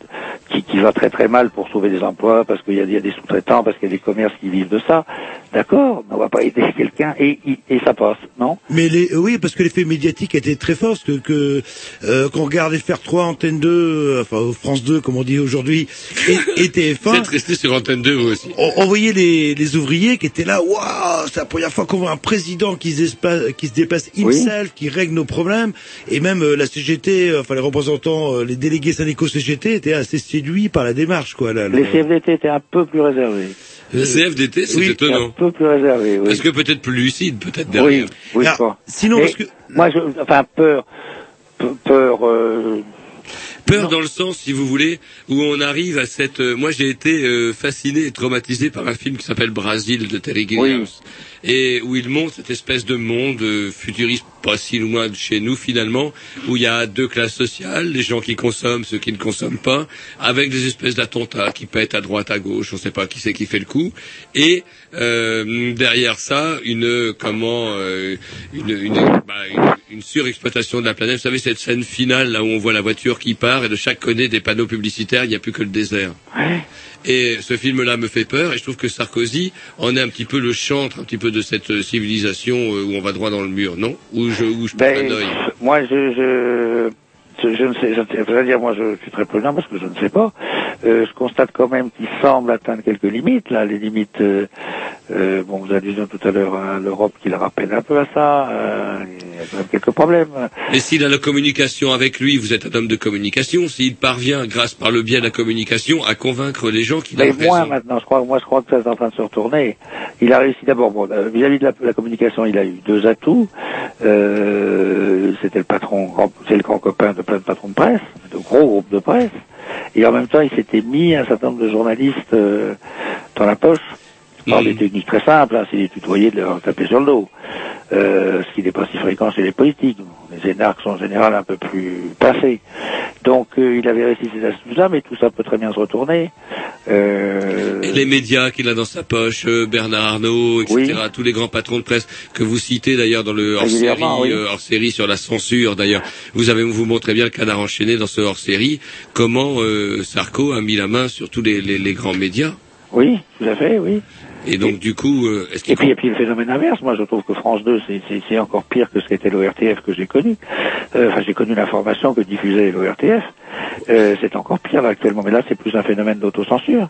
qui, qui va très très mal pour sauver des emplois, parce qu'il y a, il y a des sous-traitants, parce qu'il y a des commerces qui vivent de ça. D'accord, on va pas aider quelqu'un et, ça passe, non? Mais les, euh, oui, parce que l'effet médiatique était très fort, parce que, que euh, qu'on regardait faire 3 Antenne 2, enfin France 2 comme on dit aujourd'hui, et, et Vous TF1, êtes resté sur Antenne 2, vous aussi. on, on voyait les, les ouvriers qui étaient là, waouh, c'est la première fois qu'on voit un président qui se, despa- qui se himself, qui règle nos problèmes, et même euh, la CGT, euh, enfin les représentants, euh, les délégués syndicaux CGT étaient assez séduits par la démarche, quoi. Là, Les. CFDT étaient un peu plus réservés. Le CFDT, c'est Oui, étonnant. Un peu plus réservés, oui. Parce que peut-être plus lucide, peut-être derrière. Oui, oui, sinon, parce que... Moi, je, enfin, peur, pe- peur, euh, Peur dans le sens, si vous voulez, où on arrive à cette... euh, moi, j'ai été euh, fasciné et traumatisé par un film qui s'appelle Brasil de Terry Gilliam. Et où il montre cette espèce de monde euh, futuriste pas si loin de chez nous finalement, où il y a deux classes sociales, les gens qui consomment, ceux qui ne consomment pas, avec des espèces d'attentats qui pètent à droite, à gauche, on ne sait pas qui c'est qui fait le coup. Et euh, derrière ça, une comment euh, une, une, bah, une surexploitation de la planète. Vous savez cette scène finale là où on voit la voiture qui part et de chaque côté des panneaux publicitaires, il n'y a plus que le désert. Et ce film-là me fait peur, et je trouve que Sarkozy en est un petit peu le chantre, un petit peu de cette euh, civilisation euh, où on va droit dans le mur, non? Où je, où je perds Ben, un œil? moi, je, je, je, ne sais, je, ne sais- c'est-à-dire, moi, je suis très prudent parce que je ne sais pas. Euh, je constate quand même qu'il semble atteindre quelques limites, là, les limites. Euh, euh, bon, vous allusiez tout à l'heure à l'Europe qui le rappelle un peu à ça. Euh, il y a quand même quelques problèmes. Et s'il a la communication avec lui, vous êtes un homme de communication, s'il parvient, grâce par le biais de la communication, à convaincre les gens qu'il a Mais raison. moins maintenant, je crois, moi je crois que ça est en train de se retourner. Il a réussi d'abord, bon, euh, vis-à-vis de la, la communication, il a eu deux atouts. C'était le patron, c'est le grand copain de plein de patrons de presse, de gros groupes de presse. Et en même temps, il s'était mis un certain nombre de journalistes euh, dans la poche par des techniques très simples, hein, c'est les tutoyer, de leur taper sur le dos. Euh, ce qui n'est pas si fréquent chez les politiques. Les énarques sont en général un peu plus passés. Donc euh, il avait réussi ces astuces-là, mais tout ça peut très bien se retourner. Euh, Et les médias qu'il a dans sa poche, euh, Bernard Arnault, etc., tous les grands patrons de presse que vous citez d'ailleurs dans le hors-série, oui. euh, hors-série sur la censure d'ailleurs. Vous avez vous montrez bien le canard enchaîné dans ce hors-série, comment euh, Sarko a mis la main sur tous les, les, les grands médias? Oui, tout à fait, oui. Et donc du coup, euh, est-ce qu'il Et puis, et puis le phénomène inverse, moi je trouve que France 2 c'est- encore pire que ce qu'était l'ORTF que j'ai connu. Euh, Enfin j'ai connu l'information que diffusait l'ORTF. Euh, c'est encore pire là actuellement, mais là c'est plus un phénomène d'autocensure.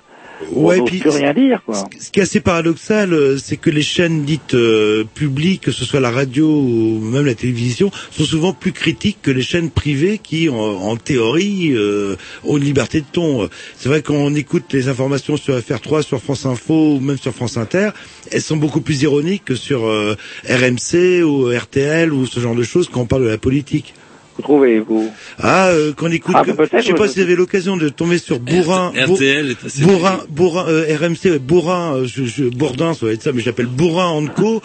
Ouais, On n'ose puis plus rien dire quoi. Ce qui est assez paradoxal, euh, c'est que les chaînes dites euh, publiques, que ce soit la radio ou même la télévision, sont souvent plus critiques que les chaînes privées qui, en, en théorie, euh, ont une liberté de ton. C'est vrai qu'on écoute les informations sur FR3, sur France Info ou même sur France Inter, elles sont beaucoup plus ironiques que sur euh, RMC ou RTL ou ce genre de choses quand on parle de la politique. Vous trouvez vous Ah, euh, qu'on écoute. Ah, que- je sais pas si vous avez l'occasion de tomber sur Bourrin. Bour- RTL est assez Bourrin, Bourrin, euh, RMC, ouais, Bourrin, euh, je, je, Bourdin, ça va être ça, mais j'appelle Bourrin Anco.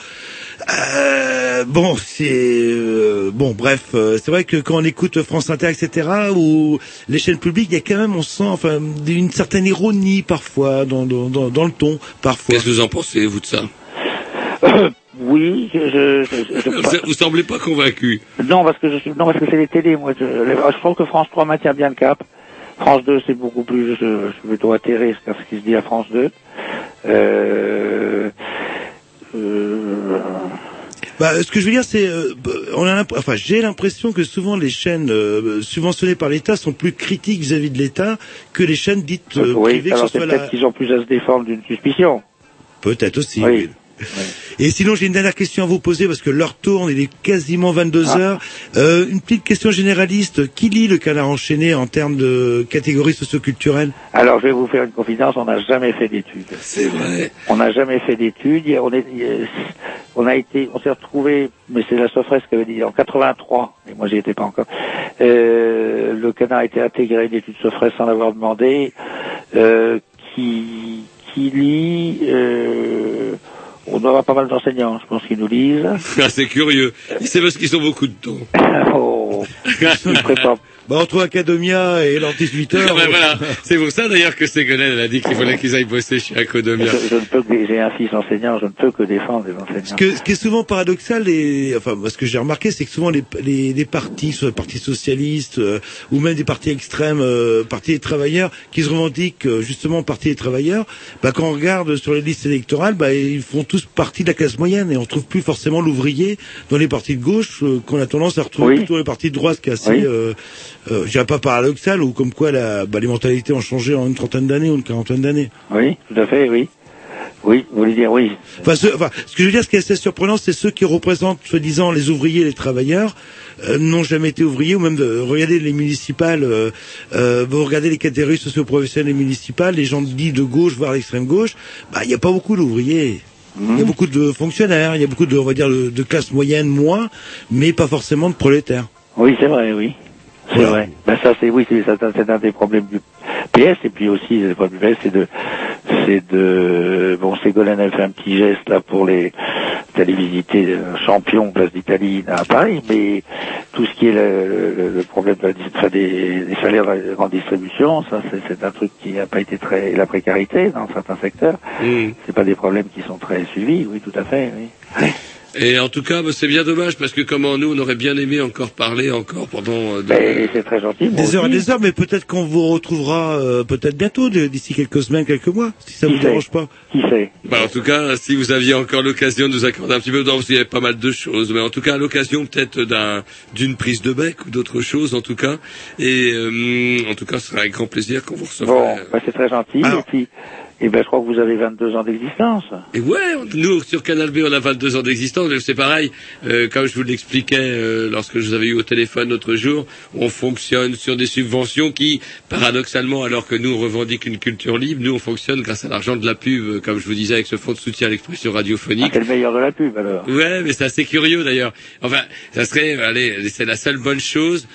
Euh, bon, c'est euh, bon, bref, euh, c'est vrai que quand on écoute France Inter, etc., ou les chaînes publiques, il y a quand même, on sent, enfin, une certaine ironie parfois dans, dans, dans, dans le ton, parfois. Qu'est-ce que vous en pensez, vous, de ça? Oui, je, je, je, je- Vous, vous semblez pas convaincu. Non, parce que je suis, non, parce que c'est les télés, moi. Je, je trouve que France 3 maintient bien le cap. France 2, c'est beaucoup plus, je, je suis plutôt atterré par ce qui se dit à France 2. Euh, euh, Bah, ce que je veux dire, c'est, euh, on a, l'imp- enfin, j'ai l'impression que souvent les chaînes euh, subventionnées par l'État sont plus critiques vis-à-vis de l'État que les chaînes dites euh, oui, privées, que alors ce c'est peut-être la... qu'ils ont plus à se défendre d'une suspicion. Peut-être aussi. Oui. oui. Et sinon, j'ai une dernière question à vous poser parce que l'heure tourne, il est quasiment 22 Ah. heures. Euh, une petite question généraliste. Qui lit le canard enchaîné en termes de catégories socioculturelles? Alors, je vais vous faire une confidence, on n'a jamais fait d'études. C'est vrai. On n'a jamais fait d'études. On, est, on a été, on s'est retrouvé, mais c'est la Sofres qui avait dit en 83, et moi j'y étais pas encore. Euh, le canard a été intégré à une étude Sofres sans l'avoir demandé. Euh, qui, qui lit, euh, on doit avoir pas mal d'enseignants, je pense, qui nous lisent. Ah, c'est curieux. C'est parce qu'ils ont beaucoup de temps. oh, ils préparent bah, Entre Academia et l'heure 18 heures. Ben voilà. C'est pour ça d'ailleurs que Ségolène elle a dit qu'il fallait qu'ils aillent bosser chez Academia. Je, je ne peux que, j'ai un fils enseignant, je ne peux que défendre les enseignants. Ce, que, ce qui est souvent paradoxal, et, enfin, moi, ce que j'ai remarqué, c'est que souvent les, les, les partis, soit le Parti socialiste euh, ou même des partis extrêmes, euh, Parti des travailleurs, qui se revendiquent euh, justement Parti des travailleurs, bah, quand on regarde sur les listes électorales, bah, ils font tous partie de la classe moyenne et on trouve plus forcément l'ouvrier dans les partis de gauche euh, qu'on a tendance à retrouver Oui. plutôt les partis de droite, ce qui est assez, Oui. Euh, je dirais pas paradoxal, ou comme quoi la, bah, les mentalités ont changé en une trentaine d'années ou une quarantaine d'années. Oui, tout à fait, oui. Oui, vous voulez dire oui. Enfin, ce, enfin, ce que je veux dire, ce qui est assez surprenant, c'est ceux qui représentent, soi-disant, les ouvriers et les travailleurs, euh, n'ont jamais été ouvriers, ou même, euh, regardez les municipales, euh, euh, vous regardez les catégories socio-professionnelles municipales, les gens dits de gauche, voire l'extrême gauche, bah, il n'y a pas beaucoup d'ouvriers. Il y a beaucoup de fonctionnaires, il y a beaucoup de, on va dire, de, de classe moyenne moins, mais pas forcément de prolétaires. Oui, c'est vrai, oui. C'est vrai. Ben ça, c'est oui, c'est c'est un, un des problèmes du PS et puis aussi le problème du PS, c'est de, c'est de, bon, Ségolène elle fait un petit geste là pour les d'aller visiter euh, champion place d'Italie à Paris, mais tout ce qui est le, le- le problème de la, des, des salaires de la grande distribution, ça c'est c'est un truc qui n'a pas été très, la précarité dans certains secteurs, c'est pas des problèmes qui sont très suivis, oui, tout à fait, oui. Et en tout cas, bah, c'est bien dommage parce que comment nous, on aurait bien aimé encore parler encore pendant. euh, de- c'est très gentil. moi Des heures et des heures, mais peut-être qu'on vous retrouvera, euh, peut-être bientôt, d'ici quelques semaines, quelques mois, si ça Qui vous sait dérange pas. Qui sait Bah, en tout cas, si vous aviez encore l'occasion de nous accorder un petit peu de temps, parce qu'il y avait pas mal de choses, mais en tout cas, l'occasion peut-être d'un, d'une prise de bec ou d'autres choses, en tout cas. Et euh, en tout cas, ce sera avec grand plaisir qu'on vous recevra. Bon, ben, c'est très gentil. Et puis, et ben, je crois que vous avez 22 ans d'existence. Et ouais, on- nous sur Canal B, on a 22 ans d'existence. C'est pareil, euh, comme je vous l'expliquais euh, lorsque je vous avais eu au téléphone l'autre jour, on fonctionne sur des subventions qui, paradoxalement, alors que nous on revendique une culture libre, nous on fonctionne grâce à l'argent de la pub, euh, comme je vous disais avec ce fonds de soutien à l'expression radiophonique. C'est le meilleur de la pub, alors. Ouais, mais c'est assez curieux d'ailleurs. Enfin, ça serait, allez, c'est la seule bonne chose.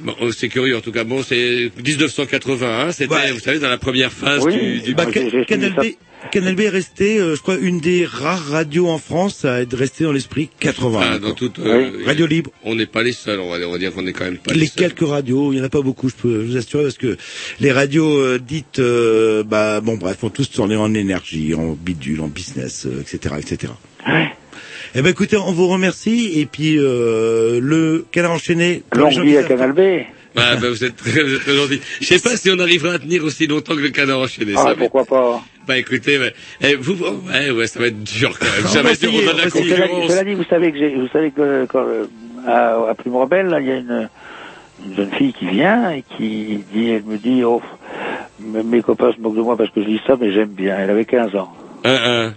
Bon, oh, c'est curieux en tout cas. Bon, c'est 1981. C'était, vous savez, dans la première phase du, du Bah, Ca- Canal B, Canal B est resté, euh, je crois, une des rares radios en France à être restée dans l'esprit 80. Enfin, dans toute, euh, Radio libre. On n'est pas les seuls. On va, on va dire qu'on n'est quand même pas Les les seuls. quelques radios, il n'y en a pas beaucoup, je peux vous assurer, parce que les radios euh, dites, euh, bah bon bref, ont tous tourné en énergie, en bidule, en business, euh, etc., etc. Eh ben écoutez, on vous remercie et puis euh, le canard enchaîné. Longue vie à Canal B. Ah, bah, vous êtes très, vous êtes très gentil. Je sais pas si on arrivera à tenir aussi longtemps que le canard enchaîné. Ah, ça, mais- pourquoi pas Bah écoutez, bah, eh, vous, oh, ouais, ouais, ça va être dur quand même. Ça va être dur, on a de la concurrence. cela dit, vous savez que j'ai, vous savez que quand, euh, à, à Plume Rebelle, là, il y a une, une jeune fille qui vient et qui dit, elle me dit, oh, mes mes copains se moquent de moi parce que je dis ça, mais j'aime bien. Elle avait 15 ans. Un, un.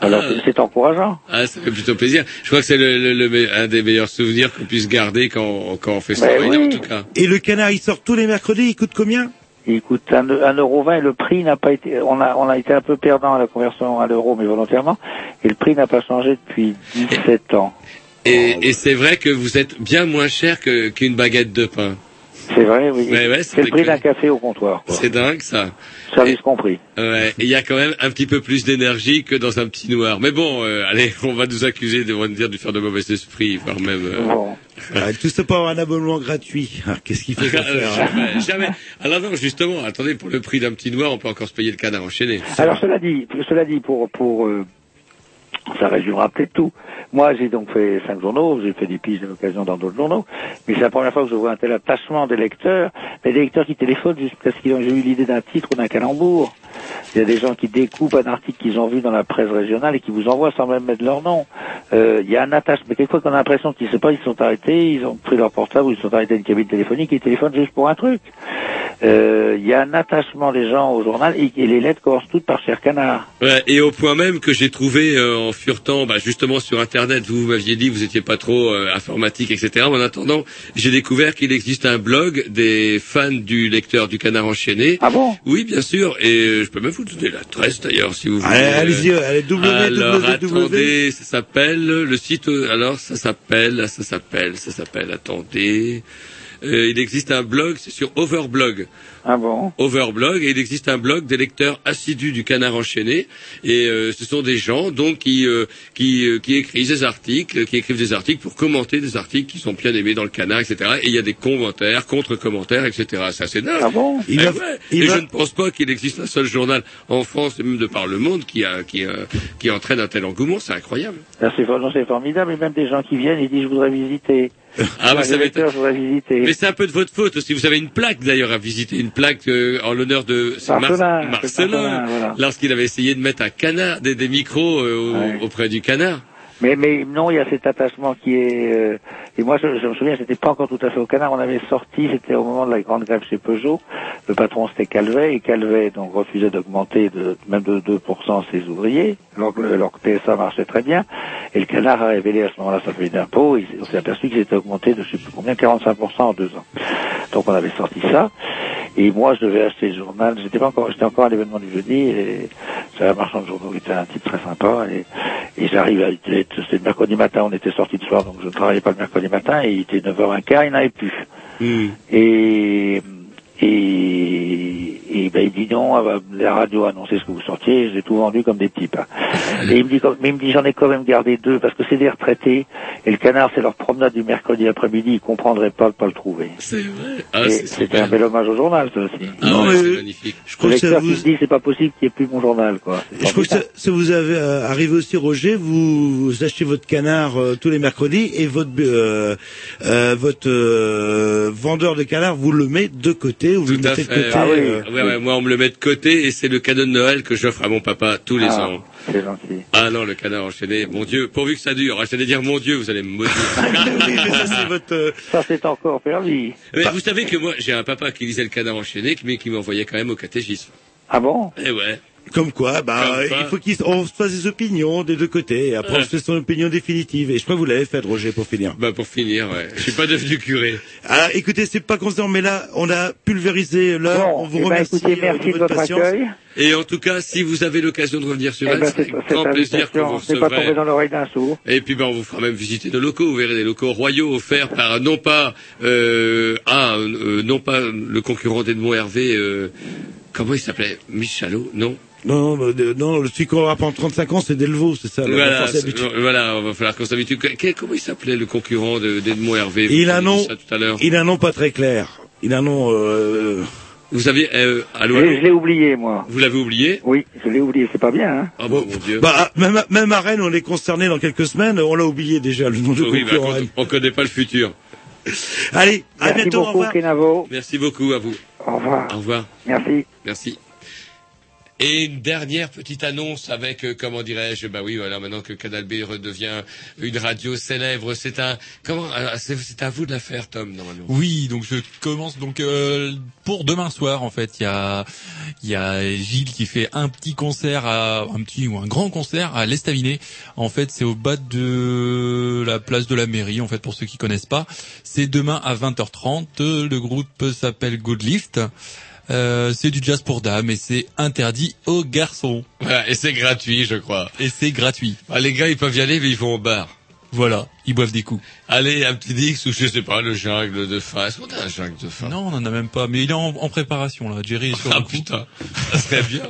Alors Ah. c'est- c'est encourageant. Ah, ça fait plutôt plaisir. Je crois que c'est le, le- un des meilleurs souvenirs qu'on puisse garder quand, quand on fait ça. Ben Oui, en tout cas. Et le canard, il sort tous les mercredis, il coûte combien? Il coûte un, un euro vingt et le prix n'a pas été, on a, on a été un peu perdant à la conversion à l'euro, mais volontairement, et le prix n'a pas changé depuis 17 ans. Et, et c'est vrai que vous êtes bien moins cher que- qu'une baguette de pain. C'est vrai, oui. Ouais, ouais, c'est le vrai prix d'un café au comptoir. C'est dingue ça. Service compris. Ouais, et il y a quand même un petit peu plus d'énergie que dans un petit noir. Mais bon, euh, allez, on va nous accuser de, on dire de faire de mauvais esprits, voire même. euh, Ah, Tout ça pour avoir un abonnement gratuit. Qu'est-ce qu'il fait ça faire hein jamais, jamais. Alors non, justement, attendez, pour le prix d'un petit noir, on peut encore se payer le canard enchaîné. Alors cela dit, cela dit pour pour euh, ça résumera peut-être tout. Moi, j'ai donc fait cinq journaux, j'ai fait des piges de l'occasion dans d'autres journaux, mais c'est la première fois que je vois un tel attachement des lecteurs, mais des lecteurs qui téléphonent juste parce qu'ils ont eu l'idée d'un titre ou d'un calembour. Il y a des gens qui découpent un article qu'ils ont vu dans la presse régionale et qui vous envoient sans même mettre leur nom. Euh, Il y a un attachement, mais quelquefois qu'on a l'impression qu'ils ne savent pas, ils sont arrêtés, ils ont pris leur portable ou ils sont arrêtés à une cabine téléphonique et ils téléphonent juste pour un truc. Euh, Il y a un attachement des gens au journal et, les lettres commencent toutes par cher canard. Et au point même que j'ai trouvé euh, en furetant, bah, justement sur Internet, vous m'aviez dit que vous étiez pas trop euh, informatique, etc. Mais en attendant, j'ai découvert qu'il existe un blog des fans du lecteur du Canard enchaîné. Ah bon? Oui, bien sûr. Et euh, je peux même vous donner l'adresse d'ailleurs, si vous voulez. Allez, allez-y, allez, www. Alors attendez, ça s'appelle le site. euh, Alors ça s'appelle, ça s'appelle, ça s'appelle. Attendez. Euh, il existe un blog, c'est sur Overblog. Ah bon? Overblog et il existe un blog des lecteurs assidus du Canard enchaîné et euh, ce sont des gens donc qui euh, qui euh, qui écrivent des articles, qui écrivent des articles pour commenter des articles qui sont bien aimés dans le Canard, etc. Et il y a des commentaires, contre-commentaires, etc. C'est assez dingue. Ah bon? Et, Il va- ouais. il Et va- je ne pense pas qu'il existe un seul journal en France et même de par le monde qui a, qui euh, qui entraîne un tel engouement. C'est incroyable. C'est non, c'est formidable, et même des gens qui viennent et disent je voudrais visiter. Ah, vous savez, visiter. Mais c'est un peu de votre faute aussi. Vous avez une plaque d'ailleurs à visiter, une plaque euh, en l'honneur de Marcelin, Marcelin, Marcelin, voilà. lorsqu'il avait essayé de mettre un canard, des, des micros euh, Ouais. auprès du canard. Mais, mais non, il y a cet attachement qui est... euh, et moi, je, me souviens, c'était pas encore tout à fait au canard. On avait sorti, c'était au moment de la grande grève chez Peugeot. Le patron, c'était Calvet. Et Calvet, donc, refusait d'augmenter de, même de 2% ses ouvriers, alors que, alors que PSA marchait très bien. Et le canard a révélé à ce moment-là sa feuille d'impôt. On s'est aperçu qu'il était augmenté de je sais plus combien, 45% en deux ans. Donc, on avait sorti ça. Et moi, je devais acheter le journal. J'étais pas encore, j'étais encore à l'événement du jeudi et j'avais un marchand de journaux qui était un type très sympa et, et j'arrive à, c'était le mercredi matin, on était sorti de soir, donc je ne travaillais pas le mercredi matin et il était 9h15, il n'avait plus. Et, et, et ben, il dit non, ah bah, la radio a annoncé ce que vous sortiez, j'ai tout vendu comme des petits pains. Et il me dit, mais il me dit, j'en ai quand même gardé deux parce que c'est des retraités et le canard, c'est leur promenade du mercredi après-midi, ils comprendraient pas de pas le trouver. C'est vrai. Ah, c'est C'était un bel hommage au journal, ça aussi. Ah ouais, mais- c'est magnifique. Je crois que ça vous, se dit, c'est pas possible qu'il n'y ait plus mon journal, quoi. Je crois que ça, ça vous avez euh, arrivé aussi, Roger. Vous, vous achetez votre canard euh, tous les mercredis et votre euh, euh, votre euh, vendeur de canard vous le met de côté ou vous le Tout mettez de côté. Ah oui. Ouais, ouais, moi, on me le met de côté et c'est le cadeau de Noël que j'offre à mon papa tous les Ah, ans. C'est gentil. Ah non, le canard enchaîné. Mon Dieu, pourvu que ça dure. Ah, J'allais dire mon Dieu, vous allez me maudire. oui, mais ça c'est votre. euh, Ça, c'est encore permis. Mais vous savez que moi, j'ai un papa qui lisait le canard enchaîné, mais qui m'envoyait quand même au catéchisme. Ah bon? Eh ouais. Comme quoi, bah, Comme quoi. il faut qu'on se fasse des opinions des deux côtés. Et après, on Ouais. se fait son opinion définitive. Et je crois que vous l'avez fait, Roger, pour finir. Bah pour finir, ouais. Je suis pas devenu curé. Alors, écoutez, c'est pas constant, mais là, on a pulvérisé l'heure. Bon, on vous eh ben, remercie écoutez, euh, merci de votre patience. accueil. Et en tout cas, si vous avez l'occasion de revenir sur Eh elle, ben, c'est grand plaisir qu'on vous pas dans l'oreille d'un sourd. Et puis ben on vous fera même visiter nos locaux. Vous verrez des locaux royaux offerts par non pas euh, ah, euh, non pas le concurrent d'Edmond Hervé. Euh, comment il s'appelait Michalot Non. Non, non, euh, non, le celui qu'on aura pendant 35 ans, c'est Delvaux, c'est ça. Voilà, voilà, on va falloir qu'on s'habitue. Comment il s'appelait le concurrent de- d'Edmond Hervé il a un nom, il a un nom pas très clair. Il a un nom, euh, Vous aviez euh, allô, Je, allô je l'ai oublié, moi. Vous l'avez oublié Oui, je l'ai oublié. C'est pas bien, hein Ah bon, mon Dieu. bah, même, même à Rennes, on est concerné dans quelques semaines, on l'a oublié déjà, le nom de oui, bah, concurrent. on, on connaît pas le futur. Allez, à Merci bientôt, au beaucoup, revoir. Merci beaucoup à vous. Au revoir. Au revoir. Merci. Merci. Et une dernière petite annonce avec, euh, comment dirais-je, bah oui, voilà, maintenant que Canal B redevient une radio célèbre, c'est un, comment, euh, c'est à vous de la faire, Tom, normalement. Oui, donc je commence donc euh, pour demain soir en fait, il y a il y a Gilles qui fait un petit concert à un petit ou un grand concert à l'Estaminet. En fait, c'est au bas de la place de la mairie en fait pour ceux qui connaissent pas. C'est demain à 20h30, le groupe s'appelle Good Lift. Euh, c'est du jazz pour dames et c'est interdit aux garçons. Voilà, et c'est gratuit, je crois. Et c'est gratuit. Ah, les gars, ils peuvent y aller, mais ils vont au bar. Voilà, ils boivent des coups. Allez, un petit Dix ou je sais pas, le jungle de fin. Est-ce qu'on a un jungle de fin? Non, on en a même pas, mais il est en, en préparation là. Jerry est sur Ah le coup. putain, ça serait bien.